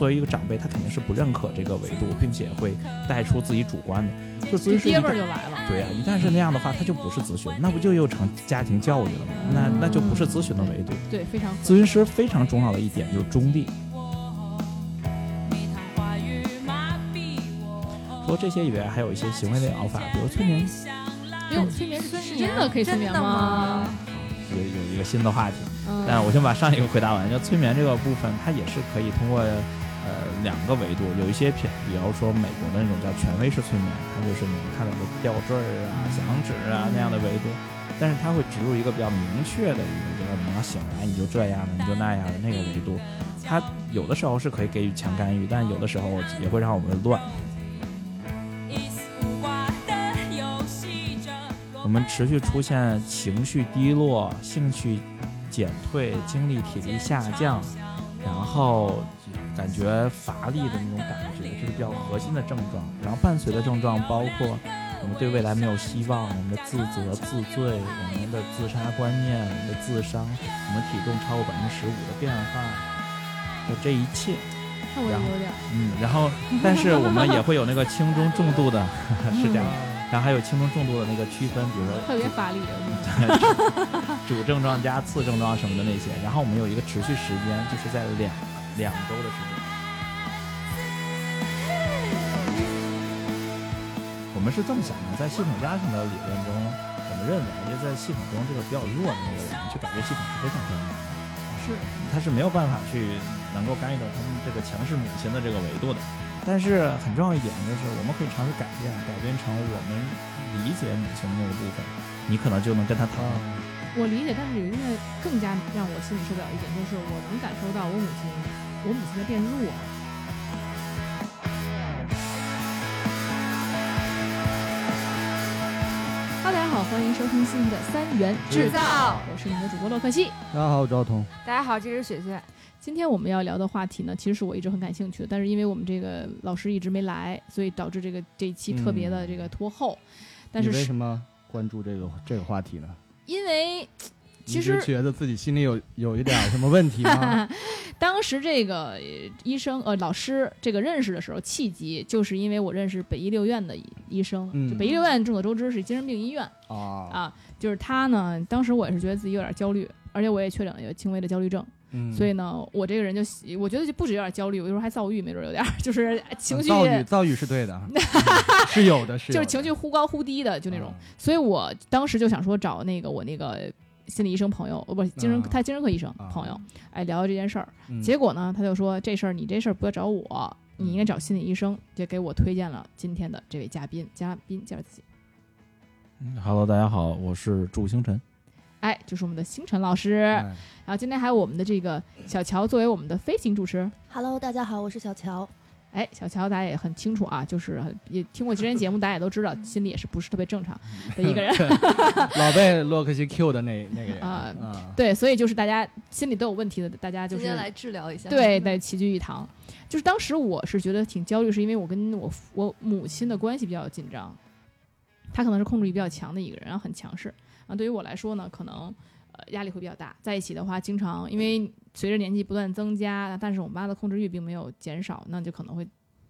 作为一个长辈，他肯定是不认可这个维度，并且会带出自己主观的。就咨询师爹味儿就来了。对呀、一旦是那样的话，他就不是咨询，那不就又成家庭教育了吗？那那就不是咨询的维度。对，非常咨询师非常重要的一点就是中立。除了这些以外，还有一些行为疗法，比如催眠，哟，催眠是是真的可以催眠的吗？有有一个新的话题。嗯，但我先把上一个回答完。就催眠这个部分，它也是可以通过呃两个维度，有一些片，比方说美国的那种叫权威式催眠，它就是你看到的吊坠儿啊、响指啊那样的维度，但是它会植入一个比较明确的一个，就是你要醒来你就这样的，你就那样的那个维度。它有的时候是可以给予强干预，但有的时候也会让我们乱。我们持续出现情绪低落、兴趣减退、精力体力下降，然后感觉乏力的那种感觉，这是比较核心的症状。然后伴随的症状包括我们对未来没有希望，我们的自责、自罪，我们的自杀观念，我们的自伤，我们体重超过百分之十五的变化，就这一切。然后 嗯，然后但是我们也会有那个轻中重度的，是这样。然后还有轻中重度的那个区分，比如说特别乏力的。主症状加次症状什么的那些，然后我们有一个持续时间，就是在两两周的时间。我们是这么想的，在系统家庭的理论中，我们认为，就在系统中这个比较弱的那个人去改变系统是非常非常难的，是，他是没有办法去能够干预到他们这个强势母亲的这个维度的。但是很重要一点就是，我们可以尝试改变，改变成我们理解母亲的那个部分，你可能就能跟他谈。我理解，但是有一个更加让我心里受不了一点，就是我能感受到我母亲，我母亲在变弱。哈，大家好，欢迎收听新的三元制造，我是你们的主播洛克西。大家好，我是赵彤。大家好，这是雪雪。今天我们要聊的话题呢，其实是我一直很感兴趣的，但是因为我们这个老师一直没来，所以导致这个这一期特别的这个拖后。但是为什么关注这个这个话题呢？因为其实觉得自己心里有有一点什么问题吗？当时这个呃医生呃老师这个认识的时候，契机就是因为我认识北医六院的医医生，嗯就北医六院众所周知是精神病医院啊，啊，就是他呢，当时我也是觉得自己有点焦虑，而且我也确诊了有轻微的焦虑症，嗯，所以呢，我这个人就喜我觉得就不止有点焦虑，有时候还躁郁，没准有点就是情绪。躁郁躁郁是对的，是有的，是的就是情绪忽高忽低的，就那种。啊所以我当时就想说找那个我那个心理医生朋友，哦不是精神、啊他精神科医生啊朋友，哎聊聊这件事儿。嗯结果呢，他就说这事儿你这事儿不要找我，你应该找心理医生，就给我推荐了今天的这位嘉宾。嘉宾介绍自己，Hello，大家好，我是祝星辰。哎，就是我们的星辰老师。哎然后今天还有我们的这个小乔作为我们的飞行主持。Hello，大家好，我是小乔。哎，小乔大家也很清楚啊，就是很也听过之前节目，大家也都知道，心里也是不是特别正常的一个人。老被洛克西 Q 的那那个人啊啊，对，所以就是大家心里都有问题的，大家就是今天来治疗一下。对，得齐聚一堂。就是当时我是觉得挺焦虑，是因为我跟我父我母亲的关系比较紧张，她可能是控制欲比较强的一个人，然后很强势。啊，对于我来说呢，可能呃压力会比较大。在一起的话，经常因为随着年纪不断增加，但是我妈的控制欲并没有减少，那就可能会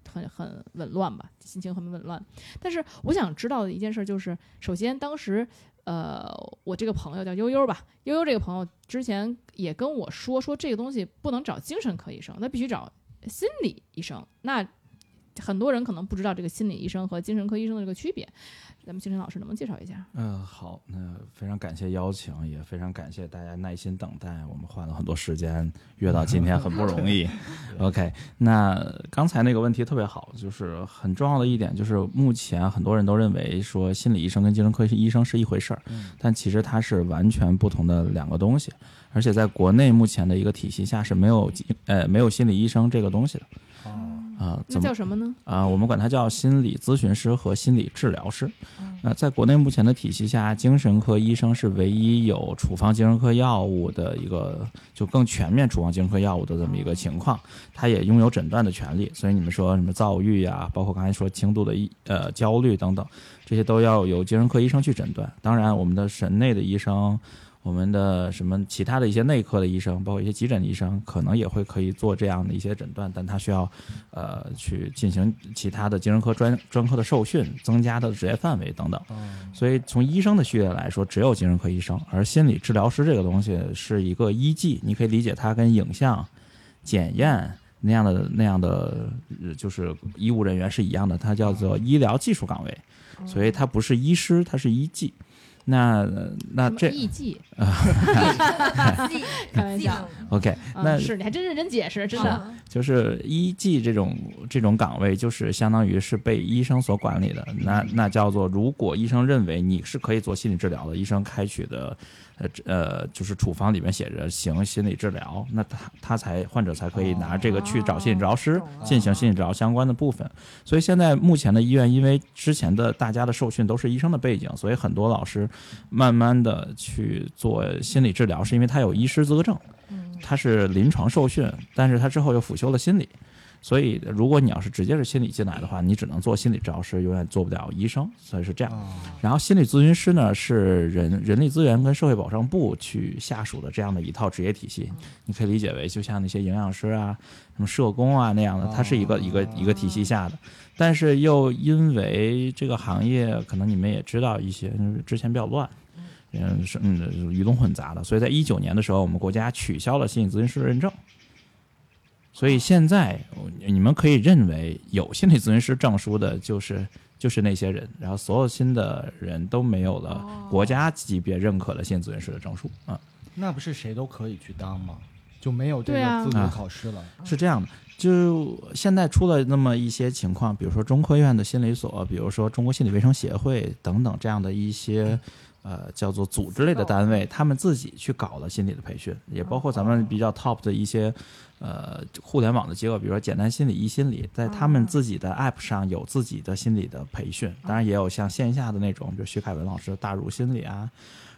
很很紊乱吧，心情很紊乱。但是我想知道的一件事就是，首先当时。呃，我这个朋友叫悠悠吧，悠悠这个朋友之前也跟我说，说这个东西不能找精神科医生，那必须找心理医生。那很多人可能不知道这个心理医生和精神科医生的这个区别。咱们星辰老师能不能介绍一下？嗯、好，那非常感谢邀请，也非常感谢大家耐心等待，我们花了很多时间约到今天，很不容易。OK，那刚才那个问题特别好，就是很重要的一点，就是目前很多人都认为说心理医生跟精神科医生是一回事儿，嗯但其实它是完全不同的两个东西，而且在国内目前的一个体系下是没有呃没有心理医生这个东西的哦，啊、那怎么叫什么呢？啊、我们管它叫心理咨询师和心理治疗师。那在国内目前的体系下，精神科医生是唯一有处方精神科药物的一个，就更全面处方精神科药物的这么一个情况。他也拥有诊断的权利。所以你们说什么躁郁呀、包括刚才说轻度的一呃焦虑等等，这些都要由精神科医生去诊断。当然，我们的神内的医生。我们的什么其他的一些内科的医生，包括一些急诊医生，可能也会可以做这样的一些诊断，但他需要呃去进行其他的精神科专专科的受训，增加他的职业范围等等。所以从医生的序列来说，只有精神科医生，而心理治疗师这个东西是一个医技，你可以理解它跟影像检验。那样的那样的，呃就是医务人员是一样的，它叫做医疗技术岗位，所以它不是医师，它是医技。那那这艺伎，自 己开玩笑 OK，那嗯，是你还真认真解释，真的。啊就是医技这种这种岗位，就是相当于是被医生所管理的。那那叫做，如果医生认为你是可以做心理治疗的，医生开取的，呃呃，就是处方里面写着行心理治疗，那他他才患者才可以拿这个去找心理治疗师进行心理治疗相关的部分。所以现在目前的医院，因为之前的大家的受训都是医生的背景，所以很多老师慢慢的去做心理治疗，是因为他有医师资格证。嗯他是临床受训，但是他之后又辅修了心理，所以如果你要是直接是心理进来的话，你只能做心理治疗师，永远做不了医生，所以是这样。啊，然后心理咨询师呢是人人力资源跟社会保障部去下属的这样的一套职业体系，你可以理解为就像那些营养师啊、什么社工啊那样的，它是一个一个一个体系下的。但是又因为这个行业，可能你们也知道一些，就是之前比较乱。嗯，是嗯，鱼龙混杂的，所以在一九年的时候，我们国家取消了心理咨询师认证，所以现在你们可以认为有心理咨询师证书的，就是就是那些人，然后所有新的人都没有了国家级别认可的心理咨询师的证书啊，那不是谁都可以去当吗？就没有这个资格啊考试了。是这样的。就现在出了那么一些情况，比如说中科院的心理所，比如说中国心理卫生协会等等这样的一些。呃，叫做组织类的单位，他们自己去搞了心理的培训，也包括咱们比较 top 的一些呃互联网的机构，比如说简单心理、一心理，在他们自己的 app 上有自己的心理的培训，当然也有像线下的那种，比如徐凯文老师的大儒心理啊，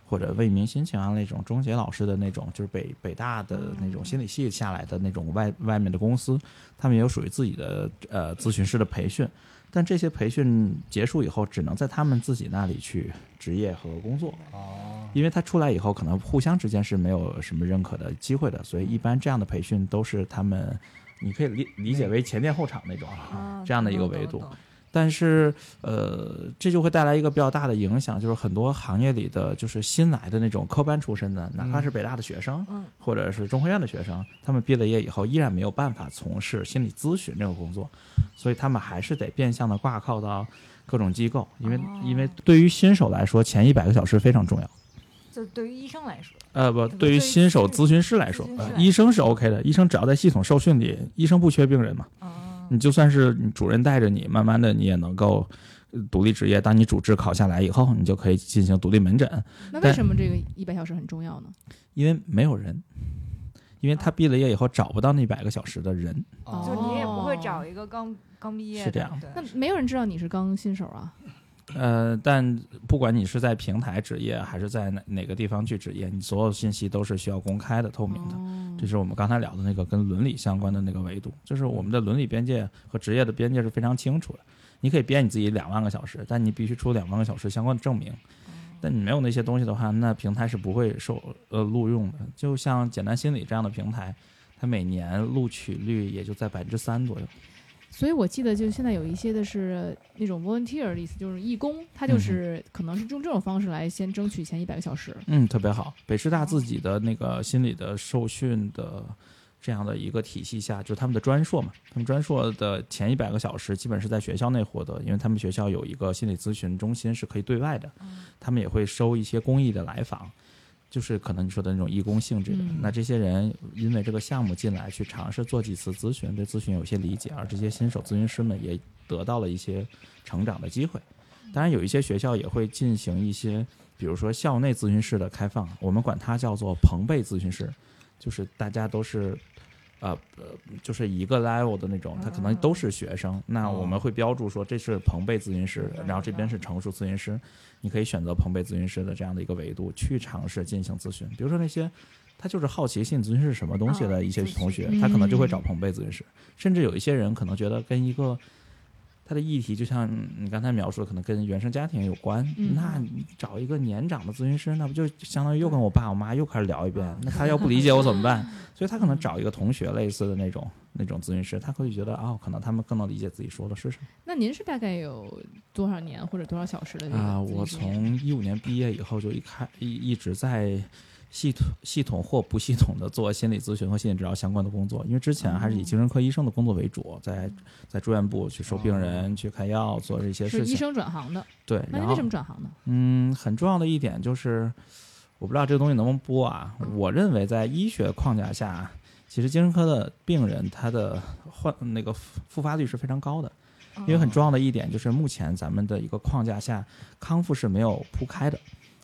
或者为民心情啊那种，钟杰老师的那种，就是北北大的那种心理系下来的那种外外面的公司，他们也有属于自己的呃咨询师的培训，但这些培训结束以后，只能在他们自己那里去职业和工作，哦，因为他出来以后，可能互相之间是没有什么认可的机会的，所以一般这样的培训都是他们，你可以理理解为前店后厂那种。啊这样的一个维度但是，呃，这就会带来一个比较大的影响，就是很多行业里的就是新来的那种科班出身的，哪怕是北大的学生，嗯或者是中科院的学生，他们毕了业以后依然没有办法从事心理咨询这个工作，所以他们还是得变相的挂靠到各种机构，因为、哦因为对于新手来说，前一百个小时非常重要。就对于医生来说，呃，不，对对于新手咨询师来说，呃医生是 OK 的，医生只要在系统受训里，医生不缺病人嘛。啊你就算是主任带着你，慢慢的你也能够呃独立执业。当你主治考下来以后，你就可以进行独立门诊，那为什么这个一百小时很重要呢？因为没有人，因为他毕了业以后找不到那百个小时的人。哦就你也不会找一个刚刚毕业的，是这样对那没有人知道你是刚新手啊。呃，但不管你是在平台职业还是在哪哪个地方去职业，你所有信息都是需要公开的、透明的。哦这是我们刚才聊的那个跟伦理相关的那个维度，就是我们的伦理边界和职业的边界是非常清楚的。你可以编你自己两万个小时，但你必须出两万个小时相关的证明。但你没有那些东西的话，那平台是不会受呃录用的。就像简单心理这样的平台，它每年录取率也就在百分之三左右。所以我记得，就现在有一些的是那种 volunteer 的意思，就是义工，他就是可能是用这种方式来先争取前一百个小时。嗯，特别好。北师大自己的那个心理的受训的这样的一个体系下，就是他们的专硕嘛，他们专硕的前一百个小时基本是在学校内获得，因为他们学校有一个心理咨询中心是可以对外的，他们也会收一些公益的来访。就是可能你说的那种义工性质的，嗯那这些人因为这个项目进来去尝试做几次咨询，对咨询有些理解，而这些新手咨询师们也得到了一些成长的机会。当然，有一些学校也会进行一些，比如说校内咨询室的开放，我们管它叫做朋辈咨询室，就是大家都是。呃呃，就是一个 level 的那种，他可能都是学生。那我们会标注说这是朋辈咨询师，然后这边是成熟咨询师，你可以选择朋辈咨询师的这样的一个维度去尝试进行咨询。比如说那些他就是好奇心咨询是什么东西的一些同学，他可能就会找朋辈咨询师。甚至有一些人可能觉得跟一个他它的议题就像你刚才描述的，可能跟原生家庭有关。嗯那你找一个年长的咨询师，那不就相当于又跟我爸我妈又开始聊一遍？那他要不理解我怎么办？所以他可能找一个同学类似的那种那种咨询师，他会觉得哦，可能他们更能理解自己说的是什么。那您是大概有多少年或者多少小时的这个啊，我从一五年毕业以后就一开一一直在系统系统或不系统的做心理咨询和心理治疗相关的工作，因为之前还是以哦精神科医生的工作为主，在在住院部去收病人、去开药、做这些事情。是医生转行的，对，那你为什么转行呢？嗯，很重要的一点就是，我不知道这个东西能不能播啊。我认为在医学框架下，其实精神科的病人他的患那个复复发率是非常高的。因为很重要的一点就是，目前咱们的一个框架下，康复是没有铺开的。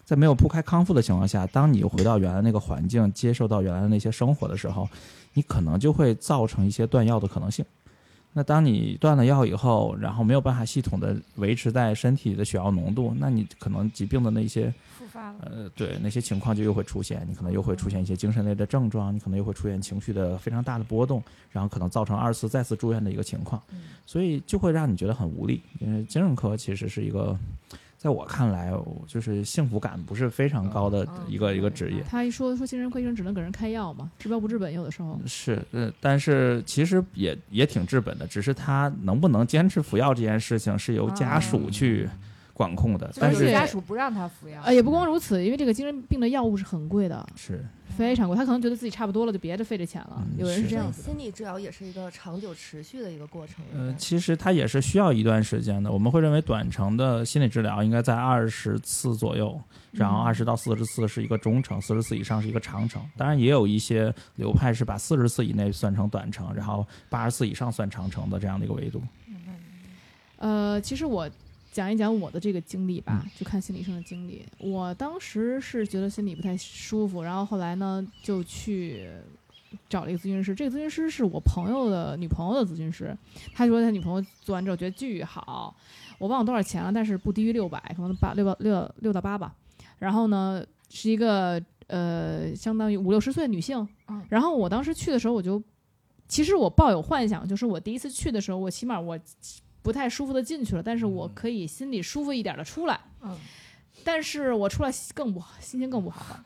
在没有铺开康复的情况下，当你回到原来那个环境，接受到原来的那些生活的时候，你可能就会造成一些断药的可能性。那当你断了药以后，然后没有办法系统的维持在身体的血药浓度，那你可能疾病的那些复发了。呃，对那些情况就又会出现，你可能又会出现一些精神类的症状，你可能又会出现情绪的非常大的波动，然后可能造成二次再次住院的一个情况，所以就会让你觉得很无力。因为精神科其实是一个，在我看来，就是幸福感不是非常高的一个一个职业。他一说说精神科医生只能给人开药嘛，治标不治本，有的时候。是，呃，但是其实也也挺治本的，只是他能不能坚持服药这件事情是由家属去管控的，但是家属不让他服药。呃，也不光如此，因为这个精神病的药物是很贵的，是非常贵。他可能觉得自己差不多了，就别的费这钱了。嗯有人是这样子。心理治疗也是一个长久持续的一个过程。呃，其实它也是需要一段时间的。我们会认为短程的心理治疗应该在二十次左右，然后嗯二十到四十次是一个中程，四十次以上是一个长程。当然，也有一些流派是把四十次以内算成短程，然后八十次以上算长程的这样的一个维度。呃，其实我讲一讲我的这个经历吧，就看心理医生的经历。我当时是觉得心里不太舒服，然后后来呢就去找了一个咨询师。这个咨询师是我朋友的女朋友的咨询师，他说他女朋友做完之后觉得巨好，我忘了多少钱了，但是不低于六百，可能八六到六六到八吧。然后呢是一个呃相当于五六十岁的女性嗯，然后我当时去的时候我就。其实我抱有幻想，就是我第一次去的时候，我起码我不太舒服的进去了，但是我可以心里舒服一点的出来。嗯，但是我出来更不好，心情更不好了。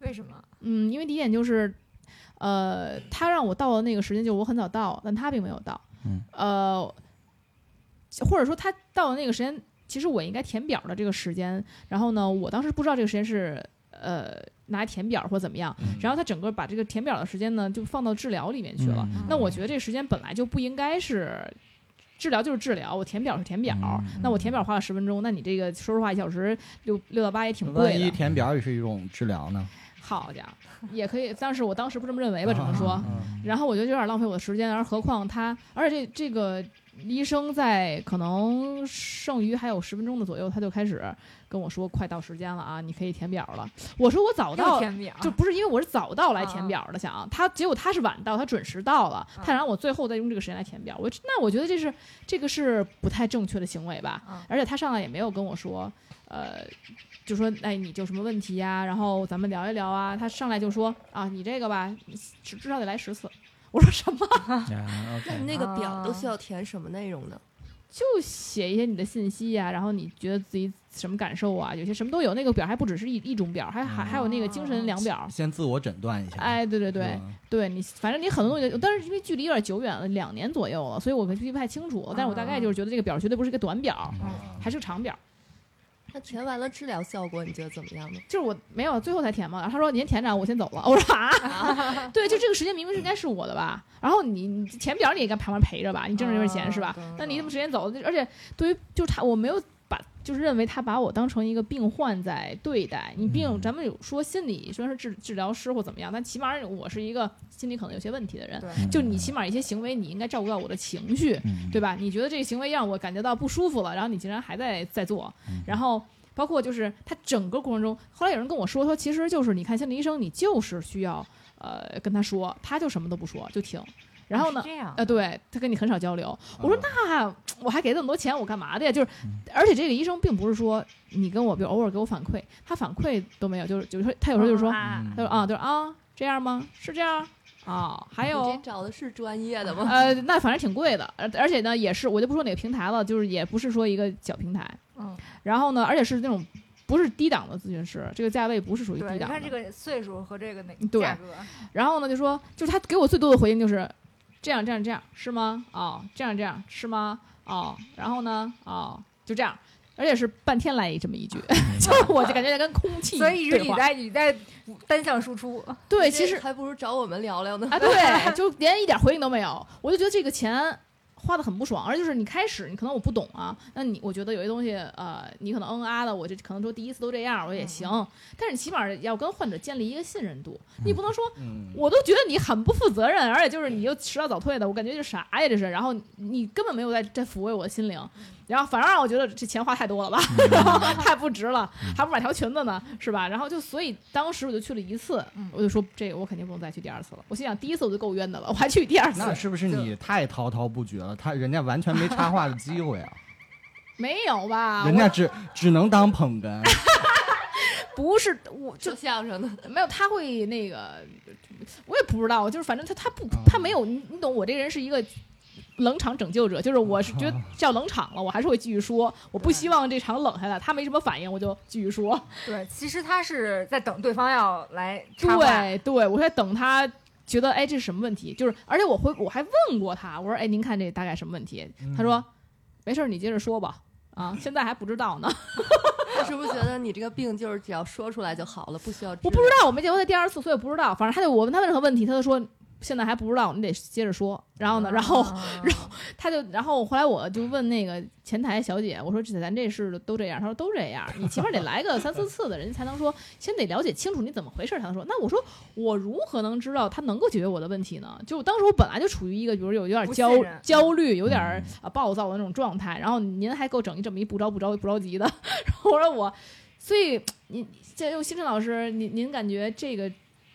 为什么？嗯，因为第一点就是，呃，他让我到的那个时间，就是我很早到，但他并没有到。嗯，呃，或者说他到的那个时间，其实我应该填表的这个时间，然后呢，我当时不知道这个时间是呃拿来填表或怎么样，嗯然后他整个把这个填表的时间呢，就放到治疗里面去了。嗯那我觉得这个时间本来就不应该是。治疗就是治疗，我填表是填表，嗯那我填表花了十分钟，那你这个说实话一小时六六到八也挺贵的。万一填表也是一种治疗呢？好家伙，也可以，但是我当时不这么认为吧，只能说。啊然后我觉得有点浪费我的时间，而何况他，而且这这个医生在可能剩余还有十分钟的左右，他就开始跟我说快到时间了啊，你可以填表了。我说我早到，填表就不是因为我是早到来填表的，想他结果他是晚到，他准时到了，他让我最后再用这个时间来填表，我那我觉得这是这个是不太正确的行为吧。嗯而且他上来也没有跟我说，呃，就说哎你就什么问题呀、然后咱们聊一聊啊。他上来就说啊你这个吧，至至少得来十次。我说什么？呀那你那个表都啊需要填什么内容呢？就写一些你的信息呀、然后你觉得自己什么感受啊，有些什么都有。那个表还不只是一一种表，还还还有那个精神量表。先自我诊断一下。哎，对对对，对你，反正你很多东西，但是因为距离有点久远了，两年左右了，所以我记不太清楚。但是我大概就是觉得这个表绝对不是一个短表，嗯还是个长表。那填完了治疗效果，你觉得怎么样呢？就是我没有最后才填嘛，然后他说你先填着，我先走了。我说啊，对，就这个时间明明是应该是我的吧，然后你你填表你也该旁边陪着吧，你挣这份钱是吧？嗯那你这么时间走，而且对于就是他，我没有把就是认为他把我当成一个病患在对待。你病，嗯咱们有说心理虽然是治治疗师或怎么样，但起码我是一个心理可能有些问题的人。就你起码一些行为，你应该照顾到我的情绪，嗯对吧？你觉得这个行为让我感觉到不舒服了，然后你竟然还在在做，嗯然后包括就是他整个过程中，后来有人跟我说，说其实就是你看心理医生，你就是需要呃跟他说，他就什么都不说就停，然后呢呃，对他跟你很少交流。我说啊那我还给那么多钱，我干嘛的呀？就是，而且这个医生并不是说你跟我，比如偶尔给我反馈，他反馈都没有，就是就是他有时候就是说，他说啊，就是啊这样吗？是这样啊，还有找的是专业的吗？呃，那反正挺贵的，而而且呢，也是我就不说哪个平台了，就是也不是说一个小平台，嗯，然后呢，而且是那种不是低档的咨询师，这个价位不是属于，低档的。你看这个岁数和这个哪对价格，然后呢，就说就是他给我最多的回应就是这样这样这样是吗？哦，这样这样是吗？哦，然后呢？哦，就这样。而且是半天来这么一句，就我就感觉在跟空气所以一直你对话在你在单向输出，对，其实还不如找我们聊聊呢。啊，对，就连一点回应都没有，我就觉得这个钱花的很不爽。而就是你开始，你可能我不懂啊，那你我觉得有些东西，呃，你可能嗯啊的，我这可能说第一次都这样，我也行，但是你起码要跟患者建立一个信任度，你不能说嗯，我都觉得你很不负责任，而且就是你又迟到早退的，我感觉就啥呀这是，然后你根本没有在在抚慰我的心灵，然后反而让我觉得这钱花太多了吧，然 后太不值了，还不买条裙子呢，是吧？然后就所以当时我就去了一次，我就说这个我肯定不能再去第二次了。我心想第一次我就够冤的了，我还去第二次那，是不是你太滔滔不绝了？他人家完全没插话的机会啊，没有吧？人家只只能当捧哏。我 不是我就相声的，没有他会那个，我也不知道，就是反正他他哦不他没有你你懂，我这个人是一个。冷场拯救者，就是我是觉得叫冷场了，我还是会继续说。我不希望这场冷下来，他没什么反应，我就继续说。对，其实他是在等对方要来插话，对对，我在等他觉得哎这是什么问题，就是而且我会我还问过他，我说哎您看这大概什么问题？他说没事儿你接着说吧。啊，现在还不知道呢，他是不是觉得你这个病就是只要说出来就好了，不需要？我不知道，我没见过他第二次，所以我不知道。反正他就我问他任何问题，他就说现在还不知道，你得接着说。然后呢，然后啊然后他就，然后后来我就问那个前台小姐，我说这咱这事都这样，她说都这样，你起码得来个三四次的，人家才能说，先得了解清楚你怎么回事，才能说。那我说我如何能知道他能够解决我的问题呢？就当时我本来就处于一个，比如有有点焦焦虑，有点儿啊暴躁的那种状态，然后您还给我整一这么一不着不着不着急的，然后我说我，所以您这用星辰老师，您您感觉这个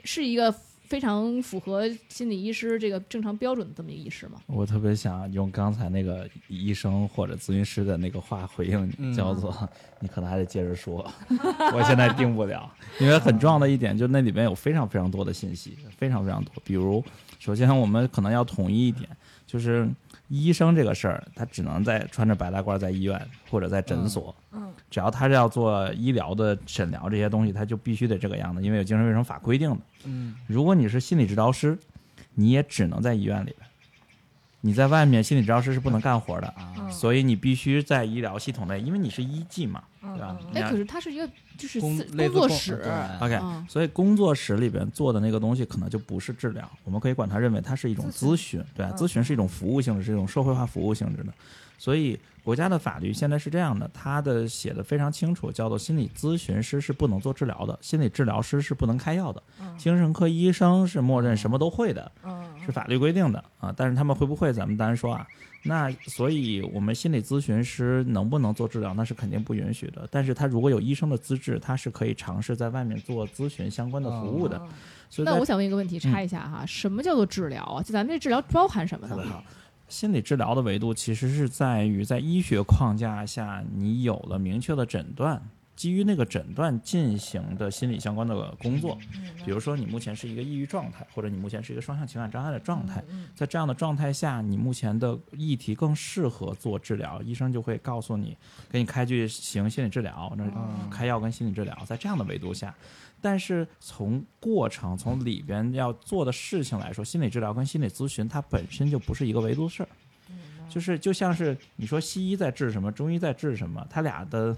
是一个非常符合心理医师这个正常标准的这么一个医师吗？我特别想用刚才那个医生或者咨询师的那个话回应嗯你，叫做你可能还得接着说，我现在定不了，因为很重要的一点，就那里面有非常非常多的信息，非常非常多。比如，首先我们可能要统一一点，就是医生这个事儿，他只能在穿着白大褂在医院或者在诊所，嗯，只要他是要做医疗的诊疗这些东西，他就必须得这个样子，因为有精神卫生法规定的。嗯，如果你是心理治疗师，你也只能在医院里边，你在外面心理治疗师是不能干活的，所以你必须在医疗系统内，因为你是医技嘛，嗯对吧？嗯哎，可是它是一个就是工作室，对。OK，、嗯。所以工作室里边做的那个东西可能就不是治疗，我们可以管它认为它是一种咨询，对、咨询是一种服务性质，是一种社会化服务性质的。所以国家的法律现在是这样的，它的写的非常清楚，叫做心理咨询师是不能做治疗的，心理治疗师是不能开药的，嗯精神科医生是默认什么都会的，嗯是法律规定的啊。但是他们会不会，咱们单说啊。那所以，我们心理咨询师能不能做治疗，那是肯定不允许的。但是他如果有医生的资质，他是可以尝试在外面做咨询相关的服务的。嗯所以那我想问一个问题，插一下哈，什么叫做治疗啊？就咱们这治疗包含什么呢？心理治疗的维度其实是在于在医学框架下，你有了明确的诊断，基于那个诊断进行的心理相关的工作。比如说，你目前是一个抑郁状态，或者你目前是一个双向情感障碍的状态，在这样的状态下，你目前的议题更适合做治疗，医生就会告诉你，给你开具行心理治疗，那开药跟心理治疗，在这样的维度下。但是从过程、从里边要做的事情来说，心理治疗跟心理咨询它本身就不是一个维度事儿，就是就像是你说西医在治什么，中医在治什么，它俩的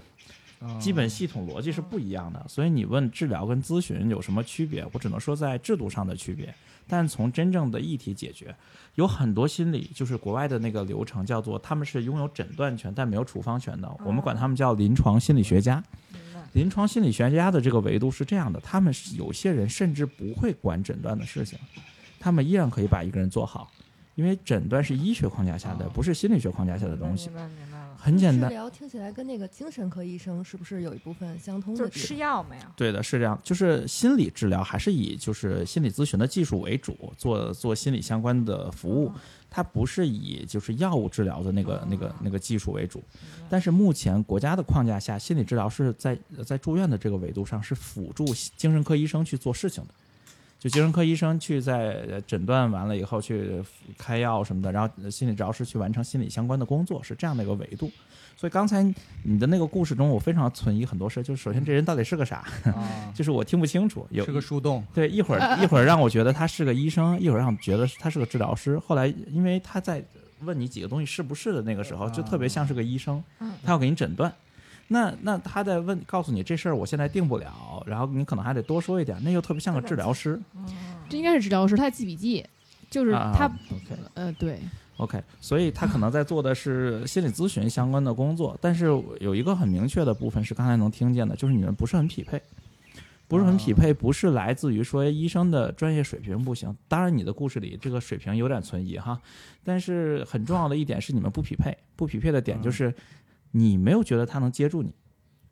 嗯基本系统逻辑是不一样的。所以你问治疗跟咨询有什么区别，我只能说在制度上的区别。但从真正的议题解决，有很多心理就是国外的那个流程叫做他们是拥有诊断权但没有处方权的，我们管他们叫临床心理学家。临床心理学家的这个维度是这样的，他们有些人甚至不会管诊断的事情，他们依然可以把一个人做好，因为诊断是医学框架下的，不是心理学框架下的东西明。白明白了，很简单，治疗听起来跟那个精神科医生是不是有一部分相通就是吃？药没有？对的，是这样，就是心理治疗还是以就是心理咨询的技术为主，做做心理相关的服务，它不是以就是药物治疗的那个那个那个技术为主。但是目前国家的框架下，心理治疗是在在住院的这个维度上是辅助精神科医生去做事情的。就精神科医生去在呃诊断完了以后去开药什么的，然后呃心理治疗师去完成心理相关的工作，是这样的一个维度。所以刚才你的那个故事中，我非常存疑很多事，就是首先这人到底是个啥，啊，就是我听不清楚，有是个树洞，对，一会儿 一会儿让我觉得他是个医生，一会儿让我觉得他是个治疗师。后来因为他在问你几个东西是不是的那个时候，就特别像是个医生，嗯他要给你诊断。那那他在问告诉你这事儿我现在定不了，然后你可能还得多说一点，那又特别像个治疗师。这应该是治疗师，他在记笔记，就是啊他，OK 呃，对，OK，所以他可能在做的是心理咨询相关的工作，但是有一个很明确的部分是刚才能听见的，就是你们不是很匹配，不是很匹配，不是来自于说医生的专业水平不行。当然，你的故事里这个水平有点存疑哈，但是很重要的一点是你们不匹配，不匹配的点就是你没有觉得他能接住你，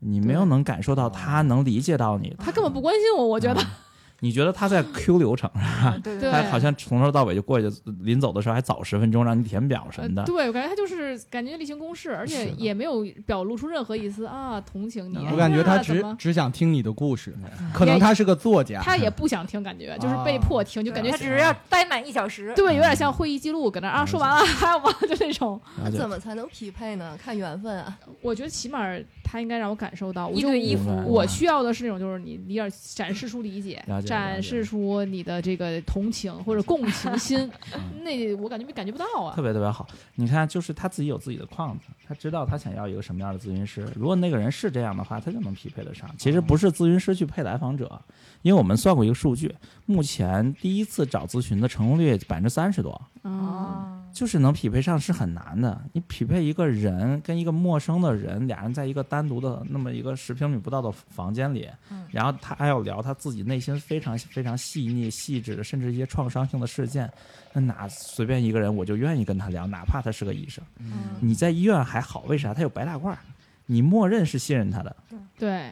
你没有能感受到他能理解到你，他根本不关心我，我觉得，啊你觉得他在 Q 流程是吧？对对对他好像从头到尾就过去，临走的时候还早十分钟让你填表什呃么的。对我感觉他就是感觉例行公事，而且也没有表露出任何一丝啊同情你。我我感觉他只只想听你的故事，可能他是个作家，他也不想听，感觉就是被迫听，就感觉他只是要待满一小时。对，有点像会议记录，搁那啊说完了还有吗？就那种。怎么才能匹配呢？看缘分啊。我觉得起码他应该让我感受到，我就一对一服我需要的是那种，就是你你要展示出理解展示出你的这个同情或者共情心嗯，那我感觉没感觉不到啊特。别特别好。你看，就是他自己有自己的框子，他知道他想要一个什么样的咨询师。如果那个人是这样的话，他就能匹配得上。其实不是咨询师去配来访者，因为我们算过一个数据，目前第一次找咨询的成功率百分之三十多，嗯，哦，就是能匹配上是很难的。你匹配一个人跟一个陌生的人，俩人在一个单独的那么一个十平米不到的房间里，嗯然后他还要聊他自己内心非常非常细腻、细致的，甚至一些创伤性的事件，那哪随便一个人我就愿意跟他聊，哪怕他是个医生。嗯你在医院还好，为啥？他有白大褂儿，你默认是信任他的，对，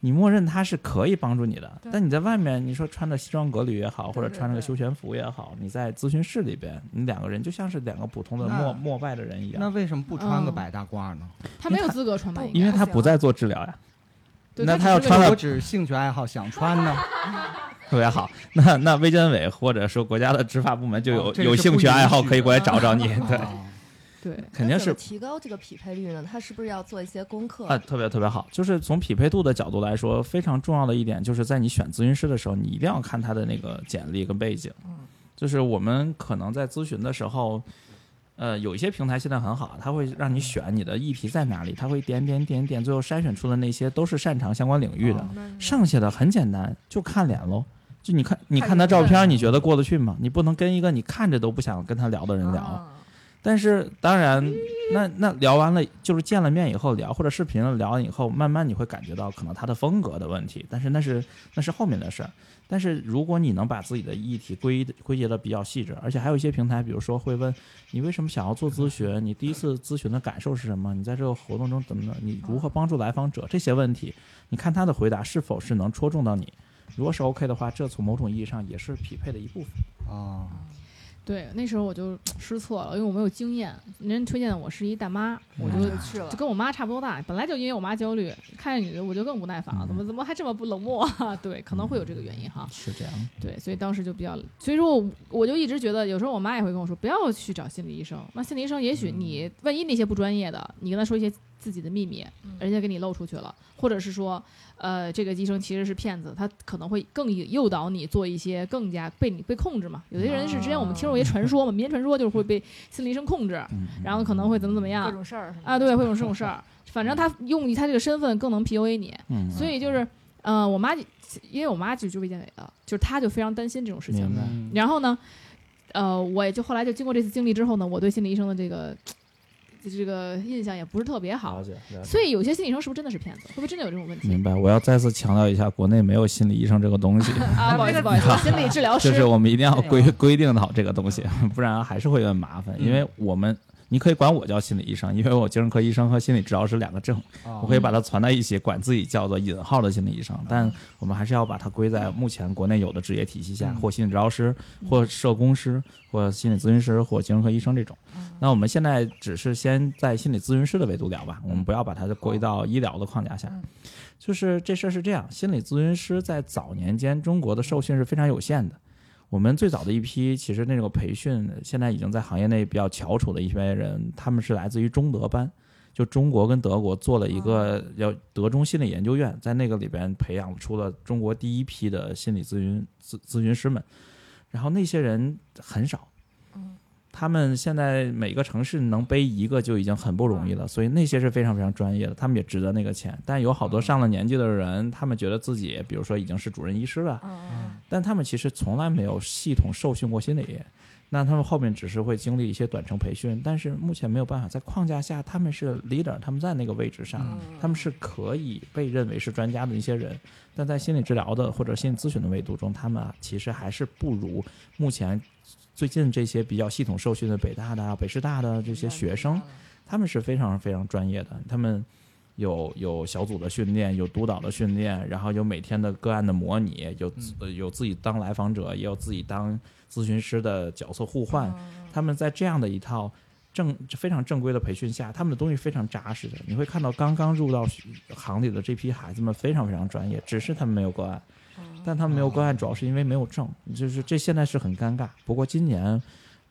你默认他是可以帮助你的。但你在外面，你说穿着西装革履也好，或者穿着个休闲服也好，你在咨询室里边，你两个人就像是两个普通的陌陌拜的人一样，那为什么不穿个嗯白大褂呢？他没有资格穿吧？因为他不不在做治疗呀，那他要穿了我只是兴趣爱好想穿呢，特别好。那那卫健委或者说国家的执法部门就有、哦有兴趣爱好可以过来找找你，对，啊对，肯定是提高这个匹配率呢？他是不是要做一些功课？啊，特别特别好。就是从匹配度的角度来说，非常重要的一点就是在你选咨询师的时候，你一定要看他的那个简历跟背景。就是我们可能在咨询的时候，呃，有一些平台现在很好，它会让你选你的议题在哪里，它会点点点点，最后筛选出的那些都是擅长相关领域的。剩下的很简单，就看脸喽。就你看，你看他照片，你觉得过得去吗？你不能跟一个你看着都不想跟他聊的人聊。但是当然，那那聊完了，就是见了面以后聊，或者视频聊完以后，慢慢你会感觉到可能他的风格的问题，但是那是那是后面的事儿。但是如果你能把自己的议题归归结的比较细致，而且还有一些平台，比如说会问你为什么想要做咨询，你第一次咨询的感受是什么，你在这个活动中怎么的，你如何帮助来访者这些问题，你看他的回答是否是能戳中到你。如果是 OK 的话，这从某种意义上也是匹配的一部分。啊，对，那时候我就 失策了，因为我没有经验。人推荐的我是一大妈，我就就去了就。跟我妈差不多大，本来就因为我妈焦虑，看见女的我就更不耐烦了，怎么怎么还这么不冷漠、啊？对，可能会有这个原因哈。是这样，对，所以当时就比较，所以说我我就一直觉得，有时候我妈也会跟我说，不要去找心理医生。那心理医生也许你万一那些不专业的，你跟他说一些自己的秘密，人家给你露出去了，或者是说，呃，这个医生其实是骗子，他可能会更诱导你做一些更加被你被控制嘛。有些人是之前我们听说一些传说嘛，民间传说就是会被心理医生控制，嗯，然后可能会怎么怎么样各样种事儿啊，对，会有这种事儿。反正他用他这个身份更能 PUA 你，嗯，所以就是，呃，我妈因为我妈就就卫健委的，就是她就非常担心这种事情然后呢，呃，我也就后来就经过这次经历之后呢，我对心理医生的这个这个印象也不是特别好了。解，了解所以有些心理医生是不是真的是骗子？会不会真的有这种问题明白，我要再次强调一下，国内没有心理医生这个东西，啊？不好意思，不好意思，心理治疗师就是我们一定要规规定好这个东西，不然还是会有点麻烦。因为我们你可以管我叫心理医生，因为我精神科医生和心理治疗师两个证，啊我可以把它攒在一起，管自己叫做引号的心理医生。但我们还是要把它归在目前国内有的职业体系下，嗯或心理治疗师，或社工师，或心理咨询师，或精神科医生这种。那我们现在只是先在心理咨询师的维度聊吧，我们不要把它归到医疗的框架下嗯。就是这事儿是这样，心理咨询师在早年间中国的受训是非常有限的。我们最早的一批，其实那种培训，现在已经在行业内比较翘楚的一些人，他们是来自于中德班，就中国跟德国做了一个叫德中心理研究院，在那个里边培养出了中国第一批的心理咨询咨咨询师们，然后那些人很少，他们现在每个城市能背一个就已经很不容易了，所以那些是非常非常专业的，他们也值得那个钱。但有好多上了年纪的人，他们觉得自己，比如说已经是主任医师了，嗯但他们其实从来没有系统受训过心理，那他们后面只是会经历一些短程培训，但是目前没有办法在框架下，他们是 leader，他们在那个位置上，嗯。他们是可以被认为是专家的一些人，但在心理治疗的或者心理咨询的维度中，他们啊其实还是不如目前最近这些比较系统受训的北大的、啊、北师大的这些学生，他们是非常非常专业的，他们有有小组的训练，有督导的训练，然后有每天的个案的模拟，有自、呃有自己当来访者，也有自己当咨询师的角色互换。他们在这样的一套正非常正规的培训下，他们的东西非常扎实的。你会看到刚刚入到行里的这批孩子们非常非常专业，只是他们没有个案。但他们没有关爱，主要是因为没有证，就是这现在是很尴尬。不过今年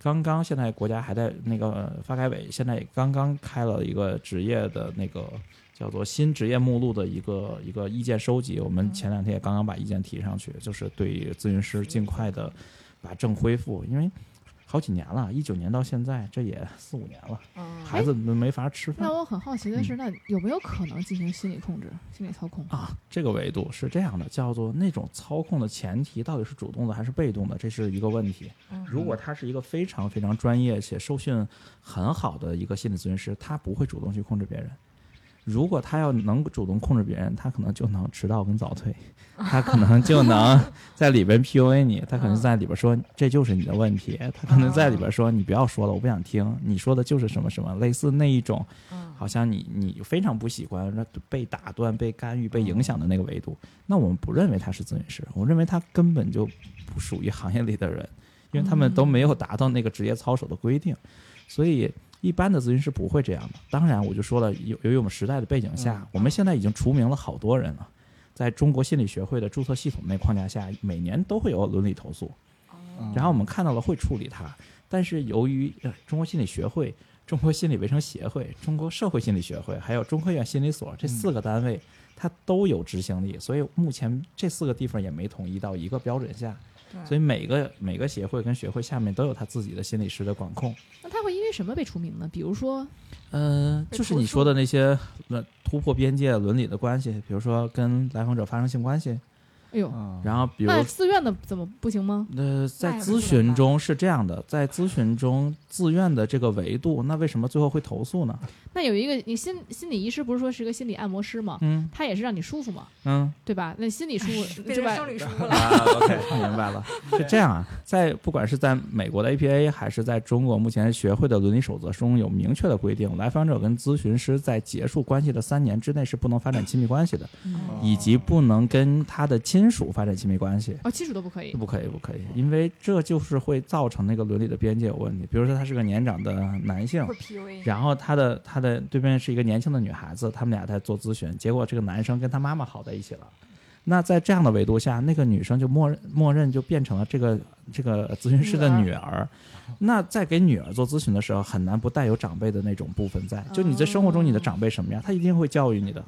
刚刚现在国家还在那个呃发改委现在也刚刚开了一个职业的那个叫做新职业目录的一个一个意见收集，我们前两天也刚刚把意见提上去，就是对于咨询师尽快的把证恢复，因为好几年了，一九年到现在这也四五年了，孩子们没法吃饭那。我很好奇的是，那有没有可能进行心理控制、心理操控？啊，这个维度是这样的，叫做那种操控的前提到底是主动的还是被动的，这是一个问题。如果他是一个非常非常专业且受训很好的一个心理咨询师，他不会主动去控制别人。如果他要能主动控制别人，他可能就能迟到跟早退，他可能就能在里边 PUA 你，他可能在里边说这就是你的问题，他可能在里边说你不要说了，我不想听，你说的就是什么什么，类似那一种，好像你你非常不喜欢那被打断、被干预、被影响的那个维度，那我们不认为他是咨询师，我认为他根本就不属于行业里的人，因为他们都没有达到那个职业操守的规定，所以一般的咨询师不会这样的。当然，我就说了，由由于我们时代的背景下，我们现在已经除名了好多人了，在中国心理学会的注册系统那框架下，每年都会有伦理投诉，嗯然后我们看到了会处理它，但是由于呃中国心理学会、中国心理卫生协会、中国社会心理学会，还有中科院心理所这四个单位，它都有执行力，所以目前这四个地方也没统一到一个标准下，所以每个每个协会跟学会下面都有他自己的心理师的管控。那他会因为什么被除名呢？比如说，呃，被投诉就是你说的那些呃突破边界伦理的关系，比如说跟来访者发生性关系，哎呦，啊然后比如那自愿的怎么不行吗？呃，在那也不咨询中是这样的，在咨询中自愿的这个维度，那为什么最后会投诉呢？那有一个，你心心理医师不是说是个心理按摩师吗？嗯他也是让你舒服嘛，嗯对吧？那心理舒服变对吧？成生理书了。啊，OK，明白了，是这样啊，在不管是在美国的 APA 还是在中国目前学会的伦理守则中有明确的规定，来访者跟咨询师在结束关系的三年之内是不能发展亲密关系的，嗯以及不能跟他的亲属发展亲密关系。哦，亲属都不可以。不可以，不可以，因为这就是会造成那个伦理的边界有问题。比如说，他是个年长的男性然后他的他的对面是一个年轻的女孩子，他们俩在做咨询，结果这个男生跟他妈妈好在一起了。那在这样的维度下，那个女生就默认默认就变成了这个这个咨询师的女儿。那在给女儿做咨询的时候，很难不带有长辈的那种部分在。就你在生活中，你的长辈什么样，他一定会教育你的。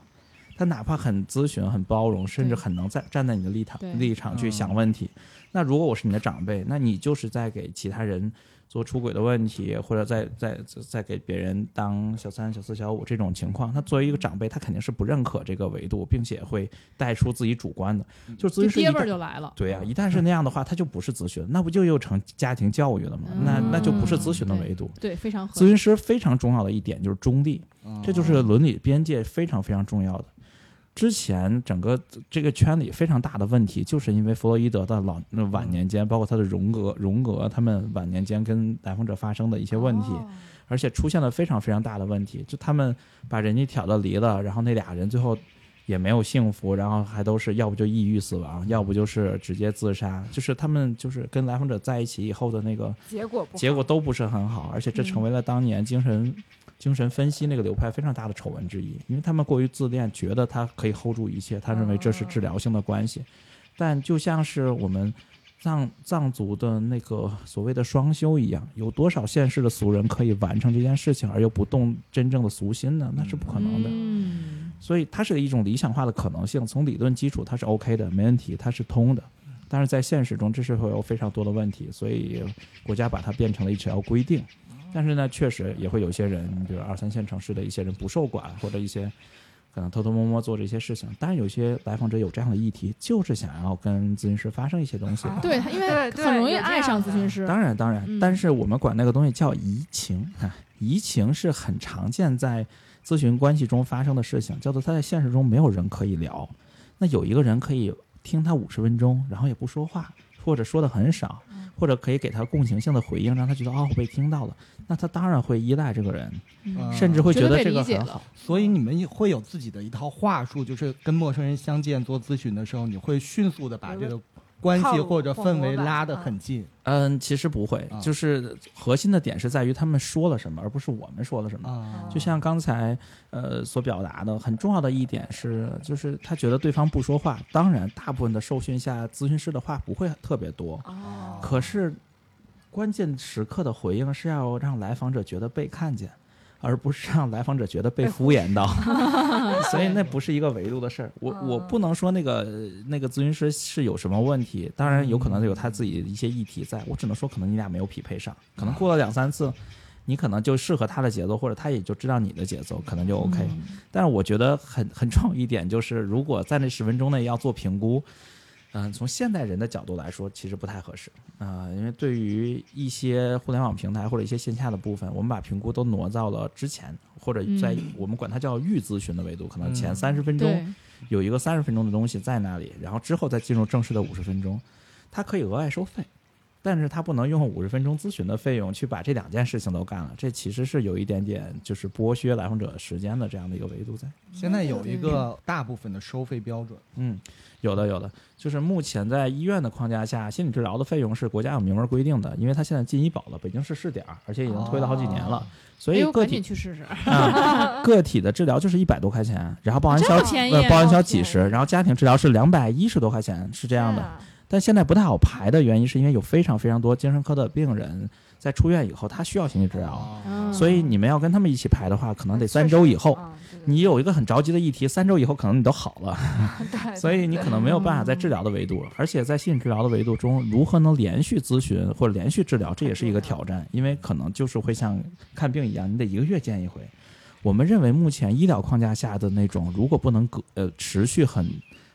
他哪怕很咨询、很包容，甚至很能在站在你的立场立场去想问题。那如果我是你的长辈，那你就是在给其他人做出轨的问题，或者在在在给别人当小三、小四、小五这种情况，他作为一个长辈，他肯定是不认可这个维度，并且会带出自己主观的。就是咨这爹味儿询师一旦就来了。对呀、一旦是那样的话，他就不是咨询，那不就又成家庭教育了吗？那那就不是咨询的维度。对，非常合咨询师非常重要的一点就是中立，嗯这就是伦理边界非常非常重要的。之前整个这个圈里非常大的问题，就是因为弗洛伊德的老呃晚年间，包括他的荣格、荣格他们晚年间跟来访者发生的一些问题，哦。而且出现了非常非常大的问题，就他们把人家挑的离了，然后那俩人最后也没有幸福，然后还都是要不就抑郁死亡，要不就是直接自杀，就是他们就是跟来访者在一起以后的那个结果结果都不是很好，而且这成为了当年精神、精神分析那个流派非常大的丑闻之一，因为他们过于自恋，觉得他可以 hold 住一切，他认为这是治疗性的关系，但就像是我们。藏藏族的那个所谓的双修一样，有多少现世的俗人可以完成这件事情而又不动真正的俗心呢？那是不可能的。嗯，所以它是一种理想化的可能性，从理论基础它是 OK 的，没问题，它是通的。但是在现实中，这是会有非常多的问题，所以国家把它变成了一条规定。但是呢，确实也会有些人，比如二三线城市的一些人不受管，或者一些可能偷偷摸摸做这些事情。当然，有些来访者有这样的议题，就是想要跟咨询师发生一些东西。对，他因为很容易爱上咨询师。当然，当然，嗯但是我们管那个东西叫移情啊，移情是很常见在咨询关系中发生的事情，叫做他在现实中没有人可以聊，那有一个人可以听他五十分钟，然后也不说话，或者说的很少，或者可以给他共情性的回应，让他觉得哦我被听到了，那他当然会依赖这个人，嗯甚至会觉得这个很好。所以你们也会有自己的一套话术，就是跟陌生人相见做咨询的时候，你会迅速的把这个关系或者氛围拉得嗯很近。嗯，其实不会啊，就是核心的点是在于他们说了什么，而不是我们说了什么。啊，就像刚才呃所表达的，很重要的一点是，就是他觉得对方不说话。当然，大部分的受训下，咨询师的话不会特别多，哦，可是关键时刻的回应是要让来访者觉得被看见。而不是让来访者觉得被敷衍到，所以那不是一个维度的事儿。我我不能说那个那个咨询师是有什么问题，当然有可能有他自己的一些议题在，我只能说可能你俩没有匹配上，可能过了两三次，你可能就适合他的节奏，或者他也就知道你的节奏，可能就 OK。但是我觉得很很重要一点就是，如果在那十分钟内要做评估，嗯、从现代人的角度来说，其实不太合适啊、因为对于一些互联网平台或者一些线下的部分，我们把评估都挪到了之前，或者在嗯。我们管它叫预咨询的维度，可能前嗯。三十分钟，有一个三十分钟的东西在那里，然后之后再进入正式的五十分钟，它可以额外收费，但是他不能用五十分钟咨询的费用去把这两件事情都干了，这其实是有一点点就是剥削来访者时间的这样的一个维度在。现在有一个大部分的收费标准，嗯，有的有的，就是目前在医院的框架下，心理治疗的费用是国家有明文规定的，因为它现在进医保了，北京市试点儿，而且已经推了好几年了，所以个体去试试。啊，个体的治疗就是一百多块钱，然后报完这销报完销哦几十，然后家庭治疗是两百一十多块钱，是这样的。但现在不太好排的原因，是因为有非常非常多精神科的病人在出院以后，他需要心理治疗，嗯所以你们要跟他们一起排的话，可能得三周以后。你有一个很着急的议题，三周以后可能你都好了，所以你可能没有办法在治疗的维度，而且在心理治疗的维度中，如何能连续咨询或者连续治疗，这也是一个挑战，因为可能就是会像看病一样，你得一个月见一回。我们认为目前医疗框架下的那种，如果不能隔呃持续很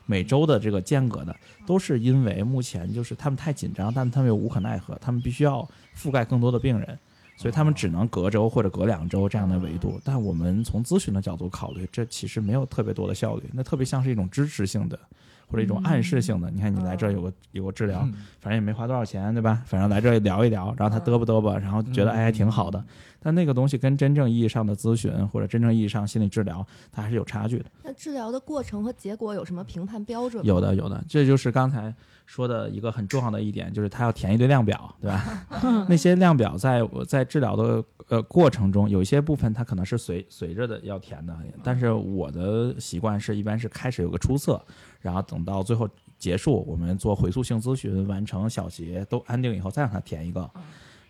每周的这个间隔的，都是因为目前就是他们太紧张，但他们又无可奈何，他们必须要覆盖更多的病人，所以他们只能隔周或者隔两周这样的维度。但我们从咨询的角度考虑，这其实没有特别多的效率，那特别像是一种支持性的。或者一种暗示性的，你看你来这儿有个有个治疗，嗯反正也没花多少钱，对吧？反正来这儿聊一聊，然后他嘚啵嘚啵，然后觉得嗯哎还挺好的。但那个东西跟真正意义上的咨询或者真正意义上心理治疗，它还是有差距的。那治疗的过程和结果有什么评判标准吗？有的，有的，这就是刚才说的一个很重要的一点，就是他要填一堆量表，对吧？那些量表在我在治疗的呃过程中，有一些部分它可能是随随着的要填的，但是我的习惯是一般是开始有个初测，然后等到最后结束，我们做回溯性咨询，完成小结都安定以后，再让他填一个，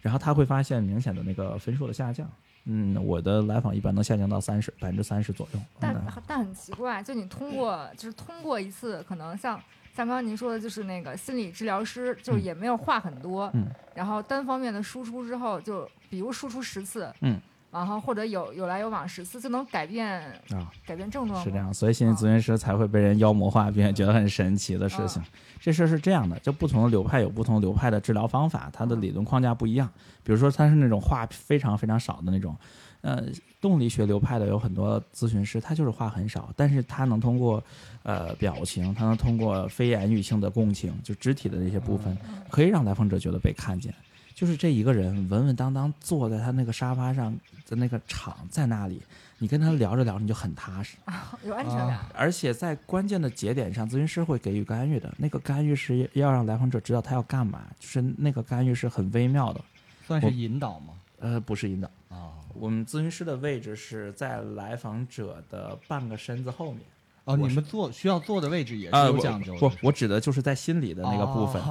然后他会发现明显的那个分数的下降。嗯，我的来访一般能下降到三十百分之三十左右。但嗯但很奇怪，就你通过就是通过一次，可能像像刚刚您说的，就是那个心理治疗师，就也没有话很多，嗯然后单方面的输出之后，就比如输出十次，嗯，然后或者有有来有往十次，就能改变啊，改变症状，是这样，所以心理咨询师才会被人妖魔化，并且觉得很神奇的事情。这事儿是这样的，就不同的流派有不同流派的治疗方法，它的理论框架不一样。比如说，它是那种话非常非常少的那种，呃，动力学流派的有很多咨询师，他就是话很少，但是他能通过呃表情，他能通过非言语性的共情，就肢体的那些部分，可以让来访者觉得被看见。就是这一个人稳稳当当坐在他那个沙发上的那个场在那里，你跟他聊着聊着你就很踏实，有安全感。而且在关键的节点上，咨询师会给予干预的。那个干预是要让来访者知道他要干嘛，就是那个干预是很微妙的。算是引导吗？呃，不是引导，啊，我们咨询师的位置是在来访者的半个身子后面。哦，你们坐需要坐的位置也是啊，有讲究的。不，我指的就是在心里的那个部分。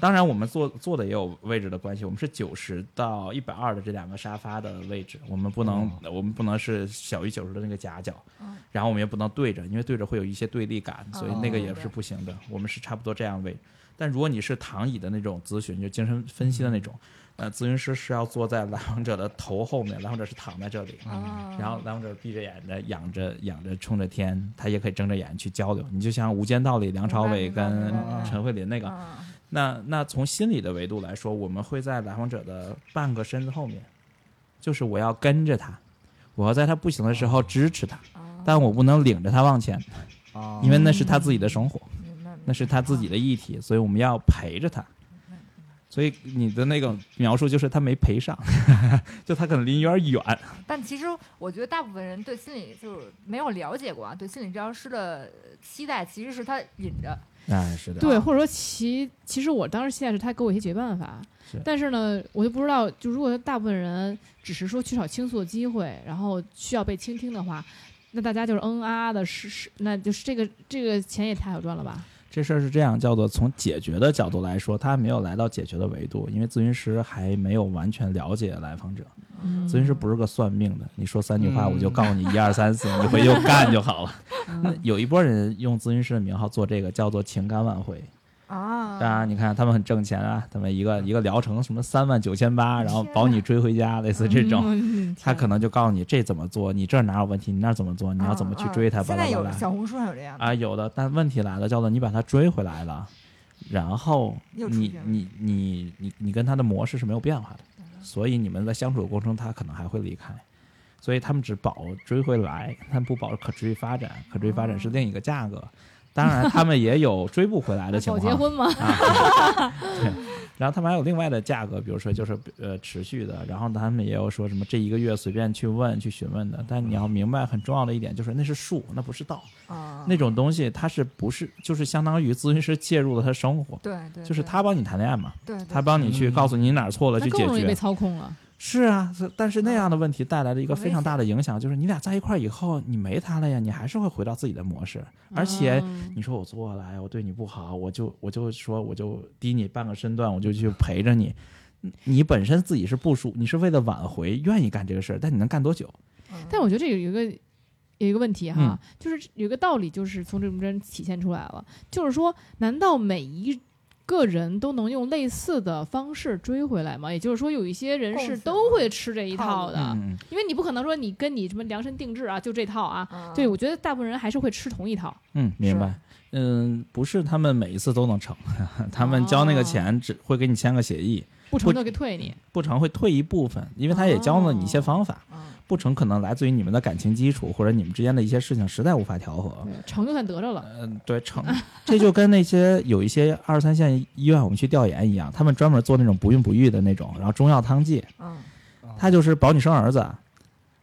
当然，我们坐坐的也有位置的关系，我们是九十到一百二的这两个沙发的位置，我们不能，我们不能是小于九十的那个夹角，嗯然后我们也不能对着，因为对着会有一些对立感，所以那个也哦是不行的。我们是差不多这样位。但如果你是躺椅的那种咨询，就精神分析的那种，呃，咨询师是要坐在来访者的头后面，来访者是躺在这里，啊然后来访者闭着眼的，仰着仰着冲着天，他也可以睁着眼去交流。你就像《无间道》里梁朝伟跟陈慧琳那个，啊那那从心理的维度来说，我们会在来访者的半个身子后面，就是我要跟着他，我要在他不行的时候支持他，啊但我不能领着他往前，啊，因为那是他自己的生活，那是他自己的议题，所以我们要陪着他。所以你的那个描述就是他没赔上，就他可能离你有点远。但其实我觉得大部分人对心理就是没有了解过啊，对心理治疗师的期待其实是他引着，哎，是的，对，或者说其其实我当时期待是他给我一些解决办法是，但是呢，我就不知道，就如果大部分人只是说缺少倾诉的机会，然后需要被倾听的话，那大家就是嗯啊的，是是，那就是这个这个钱也太好赚了吧？这事儿是这样，叫做从解决的角度来说，他没有来到解决的维度，因为咨询师还没有完全了解来访者。嗯咨询师不是个算命的，你说三句话嗯我就告诉你一二三四，你回去就干就好了。那有一波人用咨询师的名号做这个，叫做情感挽回。啊当然，你看他们很挣钱啊，他们一个一个疗程什么三万九千八，然后保你追回家，类似这种。嗯 他可能就告诉你这怎么做，你这儿哪有问题，你那儿怎么做，你要怎么去追他，现在有。小红书上有这样的，啊，有的，但问题来了，叫做你把他追回来了，然后你你你你你跟他的模式是没有变化的，所以你们在相处的过程中，他可能还会离开，所以他们只保追回来，他们不保可持续发展，可持续发展是另一个价格。当然，他们也有追不回来的 情保况。结婚吗？啊，对。然后他们还有另外的价格，比如说就是呃持续的，然后他们也有说什么这一个月随便去问去询问的，但你要明白很重要的一点就是那是术，那不是道。啊，那种东西，它是不是就是相当于咨询师介入了他生活，对对，就是他帮你谈恋爱嘛，对对他帮你去嗯告诉你哪儿错了去解决被决。操控了。是啊，是但是那样的问题带来的一个非常大的影响，就是你俩在一块儿以后，你没他了呀，你还是会回到自己的模式，而且嗯你说我做了，哎，我对你不好，我就我就说我就低你半个身段，我就去陪着你。你你本身自己是不舒，你是为了挽回，愿意干这个事儿，但你能干多久？嗯但我觉得这有一个有一个问题哈，嗯就是有一个道理，就是从这中间体现出来了，就是说，难道每一个人都能用类似的方式追回来吗？也就是说，有一些人是都会吃这一套的，因为你不可能说你跟你什么量身定制啊，就这套啊。嗯对，我觉得大部分人还是会吃同一套。嗯，明白。嗯，不是他们每一次都能成，他们交那个钱只会给你签个协议，不成就给退你，不成会退一部分，因为他也教了你一些方法。嗯不成可能来自于你们的感情基础，或者你们之间的一些事情实在无法调和。成就算得着了。嗯，对，成，这就跟那些有一些二三线医院我们去调研一样，他们专门做那种不孕不育的那种，然后中药汤剂，嗯他就是保你生儿子。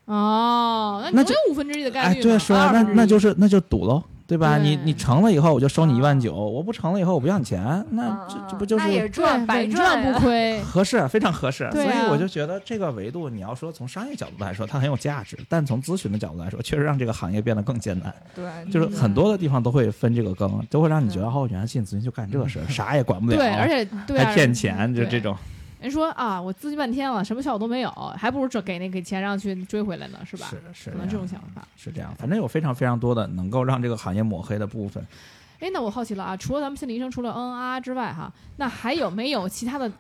哦，那那总有五分之一的概哎，率哎。对，是啊，那那就是那就赌喽，对吧？你对你成了以后我就收你一万啊九，我不成了以后我不要你钱，那嗯这嗯这不就是那也赚对，白赚不亏。合适，非常合适。所以我就觉得这个维度，你要说从商业角度来说，它很有价值；但从咨询的角度来说，确实让这个行业变得更艰难。对，就是很多的地方都会分这个羹，都会让你觉得哦，原来进咨询就干这事儿，啥也管不了，对，而且对啊，还骗钱，就这种。人说啊，我咨询半天了，什么效果都没有，还不如这给那个钱让去追回来呢，是吧？是是可能这种想法。是这样，反正有非常非常多的能够让这个行业抹黑的部分。哎，那我好奇了啊，除了咱们心理医生，除了嗯嗯啊啊之外，哈，那还有没有其他的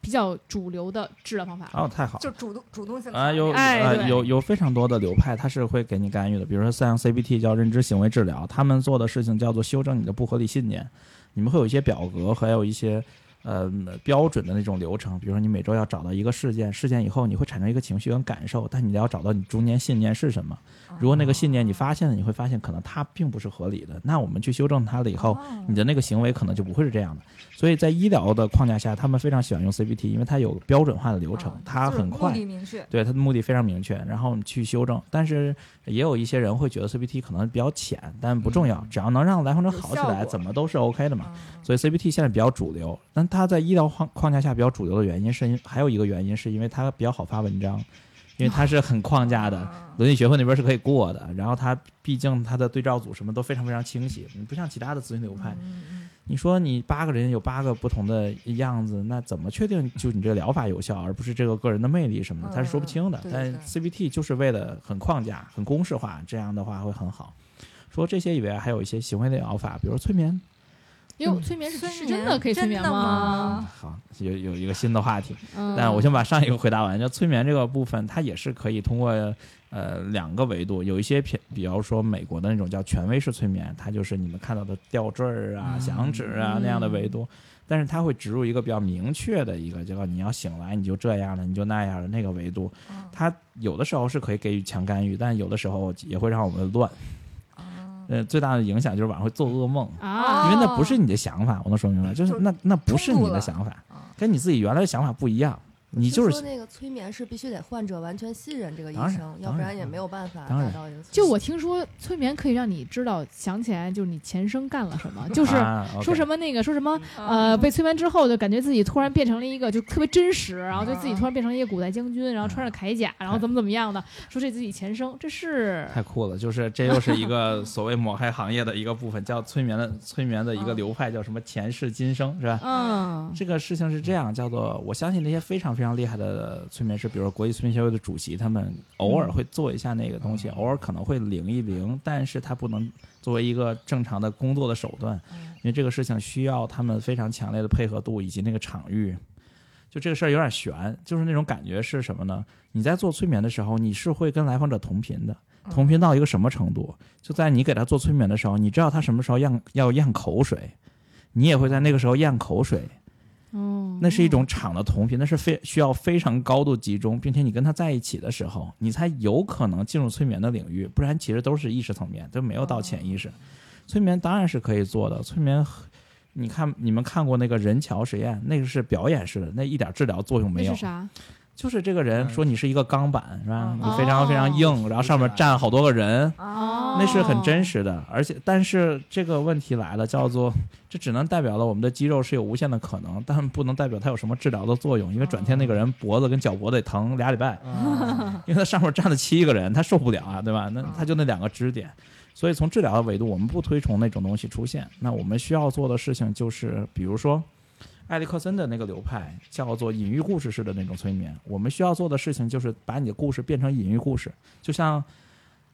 比较主流的治疗方法？哦，太好了。就主动主动性啊，有哎对呃有有非常多的流派，它是会给你干预的。比如说像 CBT 叫认知行为治疗，他们做的事情叫做修正你的不合理信念。你们会有一些表格，还有一些呃标准的那种流程，比如说你每周要找到一个事件，事件以后你会产生一个情绪跟感受，但你要找到你中间信念是什么。如果那个信念你发现了，你会发现可能它并不是合理的，那我们去修正它了以后，哦你的那个行为可能就不会是这样的。所以在医疗的框架下，他们非常喜欢用 CBT，因为它有标准化的流程啊，它很快就是目。的明确。对它的目的非常明确，然后去修正。但是也有一些人会觉得 CBT 可能比较浅，但不重要，只要能让来访者好起来，怎么都是 OK 的嘛。嗯所以 CBT 现在比较主流，但它在医疗框框架下比较主流的原因是因还有一个原因是因为它比较好发文章，因为它是很框架的，伦理学会那边是可以过的。然后它毕竟它的对照组什么都非常非常清晰，你不像其他的咨询流派，你说你八个人有八个不同的样子，那怎么确定就你这个疗法有效，而不是这个个人的魅力什么的？他是说不清的嗯。但 CBT 就是为了很框架、很公式化，这样的话会很好。说这些以外，还有一些行为类疗法，比如催眠。哟，嗯催眠是是真的可以催眠吗 好，有有一个新的话题，嗯，但我先把上一个回答完。就催眠这个部分，它也是可以通过呃两个维度，有一些偏，比方说美国的那种叫权威式催眠，它就是你们看到的吊坠儿啊、响指啊嗯那样的维度。但是它会植入一个比较明确的一个，叫你要醒来你就这样了，你就那样了那个维度。嗯它有的时候是可以给予强干预，但有的时候也会让我们乱。呃，最大的影响就是晚上会做噩梦，啊，因为那不是你的想法，我能说明白，就是那那不是你的想法，啊跟你自己原来的想法不一样。你就是说那个催眠是必须得患者完全信任这个医生，要不然然也没有办法达到一个。就我听说催眠可以让你知道想起来，就是你前生干了什么，就 是啊说什么那个说什么嗯。呃，被催眠之后就感觉自己突然变成了一个就特别真实，然后就自己突然变成了一个古代将军，然后穿着铠甲，然后怎么怎么样的，说这自己前生，这是太酷了，就是这又是一个所谓抹黑行业的一个部分，叫催眠的催眠的一个流派，叫什么前世今生，是吧？嗯。这个事情是这样，叫做我相信那些非常非常厉害的催眠师，比如说国际催眠协会的主席，他们偶尔会做一下那个东西，偶尔可能会灵一灵，但是他不能作为一个正常的工作的手段，因为这个事情需要他们非常强烈的配合度以及那个场域。就这个事儿有点悬，就是那种感觉是什么呢？你在做催眠的时候，你是会跟来访者同频的，同频到一个什么程度？就在你给他做催眠的时候，你知道他什么时候咽要咽口水，你也会在那个时候咽口水。哦，那是一种场的同频，那是非需要非常高度集中，并且你跟他在一起的时候，你才有可能进入催眠的领域，不然其实都是意识层面，都没有到潜意识。催眠当然是可以做的，催眠，你看你们看过那个人桥实验，那个是表演式的，那一点治疗作用没有那是，啥？就是这个人说你是一个钢板是吧？嗯你非常非常硬，然后上面站好多个人，哦，那是很真实的，而且但是这个问题来了，叫做这只能代表了我们的肌肉是有无限的可能，但不能代表它有什么治疗的作用，因为转天那个人脖子跟脚脖子得疼俩礼拜，啊 因为他上面站了七个人，他受不了啊，对吧？那他就那两个支点，所以从治疗的维度，我们不推崇那种东西出现。那我们需要做的事情就是，比如说。埃里克森的那个流派叫做隐喻故事式的那种催眠，我们需要做的事情就是把你的故事变成隐喻故事，就像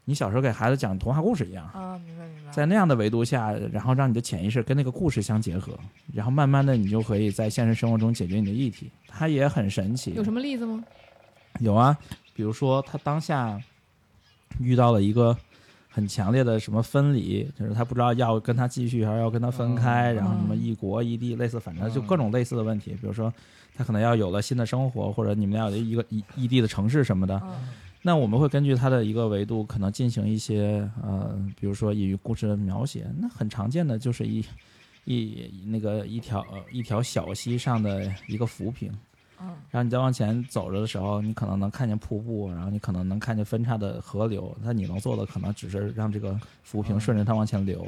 你小时候给孩子讲童话故事一样，啊，明白明白。在那样的维度下，然后让你的潜意识跟那个故事相结合，然后慢慢的你就可以在现实生活中解决你的议题。它也很神奇。有什么例子吗？有啊，比如说他当下遇到了一个很强烈的什么分离，就是他不知道要跟他继续还是要跟他分开，嗯然后什么异国异地，类似反正就各种类似的问题。比如说他可能要有了新的生活，或者你们俩有一个异异地的城市什么的。嗯那我们会根据他的一个维度，可能进行一些呃，比如说隐喻故事的描写。那很常见的就是一一那个一条呃一条小溪上的一个浮萍，嗯然后你再往前走着的时候，你可能能看见瀑布，然后你可能能看见分叉的河流。那你能做的可能只是让这个浮萍顺着它往前流。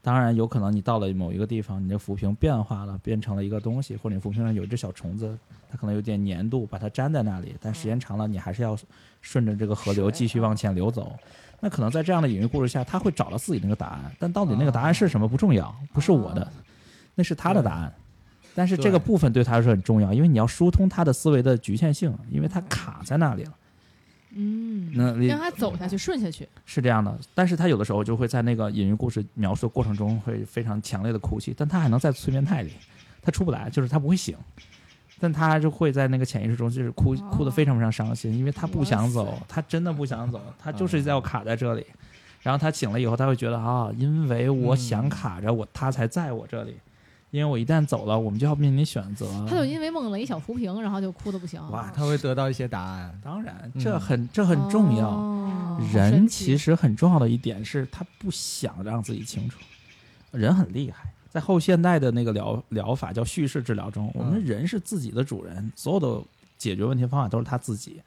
当然，有可能你到了某一个地方，你的浮萍变化了，变成了一个东西，或者你浮萍上有一只小虫子，它可能有点粘度，把它粘在那里。但时间长了，你还是要顺着这个河流继续往前流走。那可能在这样的隐喻故事下，他会找到自己那个答案，但到底那个答案是什么不重要，不是我的，那是他的答案。但是这个部分对他来说很重要，因为你要疏通他的思维的局限性，因为他卡在那里了。嗯，那让他走下去，顺下去。是这样的，但是他有的时候就会在那个隐喻故事描述的过程中会非常强烈的哭泣，但他还能在催眠态里，他出不来，就是他不会醒，但他就会在那个潜意识中就是哭哦。哭得非常非常伤心，因为他不想走，他真的不想走，他就是要卡在这里，然后他醒了以后，他会觉得啊，因为我想卡着我，他才在我这里。因为我一旦走了，我们就要面临选择。他就因为梦了一小浮萍，然后就哭的不行。哇，他会得到一些答案。当然，嗯这很、这很重要。哦人其实很重要的一点是他不想让自己清楚，人很厉害。在后现代的那个疗疗法叫叙事治疗中，我们嗯人是自己的主人，所有的解决问题方法都是他自己。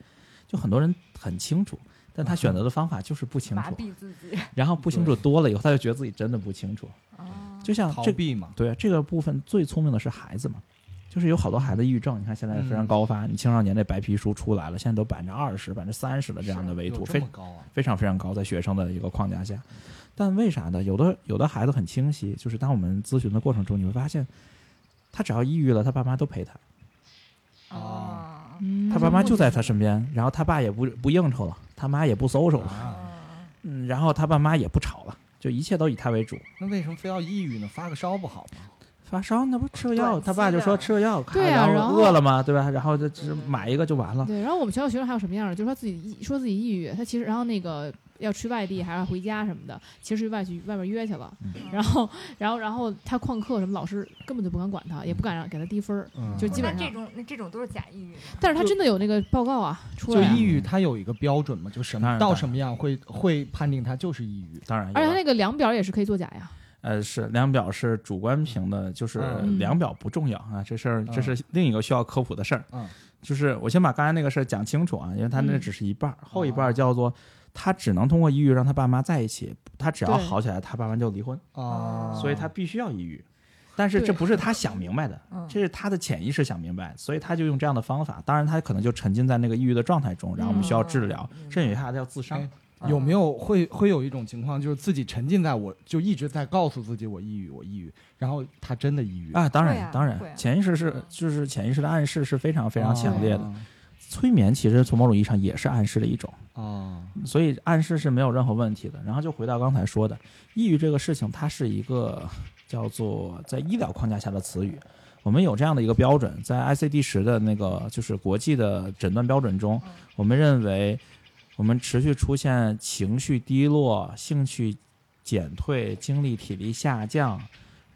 就很多人很清楚，但他选择的方法就是不清麻楚，痹自己。然后不清楚多了以后，他就觉得自己真的不清楚。哦就像这逃避嘛，对这个部分最聪明的是孩子嘛，就是有好多孩子抑郁症，你看现在非常高发，你青少年这白皮书出来了，现在都百分之二十、百分之三十的这样的维度，非常高啊？非常非常高，在学生的一个框架下。但为啥呢？有的有的孩子很清晰，就是当我们咨询的过程中，你会发现，他只要抑郁了，他爸妈都陪他，哦，嗯他爸妈就在他身边，然后他爸也不不应酬了，他妈也不搜手了，啊，嗯，然后他爸妈也不吵了，就一切都以他为主。那为什么非要抑郁呢？发个烧不好吗？发烧那不吃个药，他爸就说吃个药，对啊然然后饿了嘛，对吧？然后就只买一个就完了。对，然后我们学校学生还有什么样的，就是说自己抑说自己抑郁，他其实然后那个要去外地还要回家什么的，其实去外去外面约去了，嗯然后然后然后他旷课什么，老师根本就不敢管他，也不敢让给他低分就基本上那这种那这种都是假抑郁。但是他真的有那个报告啊出就来就，抑郁，它有一个标准嘛，就什到什么样会会判定他就是抑郁。当然，而且他那个量表也是可以作假呀，呃是量表是主观评的，就是嗯量表不重要啊，这事儿这是另一个需要科普的事儿。嗯，就是我先把刚才那个事儿讲清楚啊，因为他那嗯只是一半儿，后一半儿叫做他只能通过抑郁让他爸妈在一起，他只要好起来，他爸妈就离婚，啊，所以他必须要抑郁。但是这不是他想明白的，嗯。这是他的潜意识想明白，所以他就用这样的方法。当然，他可能就沉浸在那个抑郁的状态中，然后我们需要治疗，嗯。甚至有些孩子要自伤哎。有没有会会有一种情况，就是自己沉浸在我就一直在告诉自己我抑郁，我抑郁，然后他真的抑郁？啊，当然，当然潜意识是就是潜意识的暗示是非常非常强烈的。啊催眠其实从某种意义上也是暗示的一种，啊所以暗示是没有任何问题的。然后就回到刚才说的，抑郁这个事情，它是一个叫做在医疗框架下的词语。我们有这样的一个标准，在 ICD 十的那个就是国际的诊断标准中，我们认为我们持续出现情绪低落、兴趣减退、精力体力下降，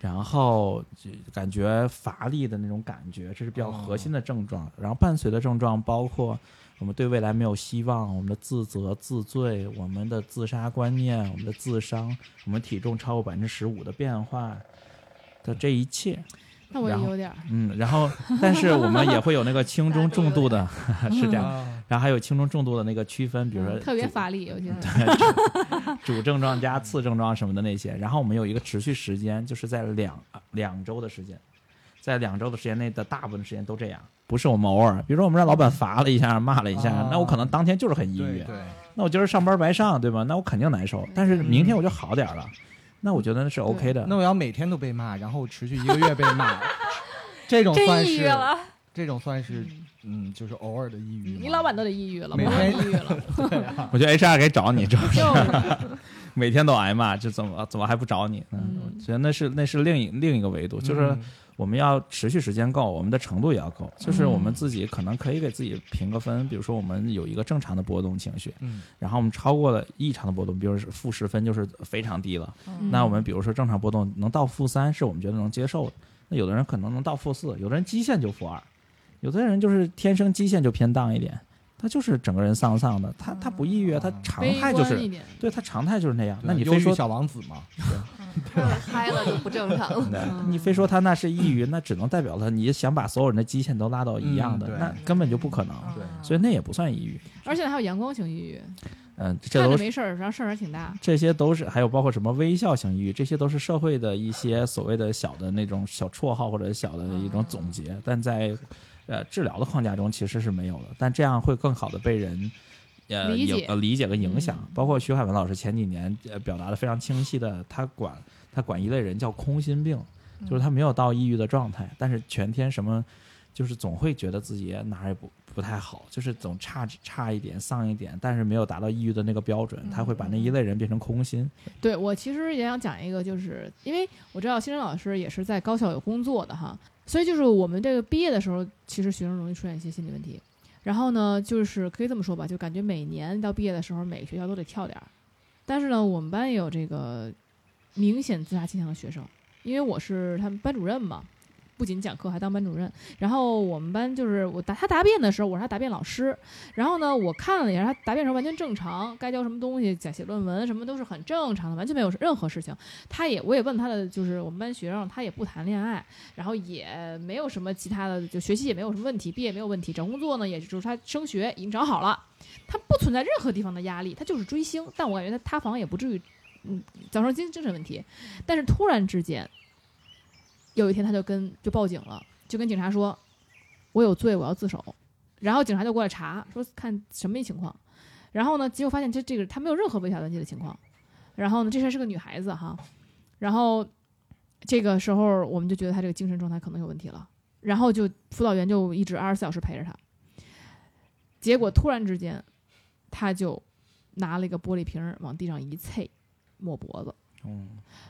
然后就感觉乏力的那种感觉，这是比较核心的症状。然后伴随的症状包括我们对未来没有希望，我们的自责、自罪，我们的自杀观念，我们的自伤，我们体重超过百分之十五的变化的这一切。那我也然后有点，嗯，然后但是我们也会有那个轻中重度的，是这样。啊然后还有轻中重度的那个区分，比如说嗯特别主乏力，我觉得。主症状加次症状什么的那些。然后我们有一个持续时间，就是在两两周的时间，在两周的时间内的大部分时间都这样，不是我们偶尔，比如说我们让老板罚了一下、骂了一下，啊那我可能当天就是很抑郁，对对，那我今儿上班白上，对吧？那我肯定难受，但是明天我就好点儿了，那我觉得那是 OK 的。那我要每天都被骂，然后持续一个月被骂，这种算是这种算是嗯，就是偶尔的抑郁。你老板都得抑郁了，每天抑郁了 我觉得 HR 该找你，主要是每天都挨骂，这怎么怎么还不找你？嗯，嗯我觉得那是那是另一另一个维度，就是嗯我们要持续时间够，我们的程度也要够，就是我们自己可能可以给自己评个分，比如说我们有一个正常的波动情绪，嗯然后我们超过了异常的波动，比如说是负十分就是非常低了，嗯。那我们比如说正常波动能到负三是我们觉得能接受的，那有的人可能能到负四，有的人基线就负二，有的人就是天生基线就偏荡一点，他就是整个人丧丧的，他他不抑郁，啊，他常态就是。对他常态就是那样，那你非说小王子嘛，嗨了就不正常 了。你非说他那是抑郁，那只能代表他你想把所有人的基线都拉到一样的，嗯那根本就不可能。对所以那也不算抑郁。而且还有阳光型抑郁，嗯，这都没事儿，然后事儿还挺大。这些都是还有包括什么微笑型抑郁，这些都是社会的一些所谓的小的那种小绰号或者小的一种总结，但在呃治疗的框架中其实是没有的。但这样会更好的被人。呃，理解影呃理解跟影响，嗯包括徐海文老师前几年呃表达的非常清晰的，他管他管一类人叫空心病，就是他没有到抑郁的状态，但是全天什么，就是总会觉得自己哪儿也不不太好，就是总差差一点、丧一点，但是没有达到抑郁的那个标准，他会把那一类人变成空心。对我其实也想讲一个，就是因为我知道新生老师也是在高校有工作的哈，所以就是我们这个毕业的时候，其实学生容易出现一些心理问题。然后呢，就是可以这么说吧，就感觉每年到毕业的时候，每个学校都得跳点儿。但是呢，我们班也有这个明显自杀倾向的学生，因为我是他们班主任嘛，不仅讲课还当班主任。然后我们班就是我答他答辩的时候，我是他答辩老师。然后呢，我看了一下他答辩时候完全正常，该教什么东西，讲写论文什么都是很正常的，完全没有任何事情。他也我也问他的就是我们班学生，他也不谈恋爱，然后也没有什么其他的，就学习也没有什么问题，毕业没有问题，找工作呢也就是他升学已经找好了，他不存在任何地方的压力，他就是追星。但我感觉他塌房也不至于，嗯，造成精精神问题。但是突然之间，有一天他就跟就报警了，就跟警察说：“我有罪，我要自首。”然后警察就过来查，说看什么情况。然后呢，结果发现这这个他没有任何违法乱纪的情况。然后呢，这还是个女孩子哈。然后这个时候我们就觉得他这个精神状态可能有问题了。然后就辅导员就一直二十四小时陪着他。结果突然之间，他就拿了一个玻璃瓶往地上一啐，抹脖子。嗯，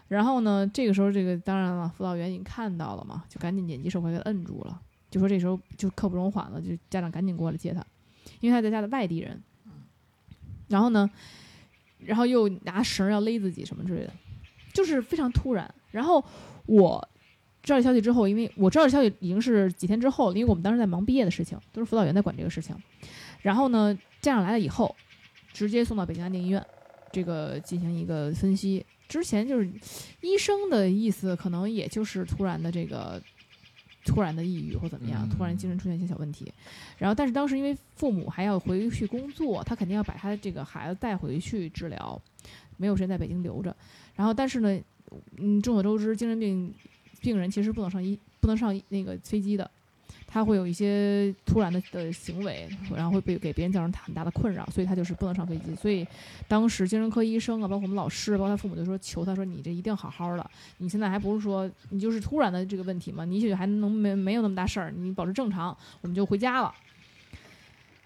然后呢，这个时候这个当然了，辅导员已经看到了嘛，就赶紧紧急手快给摁住了，就说这时候就刻不容缓了，就家长赶紧过来接他，因为他在家的外地人。然后呢，然后又拿绳要勒自己什么之类的，就是非常突然。然后我知道这消息之后，因为我知道这消息已经是几天之后，因为我们当时在忙毕业的事情，都是辅导员在管这个事情。然后呢，家长来了以后，直接送到北京安定医院，这个进行一个分析。之前就是医生的意思，可能也就是突然的这个突然的抑郁或怎么样，突然精神出现一些小问题。然后，但是当时因为父母还要回去工作，他肯定要把他这个孩子带回去治疗，没有时间在北京留着。然后，但是呢，嗯，众所周知，精神病病人其实不能上医，不能上那个飞机的。他会有一些突然的的行为，然后会被给别人造成很大的困扰，所以他就是不能上飞机。所以当时精神科医生啊，包括我们老师，包括他父母就说求他说：“你这一定好好的，你现在还不是说你就是突然的这个问题吗？你也许还能没没有那么大事儿，你保持正常，我们就回家了。”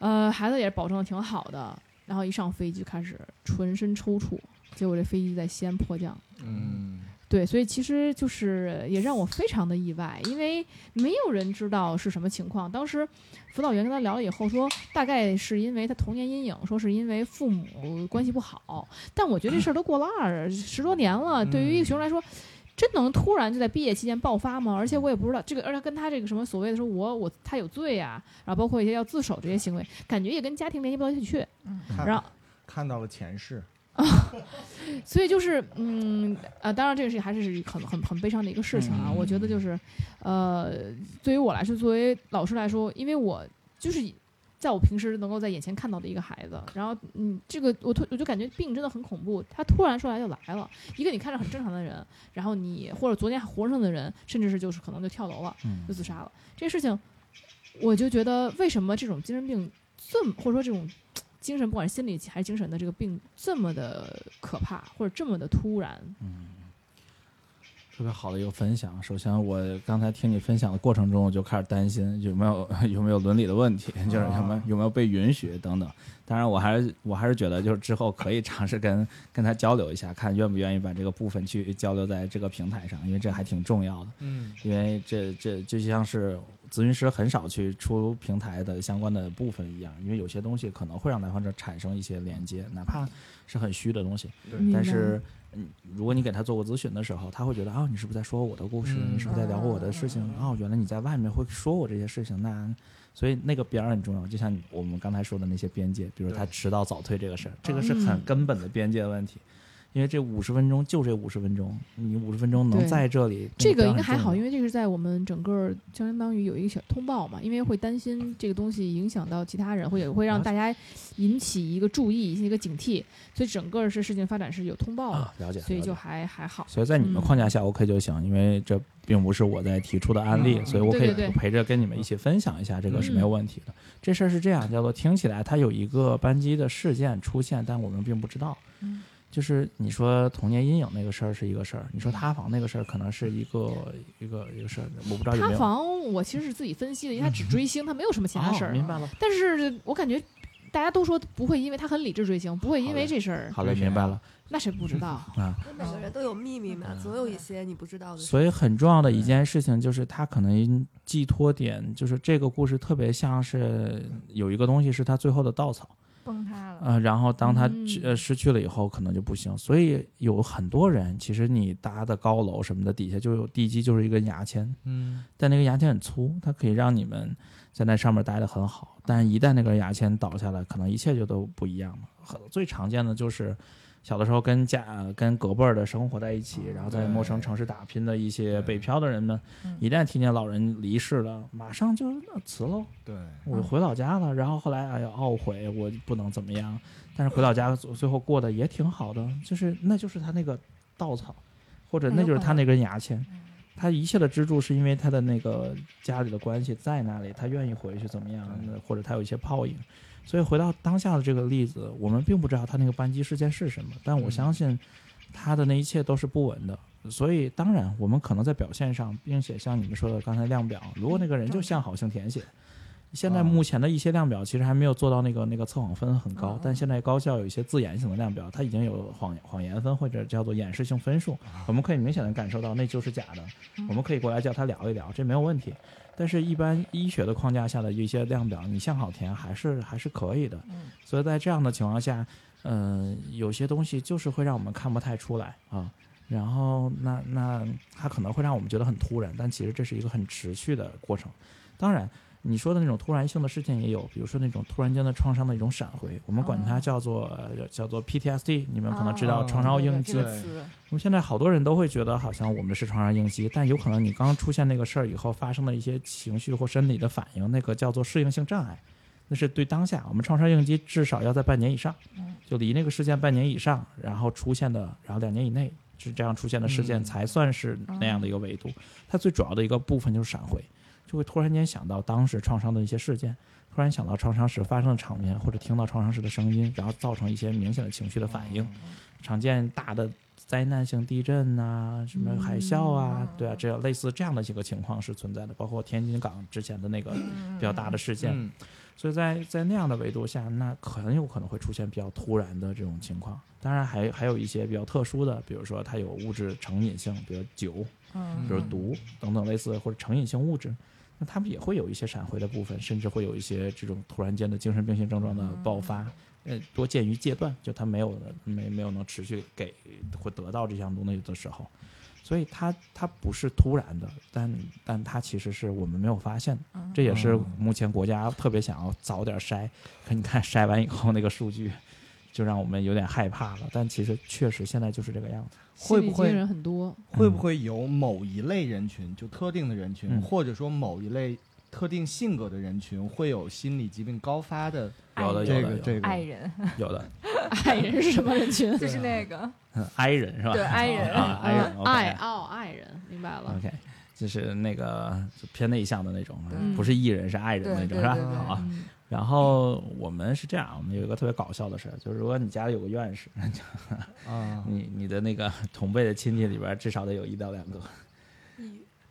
呃，孩子也是保证的挺好的，然后一上飞机就开始浑身抽搐，结果这飞机在西安迫降。嗯，对，所以其实就是也让我非常的意外，因为没有人知道是什么情况。当时辅导员跟他聊了以后说，大概是因为他童年阴影，说是因为父母关系不好。但我觉得这事儿都过了二十多年了，对于一个学生来说，真能突然就在毕业期间爆发吗？而且我也不知道这个，而且跟他这个什么所谓的说我我他有罪呀、然后包括一些要自首这些行为，感觉也跟家庭联系不到一起去。嗯然后看到了前世，所以就是，嗯，啊，当然这个事情还是很很很悲伤的一个事情啊。嗯我觉得就是，呃，对于我来说，作为老师来说，因为我就是在我平时能够在眼前看到的一个孩子，然后，嗯，这个我突我就感觉病真的很恐怖，他突然说来就来了，一个你看着很正常的人，然后你或者昨天还活着的人，甚至是就是可能就跳楼了，嗯就自杀了。这个事情，我就觉得为什么这种精神病这么，或者说这种精神，不管是心理还是精神的这个病这么的可怕，或者这么的突然？嗯特别好的一个分享。首先，我刚才听你分享的过程中，我就开始担心有没有 有没有伦理的问题，就是有没有有没有被允许等等。当然，我还是我还是觉得，就是之后可以尝试跟跟他交流一下，看愿不愿意把这个部分去交流在这个平台上，因为这还挺重要的。嗯因为这这就像是咨询师很少去出平台的相关的部分一样，因为有些东西可能会让来访者产生一些连接，哪怕是很虚的东西。但是，嗯，如果你给他做过咨询的时候，他会觉得啊、你是不是在说我的故事？嗯你是不是在聊我的事情？哦，原来你在外面会说我这些事情，那所以那个边儿很重要。就像我们刚才说的那些边界，比如他迟到早退这个事儿，这个是很嗯根本的边界问题。因为这五十分钟就这五十分钟，你五十分钟能在这里，这个应该还好，因为为这个是在我们整个就相当于有一个小通报嘛，因为会担心这个东西影响到其他人，或者会让大家引起一个注意、一个警惕，所以整个是事情发展是有通报的，啊，了解，所以就还还好。所以在你们嗯框架下 OK 就行，因为这并不是我在提出的案例，嗯所以我可以陪着跟你们一起分享一下，这个是嗯没有问题的。这事儿是这样，叫做听起来它有一个班机的事件出现，但我们并不知道。嗯就是你说童年阴影那个事儿是一个事儿，你说塌房那个事儿可能是一个一个一个事儿，我不知道有没有。塌房我其实是自己分析的，因为他只追星，他没有什么其他事儿。哦明白了。但是我感觉大家都说不会，因为他很理智追星，不会因为这事儿。好嘞，明白了那谁不知道？啊。那每个人都有秘密嘛，总有一些你不知道的事。所以很重要的一件事情就是，他可能寄托点就是这个故事特别像是有一个东西是他最后的稻草，崩塌了。呃，然后当他嗯呃失去了以后，可能就不行。所以有很多人，其实你搭的高楼什么的，底下就有地基，就是一根牙签，嗯但那个牙签很粗，它可以让你们在那上面待得很好。但一旦那根牙签倒下来，可能一切就都不一样了。很最常见的就是小的时候跟家呃跟隔辈儿的生活在一起，然后在陌生城市打拼的一些北漂的人们嗯，一旦听见老人离世了，马上就呃辞喽。对，我回老家了，然后后来哎呀懊悔，我不能怎么样，但是回老家最后过得也挺好的，就是那就是他那个稻草，或者那就是他那根。牙签，嗯。他一切的支柱是因为他的那个家里的关系在那里，他愿意回去怎么样，或者他有一些泡影，所以回到当下的这个例子，我们并不知道他那个扳机事件是什么，但我嗯相信他的那一切都是不稳的。所以，当然，我们可能在表现上，并且像你们说的刚才量表，如果那个人就向好性填写，现在啊目前的一些量表其实还没有做到那个那个测谎分很高嗯，但现在高校有一些自研型的量表，它已经有谎谎言分或者叫做掩饰性分数，我们可以明显的感受到那就是假的，我们可以过来叫他聊一聊，这没有问题。但是，一般医学的框架下的一些量表，你向好填还是还是可以的。嗯所以在这样的情况下，嗯、有些东西就是会让我们看不太出来啊。然后那那它可能会让我们觉得很突然，但其实这是一个很持续的过程。当然，你说的那种突然性的事件也有，比如说那种突然间的创伤的一种闪回，我们管它哦叫做、呃叫做 PTSD，你们可能知道哦创伤应激。我们现在好多人都会觉得好像我们是创伤应激，但有可能你刚出现那个事儿以后发生的一些情绪或身体的反应，那个叫做适应性障碍，那是对当下我们创伤应激至少要在半年以上嗯，就离那个事件半年以上，然后出现的，然后两年以内是这样出现的事件嗯才算是那样的一个维度。它最主要的一个部分就是闪回，就会突然间想到当时创伤的一些事件。突然想到创伤时发生的场面，或者听到创伤时的声音，然后造成一些明显的情绪的反应。常见大的灾难性地震呐、什么海啸啊，嗯对啊，这样类似这样的几个情况是存在的，包括天津港之前的那个嗯比较大的事件。嗯所以在在那样的维度下，那很有可能会出现比较突然的这种情况。当然还还有一些比较特殊的，比如说它有物质成瘾性，比如酒，嗯，比如毒等等类似或者成瘾性物质，那他们也会有一些闪回的部分，甚至会有一些这种突然间的精神病性症状的爆发。呃，多见于戒断，就他没有没没有能持续给或得到这项东西的时候，所以它它不是突然的，但但它其实是我们没有发现这也是嗯目前国家特别想要早点筛，可你看筛完以后那个数据，就让我们有点害怕了，但其实确实现在就是这个样子。会不会人很多？会不会有某一类人群，就特定的人群，嗯。或者说某一类特定性格的人群，会有心理疾病高发的有的有的有的。个这个。爱人。有的，爱人是什么人群？就是那个。嗯，I 人是吧？对爱人。啊，I 人爱哦，爱人，明白了。OK，就是那个偏内向的那种，不是艺人是爱人那种，是吧？啊。嗯然后我们是这样，我们有一个特别搞笑的事儿，就是如果你家里有个院士，啊，你你的那个同辈的亲戚里边至少得有一到两个。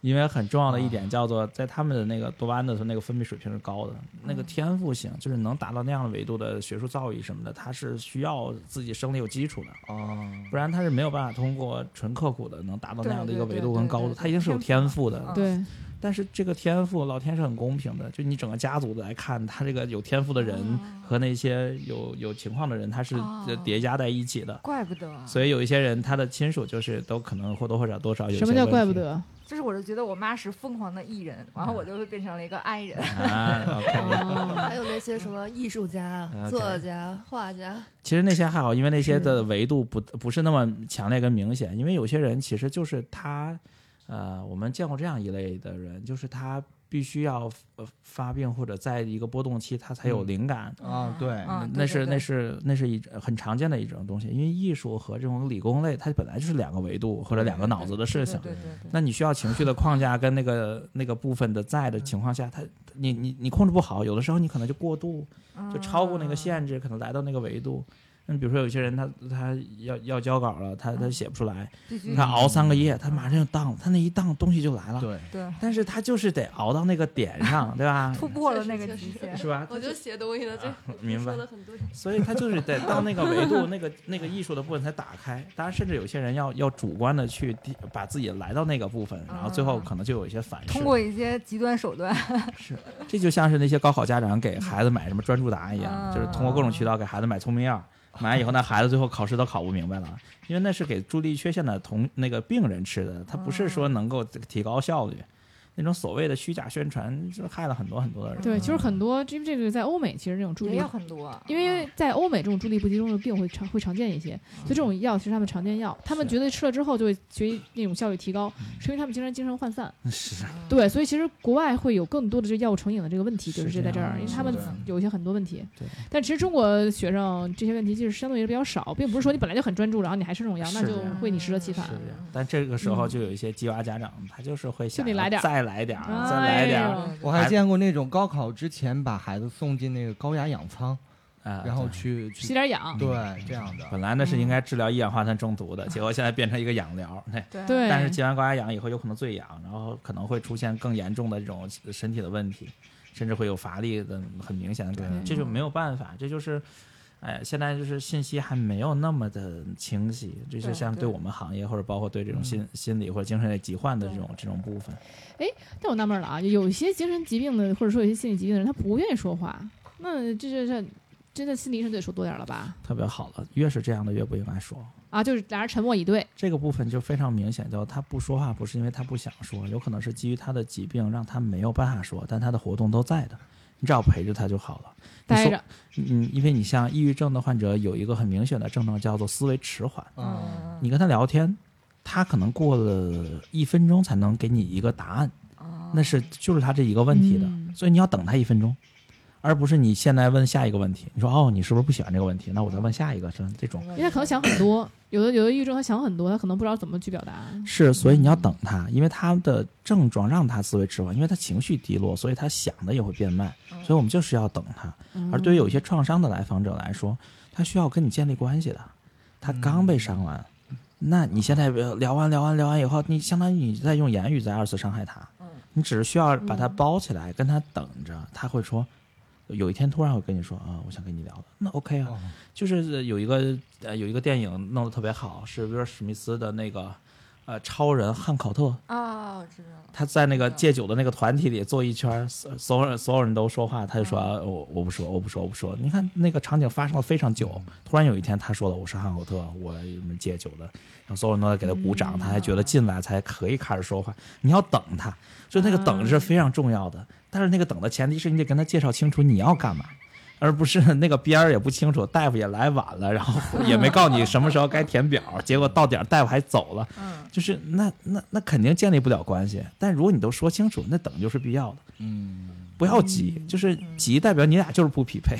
因为很重要的一点叫做，在他们的那个多巴胺的时候，那个分泌水平是高的，那个天赋性就是能达到那样的维度的学术造诣什么的，他是需要自己生理有基础的，啊，不然他是没有办法通过纯刻苦的能达到那样的一个维度跟高度，对对对它一定是有天赋的。嗯。对，但是这个天赋，老天是很公平的，就你整个家族来看，他这个有天赋的人哦。和那些有有情况的人，他是哦。叠加在一起的。怪不得，所以有一些人，他的亲属就是都可能或多或少多少有什么叫怪不得？就是我就觉得我妈是疯狂的艺人，然后我就会变成了一个爱人。还有那些什么艺术家、作家、画家，其实那些还好，因为那些的维度不不是那么强烈跟明显，因为有些人其实就是他，呃，我们见过这样一类的人，就是他必须要呃发病或者在一个波动期，他才有嗯灵感。啊对嗯那是那是那是一很常见的一种东西，因为艺术和这种理工类，它本来就是两个维度或者两个脑子的事情。对对对对那你需要情绪的框架跟那个那个部分的在的情况下，它你你你控制不好，有的时候你可能就过度，就超过那个限制，可能来到那个维度。那比如说有些人他他要要交稿了，他他写不出来，他熬三个夜，他马上就当，他那一当东西就来了。对，对但是他就是得熬到那个点上，对吧？突破了那个极限。是吧？我就写东西的，这明白说的很对。所以他就是得到那个维度，那个那个艺术的部分才打开。当然，甚至有些人要要主观的去把自己来到那个部分，然后最后可能就有一些反噬。通过一些极端手段，是这就像是那些高考家长给孩子买什么专注答案一样，嗯就是通过各种渠道给孩子买聪明药，买完以后那孩子最后考试都考不明白了，因为那是给注意力缺陷的同那个病人吃的，它不是说能够提高效率。那种所谓的虚假宣传，就害了很多很多的人。对，其实很多，因为这个在欧美其实这种注意也力有很多，因为在欧美这种注意力不集中的病会常会常见一些，嗯所以这种药其实他们常见药，他们觉得吃了之后就会学习那种效率提高，是因为他们经常精神涣散。是对，所以其实国外会有更多的这药物成瘾的这个问题，就是在这儿，因为他们有一些很多问题。对，但其实中国学生这些问题就是相对也比较少，并不是说你本来就很专注，然后你还吃这种药，那就会你适得其反是。但这个时候就有一些鸡娃家长，他就是会想再来点儿，哎再来点儿，我还见过那种高考之前把孩子送进那个高压氧舱，啊，然后去去吸点氧，对这样的。本来那是应该治疗一氧化碳中毒的，结果现在变成一个氧疗。对，对。对，但是接完高压氧以后有可能醉氧，然后可能会出现更严重的这种身体的问题，甚至会有乏力的很明显的感觉，这就没有办法，这就是。哎，现在就是信息还没有那么的清晰，这就对对像对我们行业或者包括对这种心、心理或者精神类疾患的这种这种部分，哎但我纳闷了啊，有一些精神疾病的，或者说有些心理疾病的人，他不愿意说话，那这这这，真的心理医生得说多点儿了吧？特别好了。越是这样的，越不应该说。啊，就是俩人沉默以对，这个部分就非常明显，就他不说话，不是因为他不想说，有可能是基于他的疾病让他没有办法说，但他的活动都在的，你只要陪着他就好了。你说待着，嗯，因为你像抑郁症的患者有一个很明显的症状叫做思维迟缓，嗯，你跟他聊天，他可能过了一分钟才能给你一个答案，那是就是他这一个问题的，嗯所以你要等他一分钟，而不是你现在问下一个问题，你说哦，你是不是不喜欢这个问题？那我再问下一个，是这种。因为他可能想很多，有的有的抑郁症他想很多，他可能不知道怎么去表达。是，所以你要等他，因为他的症状让他思维迟缓，因为他情绪低落，所以他想的也会变慢，所以我们就是要等他。而对于有一些创伤的来访者来说，他需要跟你建立关系的，他刚被伤完，那你现在呃聊完聊完聊完以后，你相当于你在用言语在二次伤害他，你只是需要把他包起来，跟他等着，他会说。有一天突然会跟你说啊，我想跟你聊的，那 OK 啊，哦。就是有一个呃有一个电影弄得特别好，是威尔史密斯的那个呃超人汉考特，啊，我知道了，他在那个戒酒的那个团体里坐一圈，所所有人所有人都说话，他就说、啊我我不说我不说我不说。你看那个场景发生了非常久，突然有一天他说了我是汉考特，我们戒酒的，然后所有人都在给他鼓掌，他还觉得进来才可以开始说话。你要等他，就那个等是非常重要的，但是那个等的前提是你得跟他介绍清楚你要干嘛。而不是那个边儿也不清楚，大夫也来晚了，然后 也没告诉你什么时候该填表，结果到点儿大夫还走了，嗯，就是那那那肯定建立不了关系。但如果你都说清楚，那等就是必要的，嗯，不要急，就是急代表你俩就是不匹配。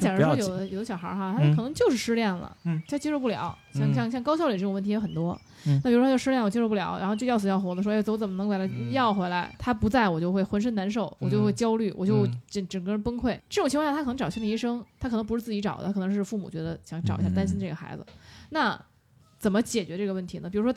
那假如说有的有的小孩儿哈，他嗯可能就是失恋了，嗯他接受不了，像嗯像像高校里这种问题也很多。嗯那比如说他就失恋，我接受不了，然后就要死要活的说，哎，我怎么能把他嗯要回来？他不在我就会浑身难受，我就会嗯焦虑，我就嗯整整个人崩溃。这种情况下，他可能找心理医生，他可能不是自己找的，他可能是父母觉得想找一下，嗯担心这个孩子。那怎么解决这个问题呢？比如说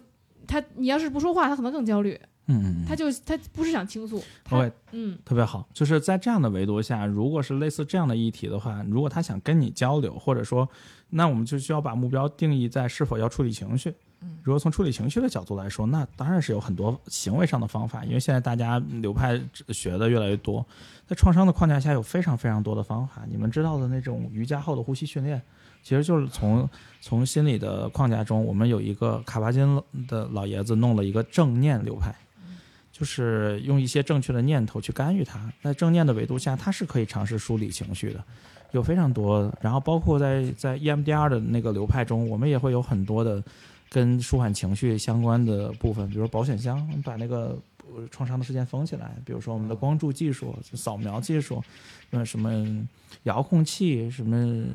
他，你要是不说话，他可能更焦虑，嗯，他就他不是想倾诉，他 OK 嗯特别好。就是在这样的维度下，如果是类似这样的议题的话，如果他想跟你交流，或者说，那我们就需要把目标定义在是否要处理情绪。如果从处理情绪的角度来说，那当然是有很多行为上的方法，因为现在大家流派学的越来越多，在创伤的框架下有非常非常多的方法。你们知道的那种瑜伽后的呼吸训练，其实就是从从心理的框架中，我们有一个卡巴金的老爷子弄了一个正念流派，就是用一些正确的念头去干预它。在正念的维度下，它是可以尝试梳理情绪的，有非常多。然后包括在在 EMDR 的那个流派中，我们也会有很多的跟舒缓情绪相关的部分，比如保险箱，你把那个创伤的事件封起来，比如说我们的光柱技术、扫描技术，那什么遥控器、什么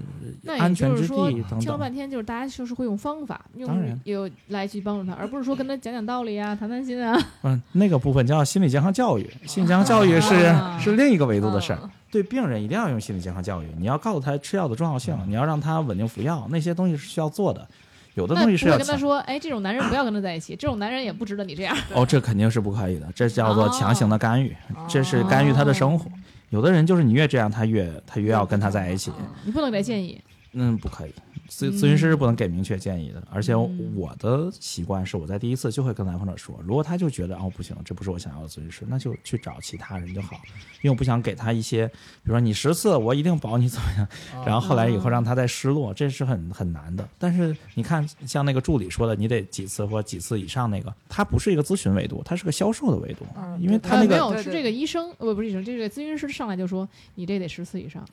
安全之地等等。听了半天，就是大家就是会用方法，用有来去帮助他，而不是说跟他讲讲道理啊、谈谈心啊。嗯，那个部分叫心理健康教育，心理健康教育是、啊是另一个维度的事儿。嗯对病人一定要用心理健康教育，你要告诉他吃药的重要性，你要让他稳定服药，那些东西是需要做的。有的东西是要跟他说，哎，这种男人不要跟他在一起，这种男人也不值得你这样。哦，这肯定是不可以的，这叫做强行的干预，哦这是干预他的生活。有的人就是你越这样，他越他越要跟他在一起。你不能给他建议，嗯，不可以。咨嗯咨询师是不能给明确建议的，而且嗯我的习惯是我在第一次就会跟来访者说，如果他就觉得哦不行，这不是我想要的咨询师，那就去找其他人就好，因为我不想给他一些，比如说你十次我一定保你怎么样，然后后来以后让他再失落，这是很很难的。但是你看，像那个助理说的，你得几次或几次以上那个，他不是一个咨询维度，他是个销售的维度，嗯因为他那个呃没有，是这个医生，呃，不是医生，这个咨询师上来就说你这得十次以上。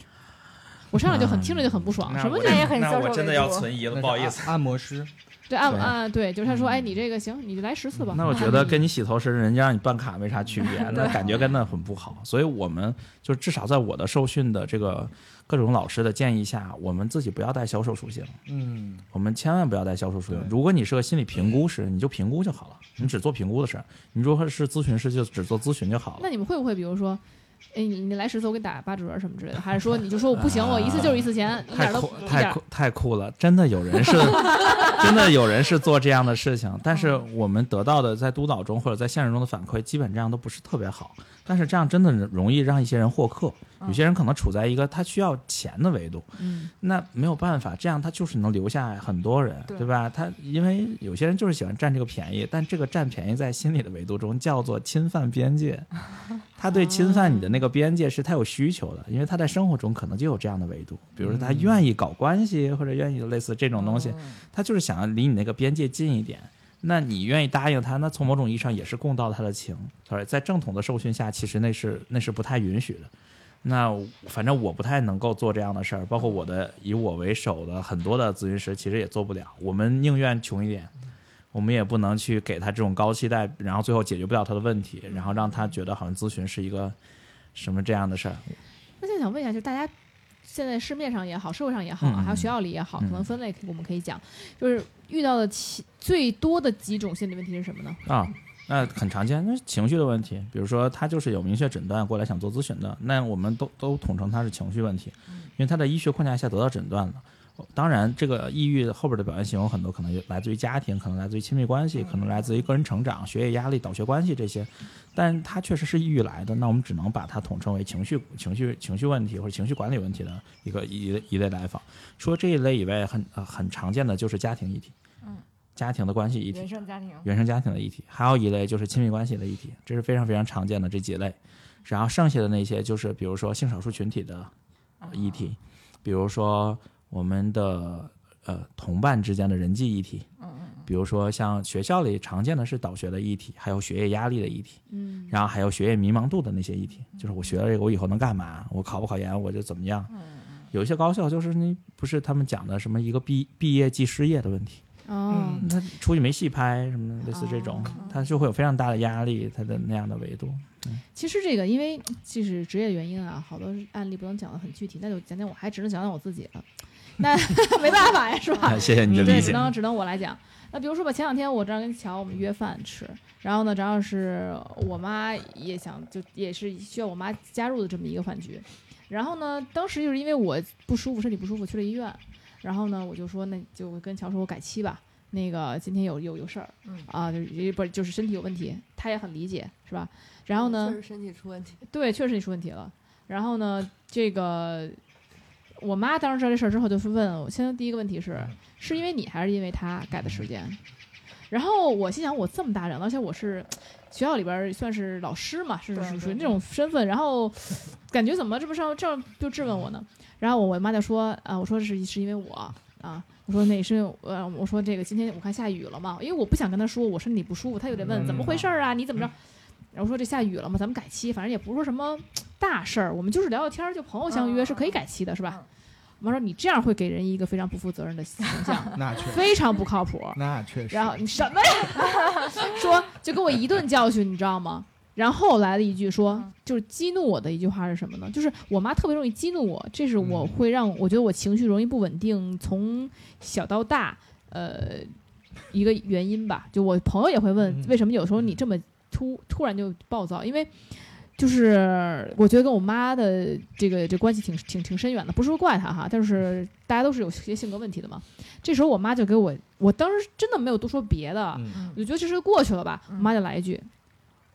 我上来就很听着就很不爽，什么就那也很销售那我真的要存疑了，不好意思。按按摩师，对按对按对，就是他说，哎，你这个行，你就来十次吧。那我 觉得跟你洗头时人家让你办卡没啥区别，那感觉跟那很不好。所以我们就至少在我的受训的这个各种老师的建议下，我们自己不要带销售属性，嗯，我们千万不要带销售属性。如果你是个心理评估师，你就评估就好了，你只做评估的事儿。你如果是咨询师，就只做咨询就好了那。你们会不会比如说，哎，你你来十次我给你打八折什么之类的，还是说你就说我不行，我一次就是一次钱，一太点都酷太酷太酷了！真的有人是，真的有人是做这样的事情，但是我们得到的在督导中或者在现实中的反馈，基本这样都不是特别好。但是这样真的容易让一些人获客，有些人可能处在一个他需要钱的维度，嗯那没有办法，这样他就是能留下很多人，对对吧？他因为有些人就是喜欢占这个便宜，但这个占便宜在心理的维度中叫做侵犯边界。他对侵犯你的那个边界是他有需求的，因为他在生活中可能就有这样的维度，比如说他愿意搞关系或者愿意类似这种东西，嗯他就是想要离你那个边界近一点。那你愿意答应他，那从某种意义上也是共道他的情。sorry，在正统的受训下，其实那是那是不太允许的。那反正我不太能够做这样的事儿，包括我的以我为首的很多的咨询师，其实也做不了。我们宁愿穷一点，我们也不能去给他这种高期待，然后最后解决不了他的问题，然后让他觉得好像咨询是一个什么这样的事儿。那就想问一下，就大家现在市面上也好，社会上也好还有学校里也好，可能嗯分类我们可以讲，就是遇到的其最多的几种心理问题是什么呢？啊，那很常见，那是情绪的问题。比如说他就是有明确诊断过来想做咨询的，那我们都都统称他是情绪问题，因为他在医学框架下得到诊断了。当然，这个抑郁后边的表现形有很多，可能来自于家庭，可能来自于亲密关系，可能来自于个人成长、学业压力、导学关系这些，但他确实是抑郁来的，那我们只能把它统称为情绪、情绪、情绪问题或者情绪管理问题的一个一类一类来访。除了这一类以外，很呃很常见的就是家庭议题，嗯，家庭的关系议题原，生家庭，原生家庭的议题，还有一类就是亲密关系的议题，这是非常非常常见的这几类。然后剩下的那些就是比如说性少数群体的议题，比如说我们的呃同伴之间的人际议题，嗯嗯比如说像学校里常见的是导学的议题，还有学业压力的议题，嗯然后还有学业迷茫度的那些议题，就是我学了这个我以后能干嘛？我考不考研我就怎么样？嗯有一些高校就是那不是他们讲的什么一个毕毕业即失业的问题。哦，他出去没戏拍什么的，类似这种，他就会有非常大的压力，他的那样的维度。其实这个因为即使职业原因啊，好多案例不能讲的很具体，那就讲讲我，还只能讲讲我自己了。那 没办法呀，是吧？啊谢谢你的对，理解。只能只能我来讲。那比如说吧，前两天我正好跟乔我们约饭吃，然后呢，正好是我妈也想，就也是需要我妈加入的这么一个饭局。然后呢，当时就是因为我不舒服，身体不舒服去了医院，然后呢，我就说那就跟乔说我改期吧。那个今天有有有事儿嗯啊，就是不是就是身体有问题，他也很理解，是吧？然后呢确，实身体出问题，对，确实你出问题了。然后呢，这个我妈当时知道这事儿之后，就是问我，现在第一个问题是，是因为你还是因为他改的时间？然后我心想，我这么大人了，而且我是学校里边儿算是老师嘛，是属属于那种身份，然后感觉怎么这么上这样就质问我呢？然后我我妈就说啊，我说是是因为我啊，我说那是因为呃，我说这个今天我看下雨了嘛，因为我不想跟他说我身体不舒服，他又得问嗯怎么回事儿啊，你怎么着？然后说这下雨了嘛，咱们改期，反正也不是说什么大事儿，我们就是聊聊天儿，就朋友相约嗯是可以改期的，是吧嗯？我妈说你这样会给人一个非常不负责任的形象，那确非常不靠谱。那确实。然后你什么呀？说就给我一顿教训，你知道吗？然后来了一句说嗯，就是激怒我的一句话是什么呢？就是我妈特别容易激怒我，这是我嗯会让我觉得我情绪容易不稳定，从小到大，呃，一个原因吧。就我朋友也会问，嗯为什么有时候你这么突突然就暴躁？因为就是我觉得跟我妈的这个这关系挺挺挺深远的，不是说怪她哈，但是大家都是有些性格问题的嘛。这时候我妈就给我，我当时真的没有多说别的，我就觉得这事过去了吧。嗯我妈就来一句：“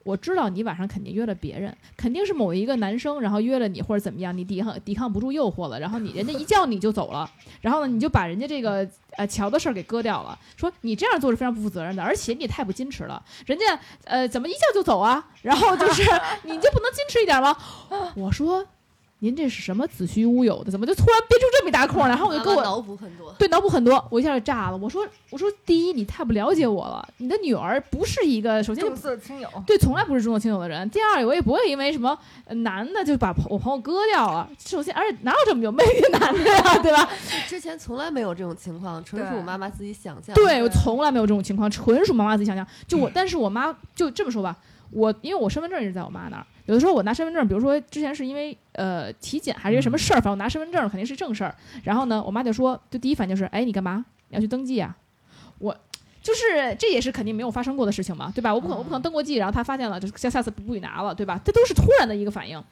我知道你晚上肯定约了别人，肯定是某一个男生，然后约了你或者怎么样，你抵抗抵抗不住诱惑了，然后你人家一叫你就走了，然后呢你就把人家这个呃桥的事儿给割掉了，说你这样做是非常不负责任的，而且你也太不矜持了，人家呃怎么一叫就走啊？然后就是 你就不能矜持一点吗？我说。您这是什么子虚乌有的？怎么就突然憋出这么一大空来？然后我就跟我脑补很多。对，脑补很多，我一下就炸了。我说，我说，第一，你太不了解我了。你的女儿不是一个，首先重色轻友，对，从来不是重色轻友的人。第二，我也不会因为什么呃男的就把朋我朋友割掉了。首先，而且哪有这么有魅力的男的呀，对吧？之前从来没有这种情况，纯属我妈妈自己想象。对我从来没有这种情况，纯属妈妈自己想象。就我，但是我妈就这么说吧，我因为我身份证一直在我妈那儿，有的时候我拿身份证，比如说之前是因为呃体检还是一个什么事儿，反正我拿身份证肯定是正事儿。然后呢，我妈就说，就第一反应就是，哎，你干嘛？你要去登记啊？我。就是这也是肯定没有发生过的事情嘛，对吧？我不可能我不可能登过记，然后他发现了，就下下次不不许拿了，对吧？这都是突然的一个反应。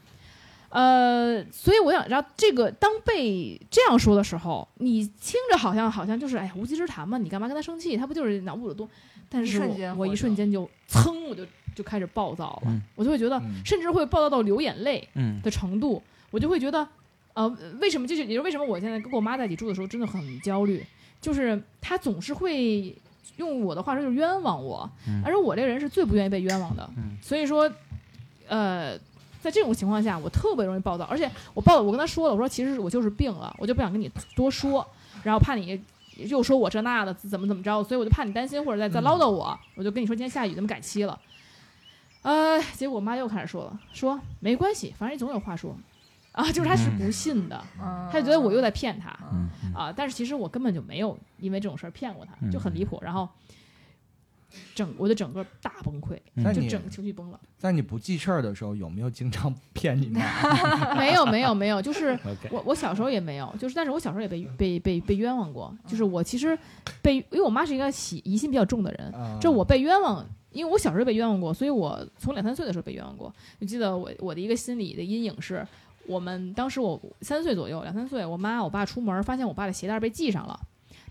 呃，所以我想知道，这个当被这样说的时候，你听着好像好像就是哎呀无稽之谈嘛，你干嘛跟他生气？他不就是脑补的多？但是我一瞬间就噌，我就就开始暴躁了，嗯。我就会觉得，嗯。甚至会暴躁到流眼泪嗯。的程度，我就会觉得，呃，为什么就是也就是为什么我现在跟我妈在一起住的时候真的很焦虑，就是她总是会用我的话说就是冤枉我，嗯。而且我这个人是最不愿意被冤枉的，嗯。所以说，呃。在这种情况下，我特别容易暴躁，而且我暴躁，我跟他说了，我说其实我就是病了，我就不想跟你多说，然后怕你又说我这那的怎么怎么着，所以我就怕你担心或者再再唠叨我，我就跟你说今天下雨，咱们改期了。呃，结果我妈又开始说了，说没关系，反正你总有话说，啊，就是她是不信的，嗯。她就觉得我又在骗她嗯。啊，但是其实我根本就没有因为这种事儿骗过她，就很离谱，然后整我的整个大崩溃，那就整个情绪崩了。在你不记事儿的时候，有没有经常 骗你妈？没有没有没有，就是 我我小时候也没有，就是但是我小时候也被被被被冤枉过，就是我其实被因为我妈是一个喜疑心比较重的人，啊这我被冤枉，因为我小时候被冤枉过，所以我从两三岁的时候被冤枉过。我记得我我的一个心理的阴影是，我们当时我三岁左右，两三岁，我妈我爸出门发现我爸的鞋带被系上了，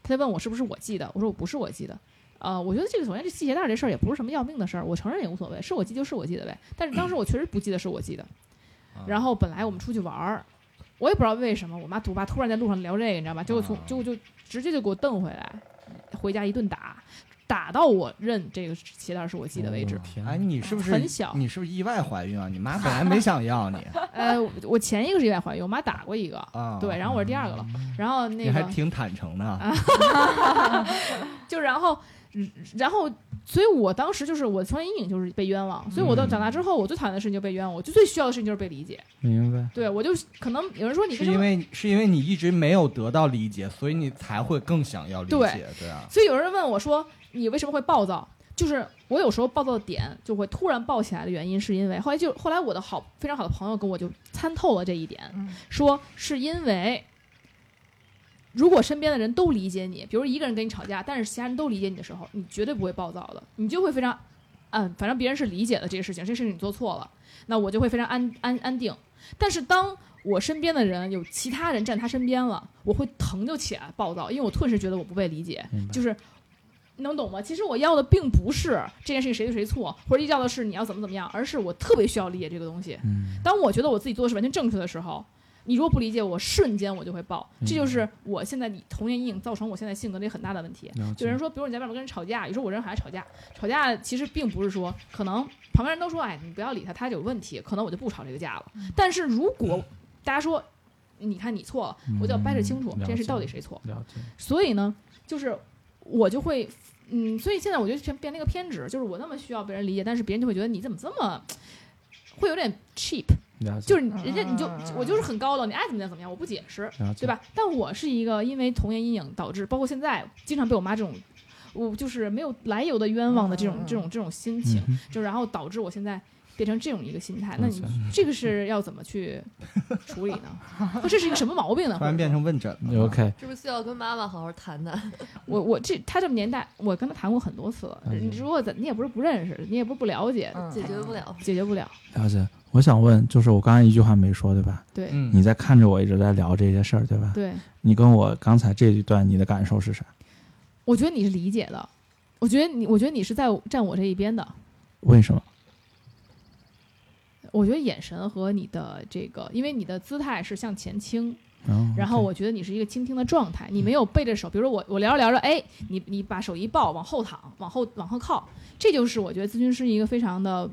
他就问我是不是我系的，我说我不是我系的。呃，我觉得这个首先这系鞋带这事儿也不是什么要命的事儿，我承认也无所谓，是我系就是我系的呗。但是当时我确实不记得是我系的。然后本来我们出去玩儿，我也不知道为什么，我妈我爸突然在路上聊这个，你知道吧？结果从结果就直接就给我瞪回来，回家一顿打，打到我认这个鞋带是我系的为止。天哎，你是不是很小你是不是意外怀孕啊？你妈 本来没想要你呃，我我前一个是意外怀孕，我妈打过一个，啊？对，然后我是第二个了，然后那个你还挺坦诚的。就然后嗯然后，所以我当时就是我童年阴影就是被冤枉，所以我到长大之后，我最讨厌的事情就是被冤枉，我就最需要的事情就是被理解。明白。对我就可能有人说你是因为是因为你一直没有得到理解，所以你才会更想要理对解，对啊。所以有人问我说你为什么会暴躁？就是我有时候暴躁的点就会突然暴起来的原因，是因为后来就后来我的好非常好的朋友跟我就参透了这一点，嗯说是因为，如果身边的人都理解你，比如一个人跟你吵架，但是其他人都理解你的时候，你绝对不会暴躁的，你就会非常，嗯，反正别人是理解的这个事情，这事情你做错了，那我就会非常安安安定。但是当我身边的人有其他人站他身边了，我会疼就起来暴躁，因为我顿时觉得我不被理解，就是。能懂吗？其实我要的并不是这件事情谁对谁错，或者要的是你要怎么怎么样，而是我特别需要理解这个东西。嗯当我觉得我自己做的是完全正确的时候，你如果不理解我，瞬间我就会爆。嗯这就是我现在童年阴影造成我现在性格的一个很大的问题。有人说，比如你在外面跟人吵架，有时候我人还吵架，吵架其实并不是说可能旁边人都说，哎，你不要理他，他有问题，可能我就不吵这个架了。但是如果大家说，你看你错了，我就要掰扯清楚嗯这件事到底谁错。所以呢，就是我就会，嗯，所以现在我觉得变变了一个偏执，就是我那么需要别人理解，但是别人就会觉得你怎么这么，会有点 cheap，就是人家你就我就是很高冷，你爱怎么样怎么样，我不解释，对？吧？但我是一个因为童年阴影导致，包括现在经常被我妈这种。我就是没有来由的冤枉的这种这种这种心情，嗯就然后导致我现在变成这种一个心态。那你这个是要怎么去处理呢？或这是一个什么毛病呢？突然变成问诊了。OK，是不是需要跟妈妈好好谈谈？我我这他这么年代，我跟他谈过很多次了。嗯你如果怎你也不是不认识，你也不是不了解，嗯解决不了。解决不了。了解。我想问，就是我刚才一句话没说，对吧？对、嗯，你在看着我一直在聊这些事儿，对吧？对，你跟我刚才这一段，你的感受是啥？我觉得你是理解的，我觉得你，我觉得你是在站我这一边的。为什么？我觉得眼神和你的这个，因为你的姿态是向前倾，嗯然后我觉得你是一个倾听的状态，你没有背着手，比如说我我聊着聊着，哎，你你把手一抱，往后躺，往后往后靠，这就是我觉得咨询师一个非常的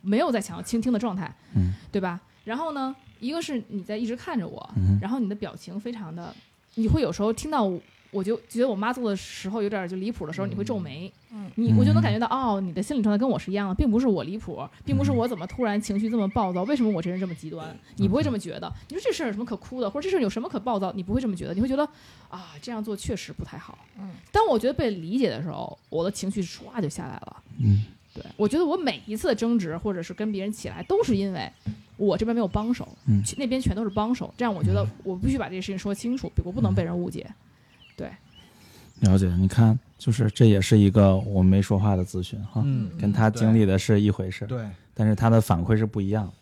没有在想要倾听的状态，嗯对吧？然后呢，一个是你在一直看着我，嗯然后你的表情非常的，你会有时候听到我我就觉得我妈做的时候有点就离谱的时候，你会皱眉，嗯你我就能感觉到哦，你的心理状态跟我是一样的，并不是我离谱，并不是我怎么突然情绪这么暴躁，为什么我这人这么极端？你不会这么觉得。你说这事儿有什么可哭的，或者这事儿有什么可暴躁？你不会这么觉得，你会觉得啊，这样做确实不太好。嗯，当我觉得被理解的时候，我的情绪唰就下来了。嗯对我觉得我每一次的争执，或者是跟别人起来，都是因为我这边没有帮手，嗯去那边全都是帮手。这样我觉得我必须把这个事情说清楚，我不能被人误解。对，了解，你看，就是这也是一个我没说话的咨询哈，嗯，跟他经历的是一回事，对，但是他的反馈是不一样的。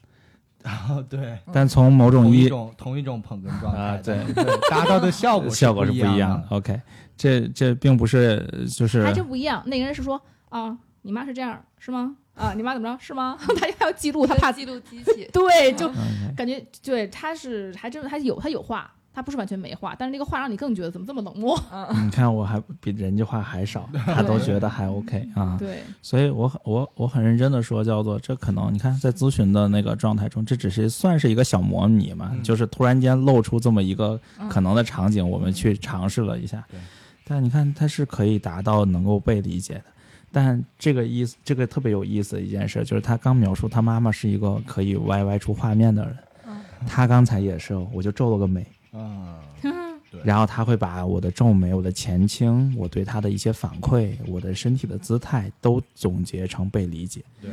然 后对，但从某种同一意种同一种捧哏状态啊，对对，达到的效果 效果是不不一样的。OK，这这并不是就是还真不一样。那个人是说啊，你妈是这样是吗？啊，你妈怎么着是吗？他还要记录，他怕记录机器，对，就感觉对他是还真他有他有话，他不是完全没话，但是那个话让你更觉得怎么这么冷漠。嗯 你看我还比人家话还少，他都觉得还 OK 啊。对，所以我很我我很认真的说，叫做这可能你看在咨询的那个状态中，这只是算是一个小模拟嘛，嗯就是突然间露出这么一个嗯可能的场景，我们去尝试了一下对。但你看，它是可以达到能够被理解的。但这个意思，这个特别有意思的一件事，就是他刚描述他妈妈是一个可以歪歪出画面的人，嗯他刚才也是，我就皱了个眉，嗯，对然后他会把我的皱眉、我的前倾、我对他的一些反馈、我的身体的姿态都总结成被理解。对，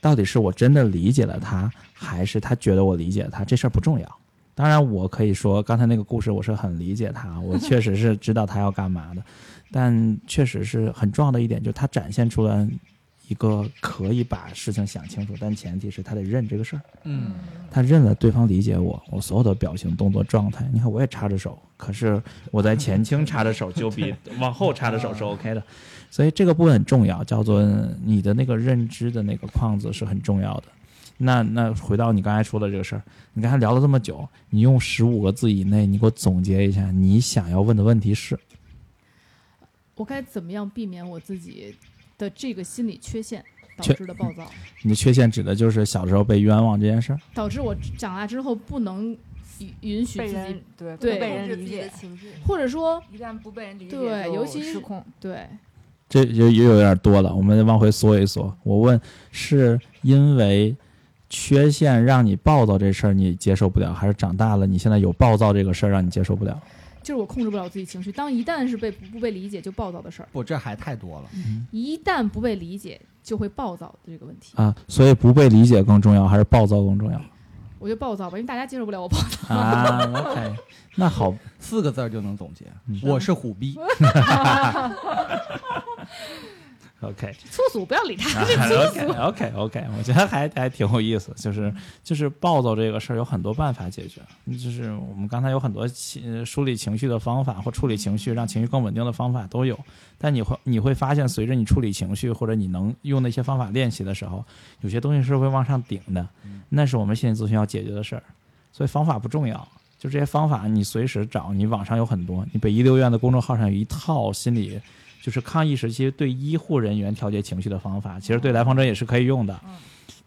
到底是我真的理解了他，还是他觉得我理解了他？这事儿不重要。当然，我可以说刚才那个故事我是很理解他，我确实是知道他要干嘛的，但确实是很重要的一点，就是他展现出了一个可以把事情想清楚，但前提是他得认这个事儿。嗯，他认了对方理解我，我所有的表情、动作、状态。你看，我也插着手，可是我在前倾插着手就比往后插着手是 OK 的，所以这个部分很重要，叫做你的那个认知的那个框子是很重要的。那那回到你刚才说的这个事儿，你刚才聊了这么久，你用十五个字以内，你给我总结一下你想要问的问题是？我该怎么样避免我自己的这个心理缺陷导致的暴躁，你的缺陷指的就是小时候被冤枉这件事儿。导致我长大之后不能允允许自己，对对不被人理解，情绪。或者说一旦不被人理解，对尤其是失控。对这又又有点多了，我们往回缩一缩。我问，是因为缺陷让你暴躁这事儿你接受不了，还是长大了你现在有暴躁这个事儿让你接受不了？就是我控制不了自己情绪。当一旦是被不不被理解，就暴躁的事儿；不，这还太多了。一旦不被理解，就会暴躁的这个问题。啊，所以不被理解更重要，还是暴躁更重要？我觉得暴躁吧，因为大家接受不了我暴躁。啊，OK，那好，四个字儿就能总结嗯，我是虎逼。OK，粗俗，不要理他。OK OK OK，我觉得还还挺有意思，就是就是暴躁这个事儿有很多办法解决，就是我们刚才有很多情梳理情绪的方法或处理情绪让情绪更稳定的方法都有，但你会你会发现，随着你处理情绪或者你能用那些方法练习的时候，有些东西是会往上顶的，那是我们心理咨询要解决的事儿，所以方法不重要。就这些方法，你随时找，你网上有很多，你北医六院的公众号上有一套心理就是抗疫时期对医护人员调节情绪的方法，其实对来访者也是可以用的，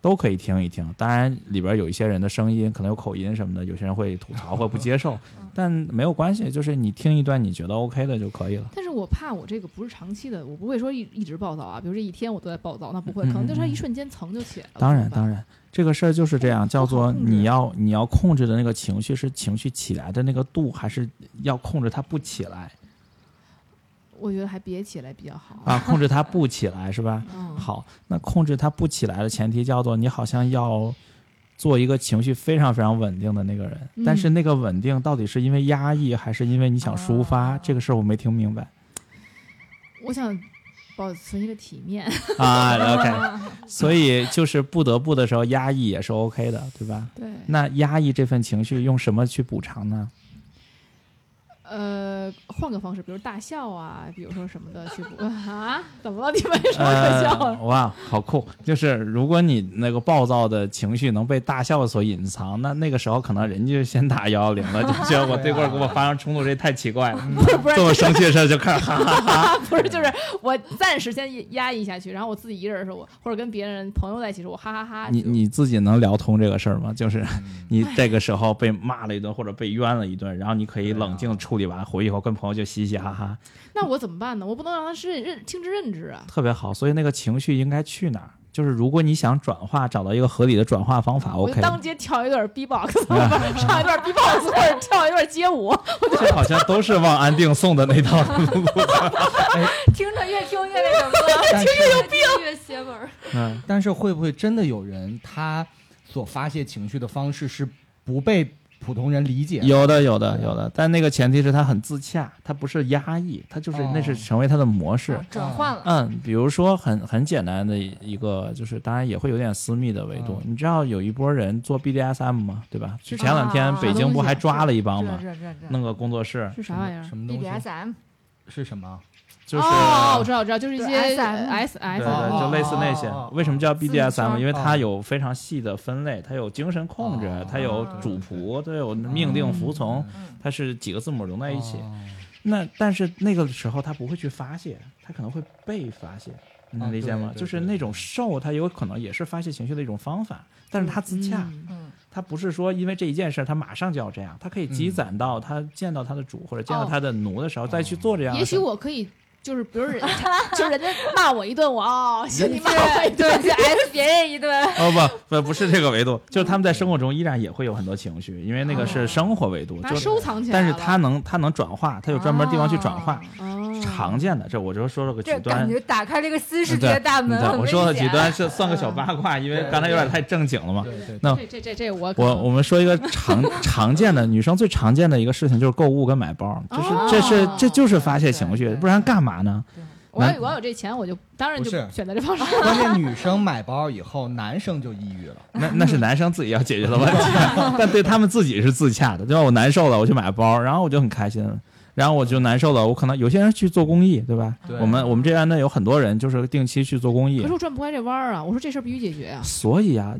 都可以听一听。当然里边有一些人的声音可能有口音什么的，有些人会吐槽或不接受，但没有关系，就是你听一段你觉得 OK 的就可以了。但是我怕我这个不是长期的，我不会说一一直暴躁啊。比如这一天我都在暴躁，那不会，嗯可能就是它嗯一瞬间层就起来了。当然，当然，这个事儿就是这样，叫做你要你要控制的那个情绪是情绪起来的那个度，还是要控制它不起来我觉得还别起来比较好。啊？控制它不起来是吧？嗯，好，那控制它不起来的前提叫做你好像要做一个情绪非常非常稳定的那个人，嗯但是那个稳定到底是因为压抑还是因为你想抒发？哦这个事儿我没听明白我想保存一个体面。啊。OK，所以就是不得不的时候压抑也是 OK 的，对吧？对，那压抑这份情绪用什么去补偿呢？呃，换个方式，比如大笑啊，比如说什么的去补 啊？怎么了？你们有什么可笑呃，的？哇，好酷！就是如果你那个暴躁的情绪能被大笑所隐藏，那那个时候可能人家就先打幺幺零了，就觉得我对过跟我发生冲突，这太奇怪了。不是不是这么生气的事就开始哈哈哈。不是，就是我暂时先压抑下去，然后我自己一个人的时候，我或者跟别人朋友在一起的时候，我哈哈哈就你你自己能聊通这个事儿吗？就是你这个时候被骂了一顿或者被冤了一顿，然后你可以冷静处理完，回去以后跟朋友就嘻嘻哈哈，那我怎么办呢？我不能让他是认认听之任之啊。特别好。所以那个情绪应该去哪儿？就是如果你想转化，找到一个合理的转化方法我就，OK。当街跳一段 B-box，唱 一段 B-box 或者跳一段街舞。这好像都是望安定送的那套路。听着越听越那什么了。但是越邪门。嗯，但是会不会真的有人他所发泄情绪的方式是不被普通人理解的？有的，有的，有的，但那个前提是他很自洽，他不是压抑，他就是哦那是成为他的模式。转换了，嗯，比如说很很简单的一个，就是当然也会有点私密的维度。你知道有一波人做 BDSM 吗？对吧？就前两天啊北京不还抓了一帮吗？弄个工作室，是啥玩意儿？什么东西？BDSM 是什么？就是、哦，我知道，我知道，就是一些 S 对 S 哦对，就类似那些。为什么叫自 BDSM？因为它哦有非常细的分类，它有精神控制哦，它有主仆，它有命令服从，嗯它是几个字母融在一起。哦那但是那个时候他不会去发泄，他可能会被发泄，你能啊理解吗？就是那种受，它有可能也是发泄情绪的一种方法，但是他自洽，嗯嗯他不是说因为这一件事儿他马上就要这样，他可以积攒到他见到他的主或者见到哦他的奴的时候再去做这样也。许我可以，就是比如人，就是人家骂我一顿，我哦，行，你骂我一对顿，对，就 S 别人一顿，哦不不不是这个维度，就是他们在生活中依然也会有很多情绪，因为那个是生活维度，就是收藏起来。但是他能他能转化，他有专门地方去转化。哦常见的，这我就说了个极端感，觉打开了一个新世界大门，我说了险极端是算个小八卦，因为刚才有点太正经了嘛。对对，那这这这这我我我们说一个常常见的女生最常见的一个事情就是购物跟买包，就是哦这是这就是发泄情绪不然干嘛呢？我要我要有这钱，我就当然就选择这方式。关键女生买包以后，男生就抑郁了。那那是男生自己要解决的问题，但对他们自己是自洽的，对吧？我难受了，我去买包，然后我就很开心。然后我就难受了，我可能有些人去做公益，对吧？对我们我们这边呢有很多人就是定期去做公益可是，我转不开这弯儿啊！我说这事儿必须解决啊！所以啊，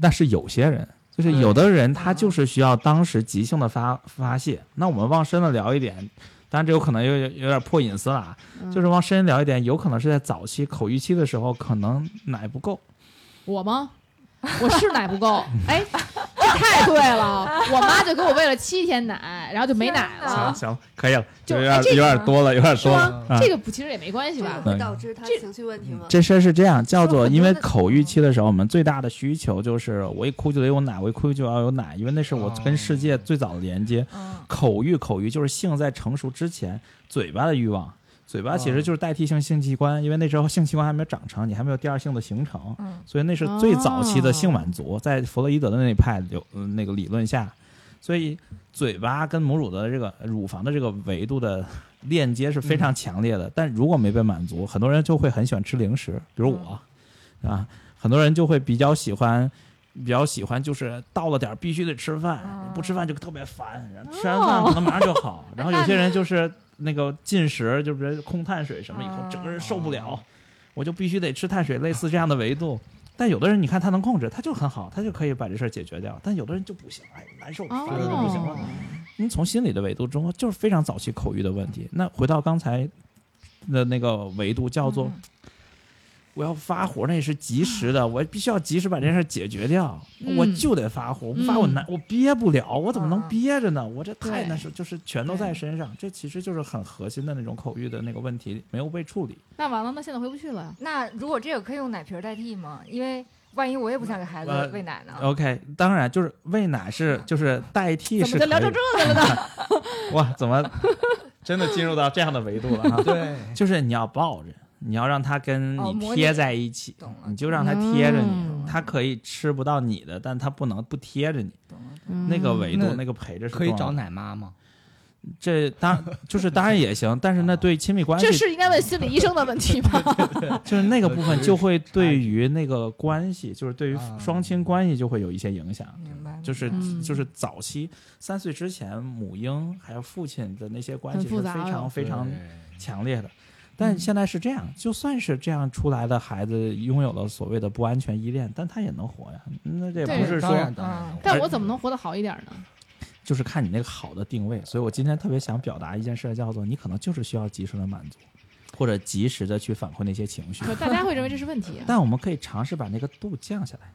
那是有些人，就是有的人他就是需要当时即兴的发发泄。那我们往深了聊一点，当然这有可能有有点破隐私了啊，嗯就是往深聊一点，有可能是在早期口欲期的时候，可能奶不够。我吗？我是奶不够，哎，这太对了！我妈就给我喂了七天奶，然后就没奶了行，行，可以了，就有点哎这个有点多了，有点是多了？啊。这个不其实也没关系吧？会导致他情绪问题吗？这事儿是这样，叫做因为口欲期的时候，我们最大的需求就是我一哭就得有奶，我一哭就要有奶，因为那是我跟世界最早的连接。嗯口欲，口欲就是性在成熟之前嘴巴的欲望。嘴巴其实就是代替性性器官，因为那时候性器官还没有长成，你还没有第二性的形成，嗯。所以那是最早期的性满足，在弗洛伊德的那一派有、呃那个理论下，所以嘴巴跟母乳的这个乳房的这个维度的链接是非常强烈的。但如果没被满足，很多人就会很喜欢吃零食，比如我，啊，很多人就会比较喜欢。比较喜欢就是到了点儿必须得吃饭，不吃饭就特别烦，吃完饭可能马上就好。然后有些人就是那个进食，就是空碳水什么以后，整个人受不了，我就必须得吃碳水，类似这样的维度。但有的人你看他能控制，他就很好，他就可以把这事儿解决掉。但有的人就不行，哎，难受，烦的都不行了。哦，你从心理的维度中，就是非常早期口欲的问题。那回到刚才的那个维度，叫做嗯我要发火，那也是及时的，我必须要及时把这件事解决掉，嗯我就得发火，我不发我难，我憋不了，我怎么能嗯憋着呢？我这太对难受，就是全都在身上，这其实就是很核心的那种口欲的那个问题没有被处理。那完了，那现在回不去了。那如果这个可以用奶瓶代替吗？因为万一我也不想给孩子呃喂奶呢？OK，当然就是喂奶是就是代替怎么就聊成这个了呢？哇，怎么 真的进入到这样的维度了哈？对，就是你要抱着，你要让它跟你贴在一起，你就让它贴着你，嗯它可以吃不到你的，但它不能不贴着你。嗯那个维度，那那个陪着是可以找。奶妈吗？这当就是当然也行，但是那对亲密关系这是应该问心理医生的问题吗？就是那个部分就会对于那个关系，就是对于啊双亲关系就会有一些影响。明白，就是嗯就是早期三岁之前，母婴还有父亲的那些关系是非常非常强烈的。但现在是这样，就算是这样出来的孩子拥有了所谓的不安全依恋，但他也能活呀。那这对不是当然说，当然但我怎么能活得好一点呢？就是看你那个好的定位。所以我今天特别想表达一件事，叫做你可能就是需要及时的满足，或者及时的去反馈那些情绪。可大家会认为这是问题啊。但我们可以尝试把那个度降下来。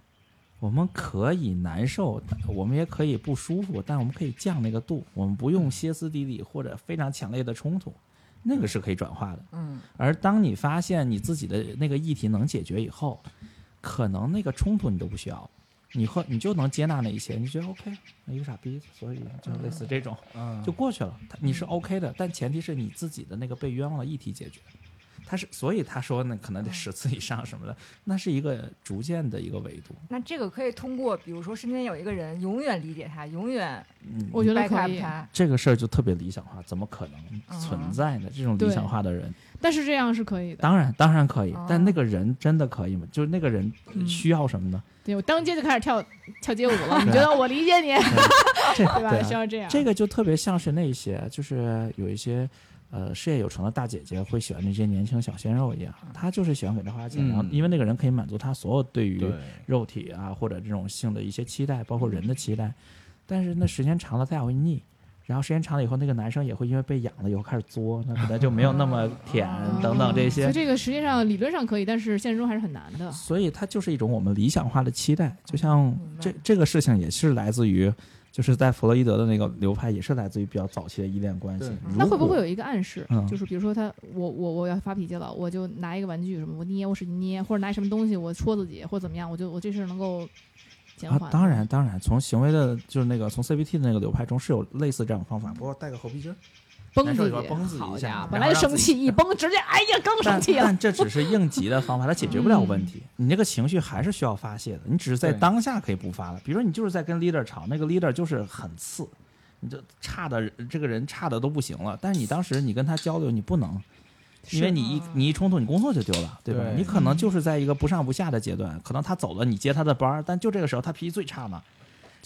我们可以难受，我们也可以不舒服，但我们可以降那个度。我们不用歇斯底里或者非常强烈的冲突，那个是可以转化的。嗯，而当你发现你自己的那个议题能解决以后，可能那个冲突你都不需要，你会你就能接纳那一些，你觉得 OK，一个傻逼，所以就类似这种嗯就过去了。你是 OK 的，但前提是你自己的那个被冤枉的议题解决。他是，所以他说呢，可能得十次以上什么的，那是一个逐渐的一个维度。那这个可以通过，比如说身边有一个人永远理解他，永远嗯，我觉得可以，这个事儿就特别理想化，怎么可能存在呢？这种理想化的人，但是这样是可以的。当然当然可以哦，但那个人真的可以吗？就是那个人嗯需要什么呢？对我当街就开始跳跳街舞了，你觉得我理解你，这对吧？需要这样。这个就特别像是那些，就是有一些呃事业有成的大姐姐会喜欢那些年轻小鲜肉一样，她就是喜欢给他花钱，嗯然后因为那个人可以满足她所有对于肉体啊或者这种性的一些期待，包括人的期待，但是那时间长了她也会腻。然后时间长了以后，那个男生也会因为被养了以后开始作，那可能就没有那么 舔等等这些所以，这个实际上理论上可以，但是现实中还是很难的。所以它就是一种我们理想化的期待。就像这这个事情也是来自于，就是在弗洛伊德的那个流派，也是来自于比较早期的依恋关系对。那会不会有一个暗示，嗯就是比如说他我我我要发脾气了，我就拿一个玩具什么，我捏我使劲捏，或者拿什么东西我戳自己，或者怎么样，我就我这事儿能够减缓、啊，当然当然，从行为的，就是那个从 CBT 的那个流派中是有类似这样的方法，不过带个猴皮筋儿。绷自己一下本来生气，一崩直接哎呀更生气了。但这只是应急的方法，它解决不了问题。你这个情绪还是需要发泄的，你只是在当下可以不发了。比如说你就是在跟 leader 吵，那个 leader 就是很次，你就差的这个人差的都不行了，但是你当时你跟他交流，你不能。因为你一你一冲突，你工作就丢了，对吧？对你可能就是在一个不上不下的阶段，可能他走了，你接他的班儿，但就这个时候他脾气最差嘛，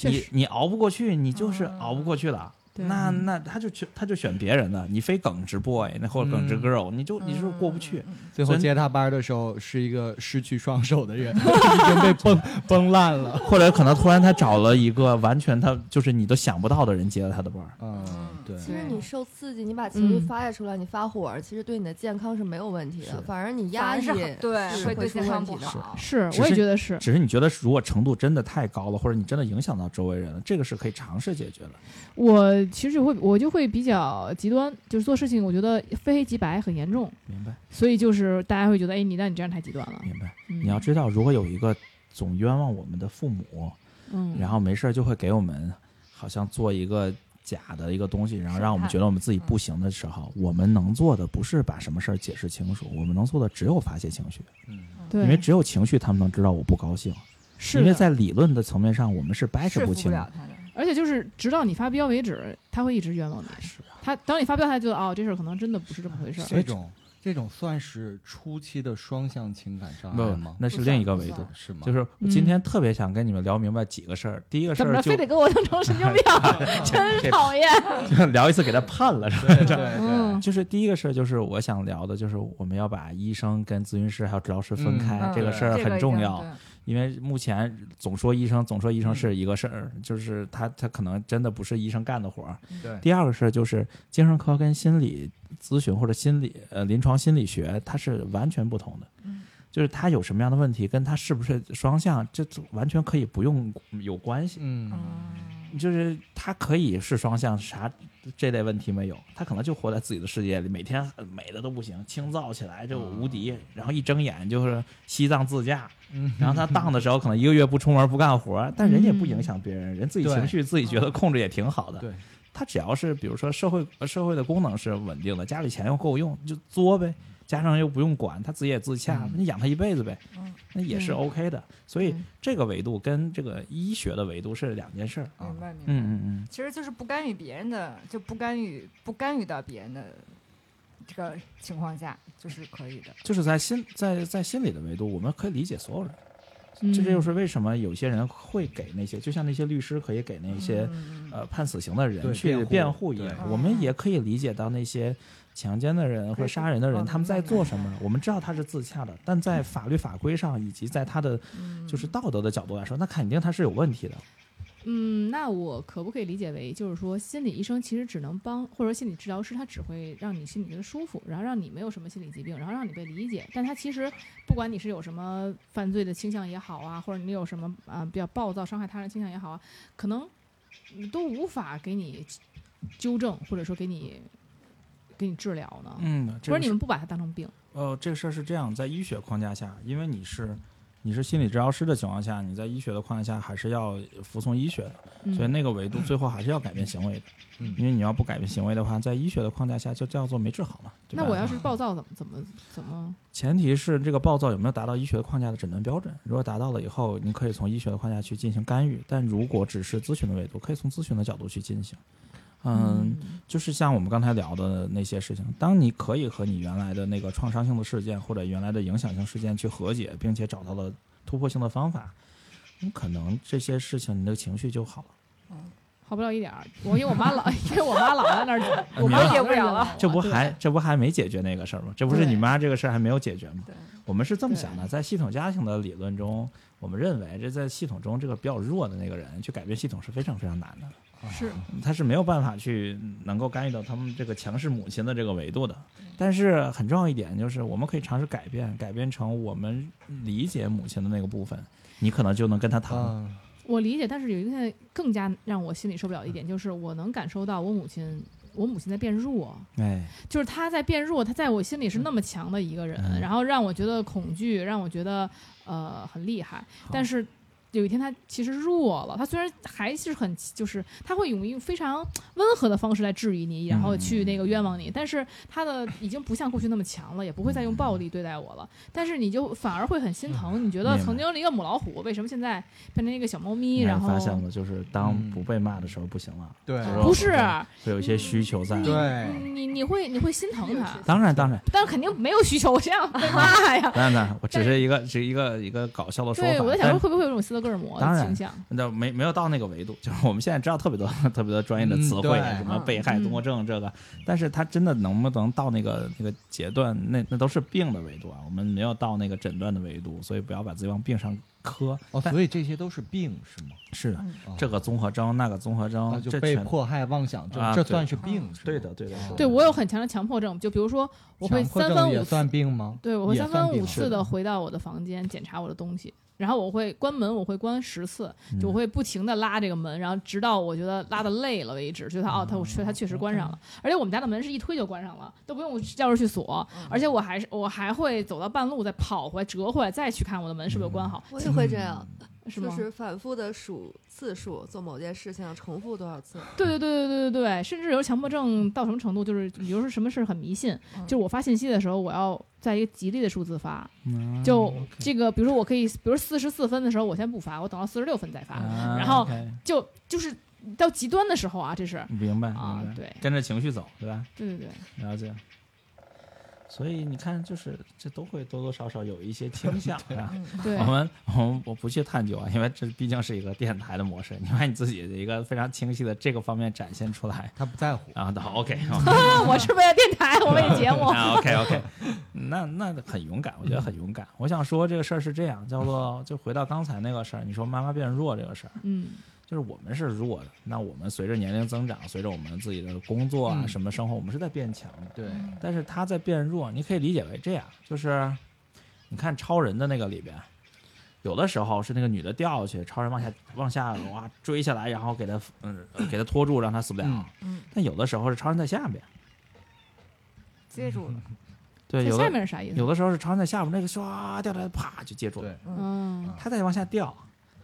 你确实你熬不过去，你就是熬不过去了。对那那他就去他就选别人的，你非耿直 boy 那或者耿直嗯 girl，、你就你就是过不去。最后接他班的时候是一个失去双手的人，已经被崩崩烂了。或者可能突然他找了一个完全他就是你都想不到的人接了他的班，嗯，对，其实你受刺激，你把情绪嗯发泄出来，你发火，其实对你的健康是没有问题的。反而你压抑对，是会出会对健康问题的。不好。是，我也觉得是。只是你觉得如果程度真的太高了，或者你真的影响到周围人了，这个是可以尝试解决的。我其实会我就会比较极端，就是做事情我觉得非黑即白很严重，明白，所以就是大家会觉得，哎，你那你这样太极端了。明白。嗯、你要知道，如果有一个总冤枉我们的父母，嗯，然后没事儿就会给我们好像做一个假的一个东西，然后让我们觉得我们自己不行的时候，我们能做的不是把什么事儿解释清楚，我们能做的只有发泄情绪，嗯，对，因为只有情绪，他们能知道我不高兴。是因为在理论的层面上，我们是掰扯说服清的。而且就是直到你发飙为止，他会一直冤枉你。是啊，他当你发飙，他就觉得哦，这事儿可能真的不是这么回事儿。这种这种算是初期的双向情感障不碍吗？那是另一个维度。是吗？就是我今天特别想跟你们聊明白几个事儿。第一个事儿就非得跟我弄成神经病？真讨厌。就聊一次给他判了，是吧？对对 就是第一个事儿，就是我想聊的，就是我们要把医生跟咨询师还有治疗师分开，嗯这个事儿很重要。对因为目前总说医生，总说医生是一个事儿，就是他他可能真的不是医生干的活儿。对第二个事儿就是精神科跟心理咨询或者心理呃临床心理学，它是完全不同的。嗯就是他有什么样的问题，跟他是不是双向，这完全可以不用有关系。嗯，嗯就是他可以是双向，啥这类问题没有，他可能就活在自己的世界里，每天美的都不行，清燥起来就无敌，然后一睁眼就是西藏自驾，嗯然后他当的时候可能一个月不出门不干活，但人也不影响别人，人自己情绪自己觉得控制也挺好的。对，他只要是比如说社会呃社会的功能是稳定的，家里钱又够用，就作呗。加上又不用管，他自己也自洽，嗯你养他一辈子呗，嗯那也是嗯 OK 的。所以嗯这个维度跟这个医学的维度是两件事儿。明白明白。嗯嗯嗯，其实就是不干预别人的，就不干预不干预到别人的这个情况下，就是可以的。就是在心在在心理的维度，我们可以理解所有人。这这就是为什么有些人会给那些，就像那些律师可以给那些、嗯呃判死刑的人去辩护一样，我们也可以理解到那些强奸的人或杀人的人嗯他们在做什么。我们知道他是自洽的，但在法律法规上以及在他的嗯就是道德的角度来说，那肯定他是有问题的。嗯，那我可不可以理解为，就是说，心理医生其实只能帮，或者说心理治疗师他只会让你心里觉得舒服，然后让你没有什么心理疾病，然后让你被理解。但他其实不管你是有什么犯罪的倾向也好啊，或者你有什么啊、比较暴躁、伤害他人倾向也好啊，可能嗯都无法给你纠正，或者说给你给你治疗呢。嗯，或这个是者你们不把它当成病。呃，这个事儿是这样，在医学框架下，因为你是你是心理治疗师的情况下，你在医学的框架下还是要服从医学的，嗯、所以那个维度最后还是要改变行为的。嗯因为你要不改变行为的话，在医学的框架下就叫做没治好嘛。对吧那我要是暴躁，怎么怎么怎么？前提是这个暴躁有没有达到医学的框架的诊断标准。如果达到了以后，你可以从医学的框架去进行干预；但如果只是咨询的维度，可以从咨询的角度去进行。嗯，就是像我们刚才聊的那些事情，当你可以和你原来的那个创伤性的事件或者原来的影响性事件去和解，并且找到了突破性的方法，你可能这些事情你的情绪就好了。嗯好不了一点儿。我因为我妈老，因为我妈老在那儿，我妈解不了了这不还这不还没解决那个事儿吗？这不是你妈这个事儿还没有解决吗？对，我们是这么想的，在系统家庭的理论中，我们认为这在系统中这个比较弱的那个人去改变系统是非常非常难的，是。他是没有办法去能够干预到他们这个强势母亲的这个维度的。但是很重要一点就是，我们可以尝试改变，改变成我们理解母亲的那个部分，你可能就能跟他谈。啊，我理解，但是有一个更加让我心里受不了的一点，就是我能感受到我母亲，我母亲在变弱，哎，就是她在变弱，她在我心里是那么强的一个人，嗯。然后让我觉得恐惧，让我觉得呃很厉害，但是。有一天，他其实弱了。他虽然还是很，就是他会用一种非常温和的方式来质疑你，然后去那个冤枉你。但是他的已经不像过去那么强了，也不会再用暴力对待我了。但是你就反而会很心疼，你觉得曾经的一个母老虎，为什么现在变成一个小猫咪？然后发现了，就是当嗯不被骂的时候不行了，对不是会有一些需求在。对，你你会你会心疼他，当然当然，但肯定没有需求，我这样被骂呀。当然当然，我只是一个只是一个一个搞笑的说法。对，我在想说会不会有一种斯德哥尔摩当然的倾向？那没没有到那个维度，就是我们现在知道特别多特别多专业的词汇，嗯什么被害嗯综合症这个，但是它真的能不能到那个那个阶段，那那都是病的维度啊，我们没有到那个诊断的维度，所以不要把自己往病上磕。哦，所以这些都是病是吗？是的，这个综合征，那个综合征，啊就被这全迫害妄想症这算是病是？对的对的哦对我有很强的强迫症，就比如说我会三番五次，病吗？对我会三番五次的回到我的房间检查我的东西，然后我会关门，我会关十次，嗯。就我会不停的拉这个门，然后直到我觉得拉的累了为止，觉得哦，它我确它确实关上了，而且我们家的门是一推就关上了，都不用钥匙去锁，而且我还是我还会走到半路再跑回来折回来再去看我的门是不是有关好，我也会这样，是吗？就是反复的数次数，做某件事情重复多少次。对对对对对对对，甚至有强迫症到什么程度，就是比如说什么事儿很迷信，嗯就是我发信息的时候，我要在一个吉利的数字发，嗯就这个，比如说我可以，比如四十四分的时候，我先不发，我等到四十六分再发，啊然后就就是到极端的时候啊，这是明白啊对。跟着情绪走，对吧？对对对，了解。所以你看，就是这都会多多少少有一些倾 向，是吧？嗯对我们我们我不去探究啊，因为这毕竟是一个电台的模式，你把你自己的一个非常清晰的这个方面展现出来，他不在乎。然后好 OK，我是为了电台，我为了节目，啊 OK OK，那那很勇敢，我觉得很勇敢。我想说这个事儿是这样，叫做就回到刚才那个事儿，你说妈妈变弱这个事儿，嗯就是我们是弱的，那我们随着年龄增长，随着我们自己的工作啊嗯什么生活，我们是在变强的。对，但是他在变弱，你可以理解为这样，就是你看超人的那个里边，有的时候是那个女的掉下去，超人往下往下哇追下来，然后给他嗯呃给他拖住，让他死不了。嗯嗯，但有的时候是超人在下边，接住了，对，有的面是啥意思？有的时候是超人在下边，那个唰掉下来，啪就接住了对，嗯他再往下掉，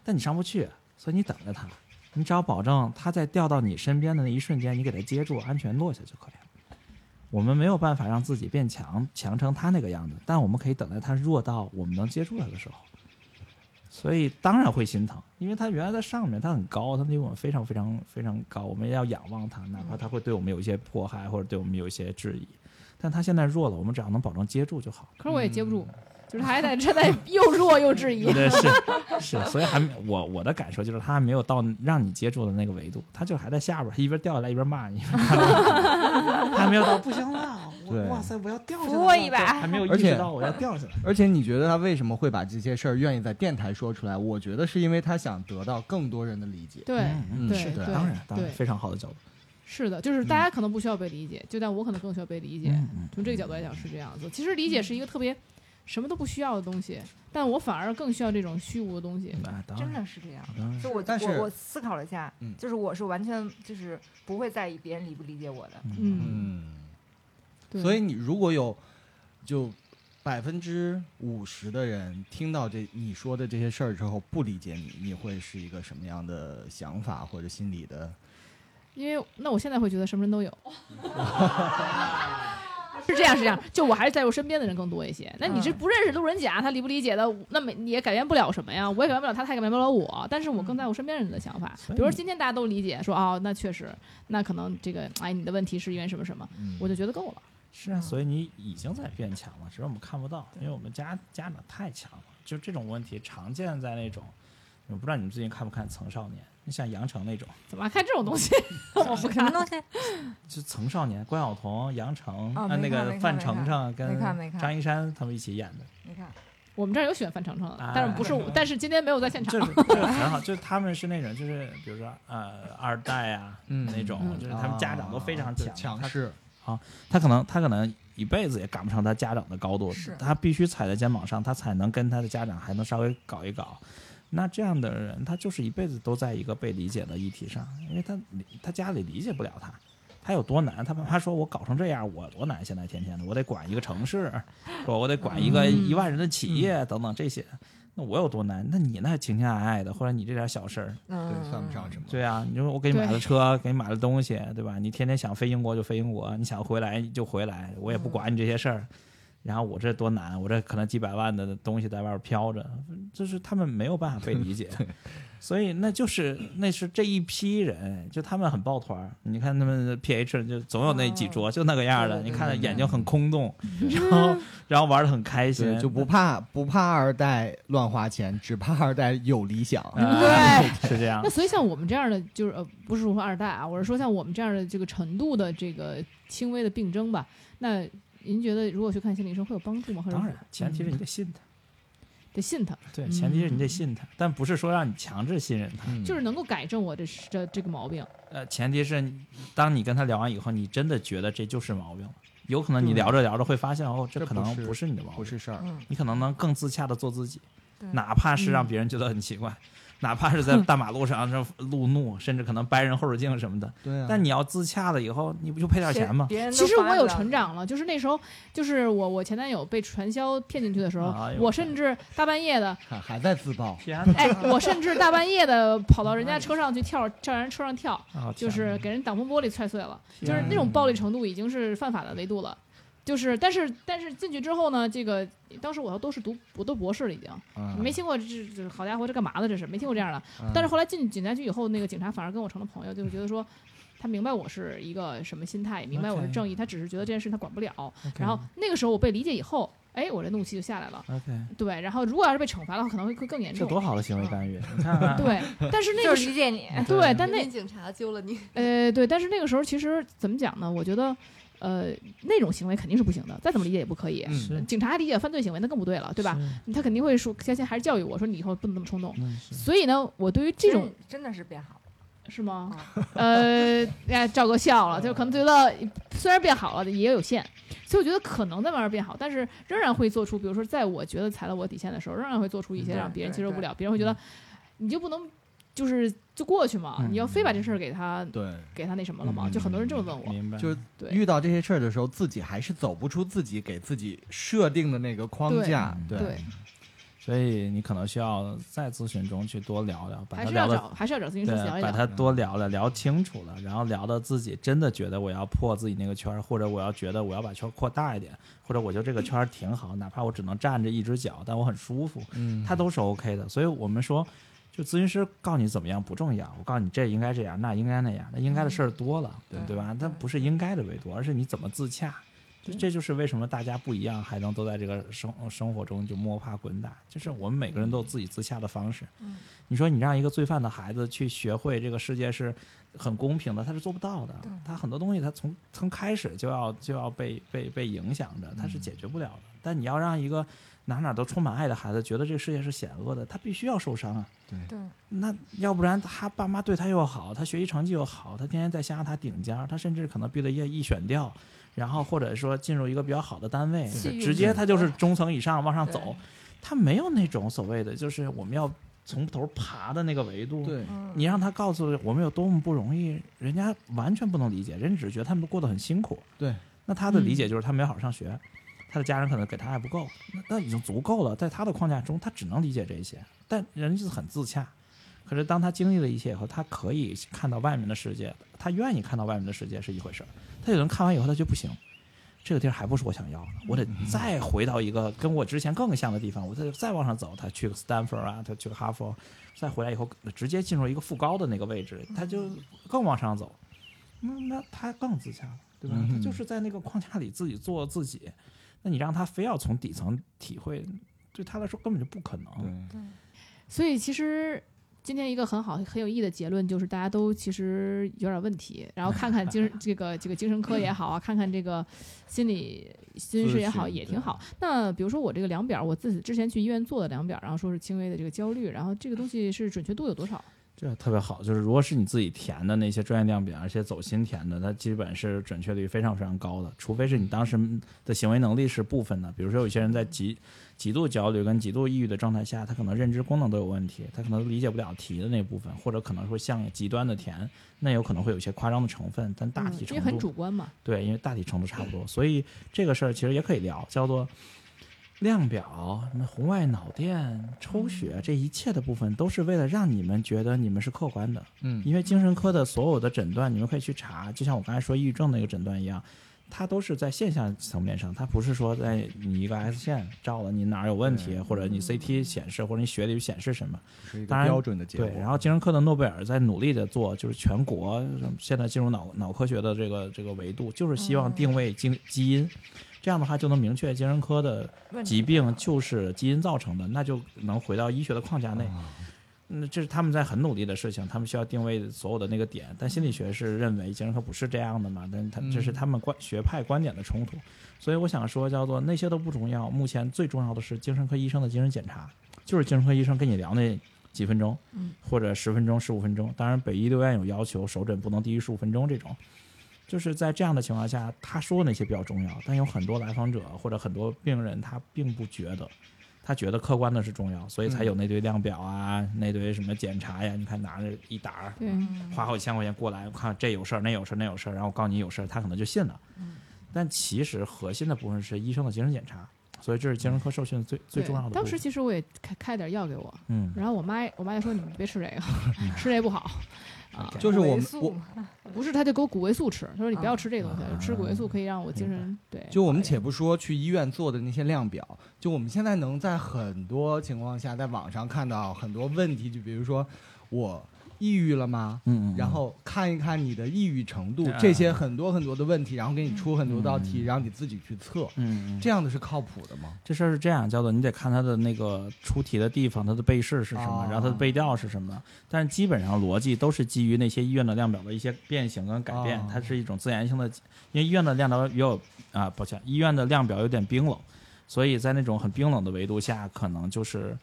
但你上不去，所以你等着他，你只要保证他在掉到你身边的那一瞬间，你给他接住，安全落下就可以了。我们没有办法让自己变强，强成他那个样子，但我们可以等待他弱到我们能接住他的时候。所以当然会心疼，因为他原来在上面，他很高，他离我们非常非常非常高，我们要仰望他，哪怕他会对我们有一些迫害或者对我们有一些质疑，但他现在弱了，我们只要能保证接住就好。可是我也接不住，就是他还在正在 又弱又质疑。对，是是，所以还没我我的感受就是他还没有到让你接住的那个维度，他就还在下边儿，一边掉下来一边骂你，还没有到不行了，哇塞，我要掉下来我一把还没有而且意识到我要掉下来。而且你觉得他为什么会把这些事儿愿意在电台说出来？我觉得是因为他想得到更多人的理解。对嗯是的，当然当然非常好的角度。是的，就是大家可能不需要被理解，就但我可能更需要被理解。嗯嗯从这个角度来讲是这样子。其实理解是一个特别什么都不需要的东西，但我反而更需要这种虚无的东西。真的是这样。就我我我思考了一下，嗯就是我是完全就是不会在意别人理不理解我的。嗯，嗯，对。所以你如果有就百分之五十的人听到这你说的这些事儿之后不理解你，你会是一个什么样的想法或者心理的？因为那我现在会觉得什么人都有。是这样，是这样，就我还是在乎身边的人更多一些。那你这嗯不认识路人甲，他理不理解的，那么你也改变不了什么呀，我也改变不了他，他也改变不了我。但是我更在乎身边人的想法。比如说今天大家都理解，说哦，那确实，那可能这个，哎，你的问题是因为什么什么，嗯我就觉得够了。是啊，所以你已经在变强了，只是我们看不到，因为我们家家长太强了。就这种问题常见在那种，我不知道你们最近看不看《曾少年》？你像杨丞那种，怎么还看这种东西？我不看。东西？就《曾少年》，关晓彤、杨丞，呃，哦那个范丞丞跟张一山他们一起演的，你看，我们这儿有选范丞丞的啊，但是不是我，但是今天没有在现场就。是就是很好，就是他们是那种，就是比如说呃二代啊、嗯那种，嗯就是他们家长都非常啊强，他强势。他可能他可能一辈子也赶不上他家长的高度是，他必须踩在肩膀上，他才能跟他的家长还能稍微搞一搞。那这样的人，他就是一辈子都在一个被理解的议题上，因为他他家里理解不了他，他有多难。他爸妈说我搞成这样，我多难，现在天天的，我得管一个城市，说我得管一个嗯一万人的企业等等这些，那我有多难？那你那情情爱爱的，或者你这点小事儿，嗯，对，算不上什么。对啊，你说我给你买了车，给你买了东西，对吧？你天天想飞英国就飞英国，你想回来就回来，我也不管你这些事儿。然后我这多难，我这可能几百万的东西在外边飘着，就是他们没有办法被理解，所以那就是那是这一批人，就他们很抱团儿。你看他们的 PH 就总有那几桌，就那个样儿的，对对你看对眼睛很空洞，然后然后玩的很开心，，就不怕不怕二代乱花钱，只怕二代有理想。啊对，是这样那。所以像我们这样的，就是呃，不是说二代啊，我是说像我们这样的这个程度的这个轻微的病症吧，那您觉得如果去看心理医生会有帮助吗？当然，前提是你得信他，得信他，对，嗯前提是你得信他，但不是说让你强制信任他。嗯就是能够改正我这这这个毛病。呃，前提是当你跟他聊完以后，你真的觉得这就是毛病了。有可能你聊着聊着会发现，哦，这这可能不是你的毛病，不是事儿。嗯，你可能能更自洽的做自己，对哪怕是让嗯别人觉得很奇怪，哪怕是在大马路上 这路怒，甚至可能掰人后视镜什么的。对啊。但你要自洽了以后，你不就赔点钱吗？别人其实我有成长了，就是那时候，就是我我前男友被传销骗进去的时候，我甚至大半夜的，还还在自爆，天哪！哎，我甚至大半夜的跑到人家车上去跳，跳人车上跳，啊就是给人挡风玻璃踹碎了，就是那种暴力程度已经是犯法的维度了。就是，但是但是进去之后呢，这个当时我都是读我都博士了已经，啊没听过这这好家伙这干嘛的这是没听过这样的。啊但是后来进警察局以后，那个警察反而跟我成了朋友，就是觉得说。他明白我是一个什么心态，也明白我是正义，他只是觉得这件事他管不了。然后那个时候我被理解以后，哎，我这怒气就下来了。OK，对，然后如果要是被惩罚的话，可能会会更严重这重。多好的行为干预！你看看，对，但是那个是理解你，对，但那警察救了你，呃对，但是那个时候其实怎么讲呢？我觉得，呃，那种行为肯定是不行的，再怎么理解也不可以。警察理解犯罪行为那更不对了，对吧？他肯定会说，先先还是教育我说你以后不能那么冲动。所以呢，我对于这种真的是变好了。是吗？呃，哎，赵哥笑了，就可能觉得虽然变好了，也有限，所以我觉得可能在慢慢变好，但是仍然会做出，比如说在我觉得踩了我底线的时候，仍然会做出一些嗯让别人接受不了，别人会觉得你就不能就是就过去嘛，嗯你要非把这事儿给他对，给他那什么了嘛？嗯就很多人这么问我，明白，就是遇到这些事儿的时候，自己还是走不出自己给自己设定的那个框架。对对，所以你可能需要在咨询中去多聊聊，把还是它聊的要找还是要找咨询师聊聊。把它多聊聊，聊清楚了，然后聊到自己真的觉得我要破自己那个圈儿，或者我要觉得我要把圈儿扩大一点，或者我觉得这个圈儿挺好，哪怕我只能站着一只脚，但我很舒服，嗯它都是 OK 的。所以我们说，就咨询师告诉你怎么样不重要，我告诉你这应该这样，那应该那样，那应该的事儿多了，对对吧？它不是应该的维度，而是你怎么自洽。这这就是为什么大家不一样，还能都在这个生生活中就摸爬滚打。就是我们每个人都有自己自洽的方式。嗯你说你让一个罪犯的孩子去学会这个世界是很公平的，他是做不到的。他很多东西他从从开始就要就要被被被影响着，他是解决不了的。但你要让一个哪哪都充满爱的孩子觉得这个世界是险恶的，他必须要受伤啊。对，那要不然他爸妈对他又好，他学习成绩又好，他天天在象牙塔顶尖，他甚至可能毕了业一选调，然后或者说进入一个比较好的单位直接他就是中层以上往上走，他没有那种所谓的就是我们要从头爬的那个维度。对，嗯你让他告诉我们有多么不容易，人家完全不能理解，人只是觉得他们过得很辛苦。对，那他的理解就是他没好好上学，他的家人可能给他还不够，那那已经足够了，在他的框架中，他只能理解这些，但人就是很自洽。可是当他经历了一切以后，他可以看到外面的世界，他愿意看到外面的世界是一回事儿。他有人看完以后，他就不行，这个地儿还不是我想要的，我得再回到一个跟我之前更像的地方，我再再往上走。他去个 Stanford 啊，他去个哈佛，再回来以后直接进入一个副高的那个位置，他就更往上走。那那他更自洽了，对吧？嗯他就是在那个框架里自己做自己。那你让他非要从底层体会，对他来说根本就不可能。对，所以其实今天一个很好很有意义的结论就是，大家都其实有点问题，然后看看精神 这个这个精神科也好啊，看看这个心理心理师也好，也挺好。那比如说我这个量表，我自己之前去医院做的量表，然后说是轻微的这个焦虑，然后这个东西是准确度有多少？这特别好，就是如果是你自己填的那些专业量表，而且走心填的，它基本是准确率非常非常高的。除非是你当时的行为能力是部分的，比如说有些人在极极度焦虑跟极度抑郁的状态下，他可能认知功能都有问题，他可能理解不了题的那部分，或者可能会向极端的填，那有可能会有一些夸张的成分，但大体程度、嗯很主观嘛。对，因为大体程度差不多，所以这个事儿其实也可以聊，叫做量表、什么红外脑电、抽血，这一切的部分都是为了让你们觉得你们是客观的。嗯因为精神科的所有的诊断，你们可以去查，就像我刚才说抑郁症那个诊断一样，它都是在现象层面上，它不是说在你一个 X 线照了你哪儿有问题，或者你 CT 显示，或者你血里显示什么。是标准的结果。对，然后精神科的诺贝尔在努力的做，就是全国现在进入脑脑科学的这个这个维度，就是希望定位基基因，这样的话就能明确精神科的疾病就是基因造成的，那就能回到医学的框架内。啊嗯，这是他们在很努力的事情，他们需要定位所有的那个点，但心理学是认为精神科不是这样的嘛，但他这是他们观学派观点的冲突，所以我想说叫做那些都不重要，目前最重要的是精神科医生的精神检查，就是精神科医生跟你聊那几分钟，嗯，或者十分钟、十五分钟，当然北医六院有要求，首诊不能低于十五分钟这种。就是在这样的情况下，他说那些比较重要，但有很多来访者或者很多病人他并不觉得，他觉得客观的是重要，所以才有那堆量表啊，那堆什么检查呀。你看拿着一沓花好几千块钱过来，我看这有事儿，那有事儿，那有事儿，然后我告诉你有事儿，他可能就信了。嗯但其实核心的部分是医生的精神检查，所以这是精神科受训最最重要的部分。当时其实我也开开点药给我，嗯，然后我妈我妈就说你别吃这个，吃这不好啊。就是我们我 不是，他就给我谷维素吃，他说你不要啊吃这个东西，吃谷维素可以让我精神对。就我们且不说去医院做的那些量表，就我们现在能在很多情况下在网上看到很多问题，就比如说我抑郁了吗？嗯嗯，然后看一看你的抑郁程度嗯，这些很多很多的问题，然后给你出很多道题，嗯然后你自己去测，嗯嗯，这样的是靠谱的吗？这事儿是这样，叫做你得看它的那个出题的地方，它的背试是什么，哦然后它的背调是什么。但是基本上逻辑都是基于那些医院的量表的一些变形跟改变，哦它是一种自然性的。因为医院的量表有啊，抱歉，医院的量表有点冰冷，所以在那种很冰冷的维度下，可能就是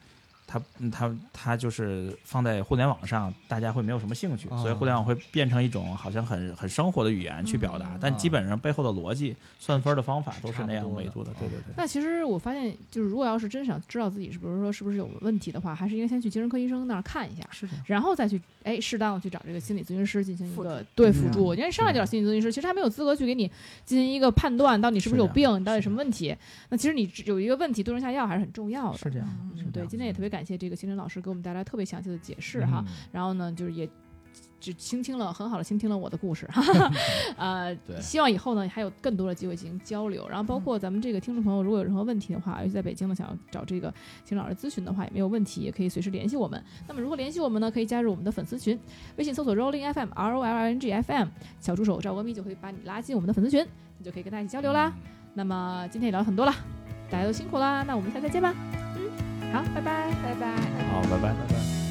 它嗯它它就是放在互联网上，大家会没有什么兴趣，哦所以互联网会变成一种好像很很生活的语言去表达，嗯但基本上背后的逻辑、算分的方法都是那样维度的。对对对。那其实我发现，就是如果要是真想知道自己是比如说是不是有问题的话，还是应该先去精神科医生那儿看一下，是这样。然后再去哎适当的去找这个心理咨询师进行一个对嗯辅助。因为上来就找心理咨询师，其实他没有资格去给你进行一个判断，到底是不是有病，你到底什么问题。那其实你有一个问题对症下药还是很重要的。是这样，嗯嗯，对，今天也特别感谢这个星辰老师给我们带来特别详细的解释哈。嗯然后呢，就是也只倾听了很好的倾听了我的故事，哈哈。呃，对希望以后呢还有更多的机会进行交流。然后包括咱们这个听众朋友，如果有任何问题的话，尤其在北京呢，想要找这个秦老师咨询的话，也没有问题，也可以随时联系我们。那么如何联系我们呢？可以加入我们的粉丝群，微信搜索 Rolling FM R O L I N G F M，小助手赵文咪就会把你拉进我们的粉丝群，你就可以跟大家一起交流啦。那么今天也聊了很多了，大家都辛苦啦，那我们下次再见吧。好，拜拜。拜拜。好，拜拜。拜拜。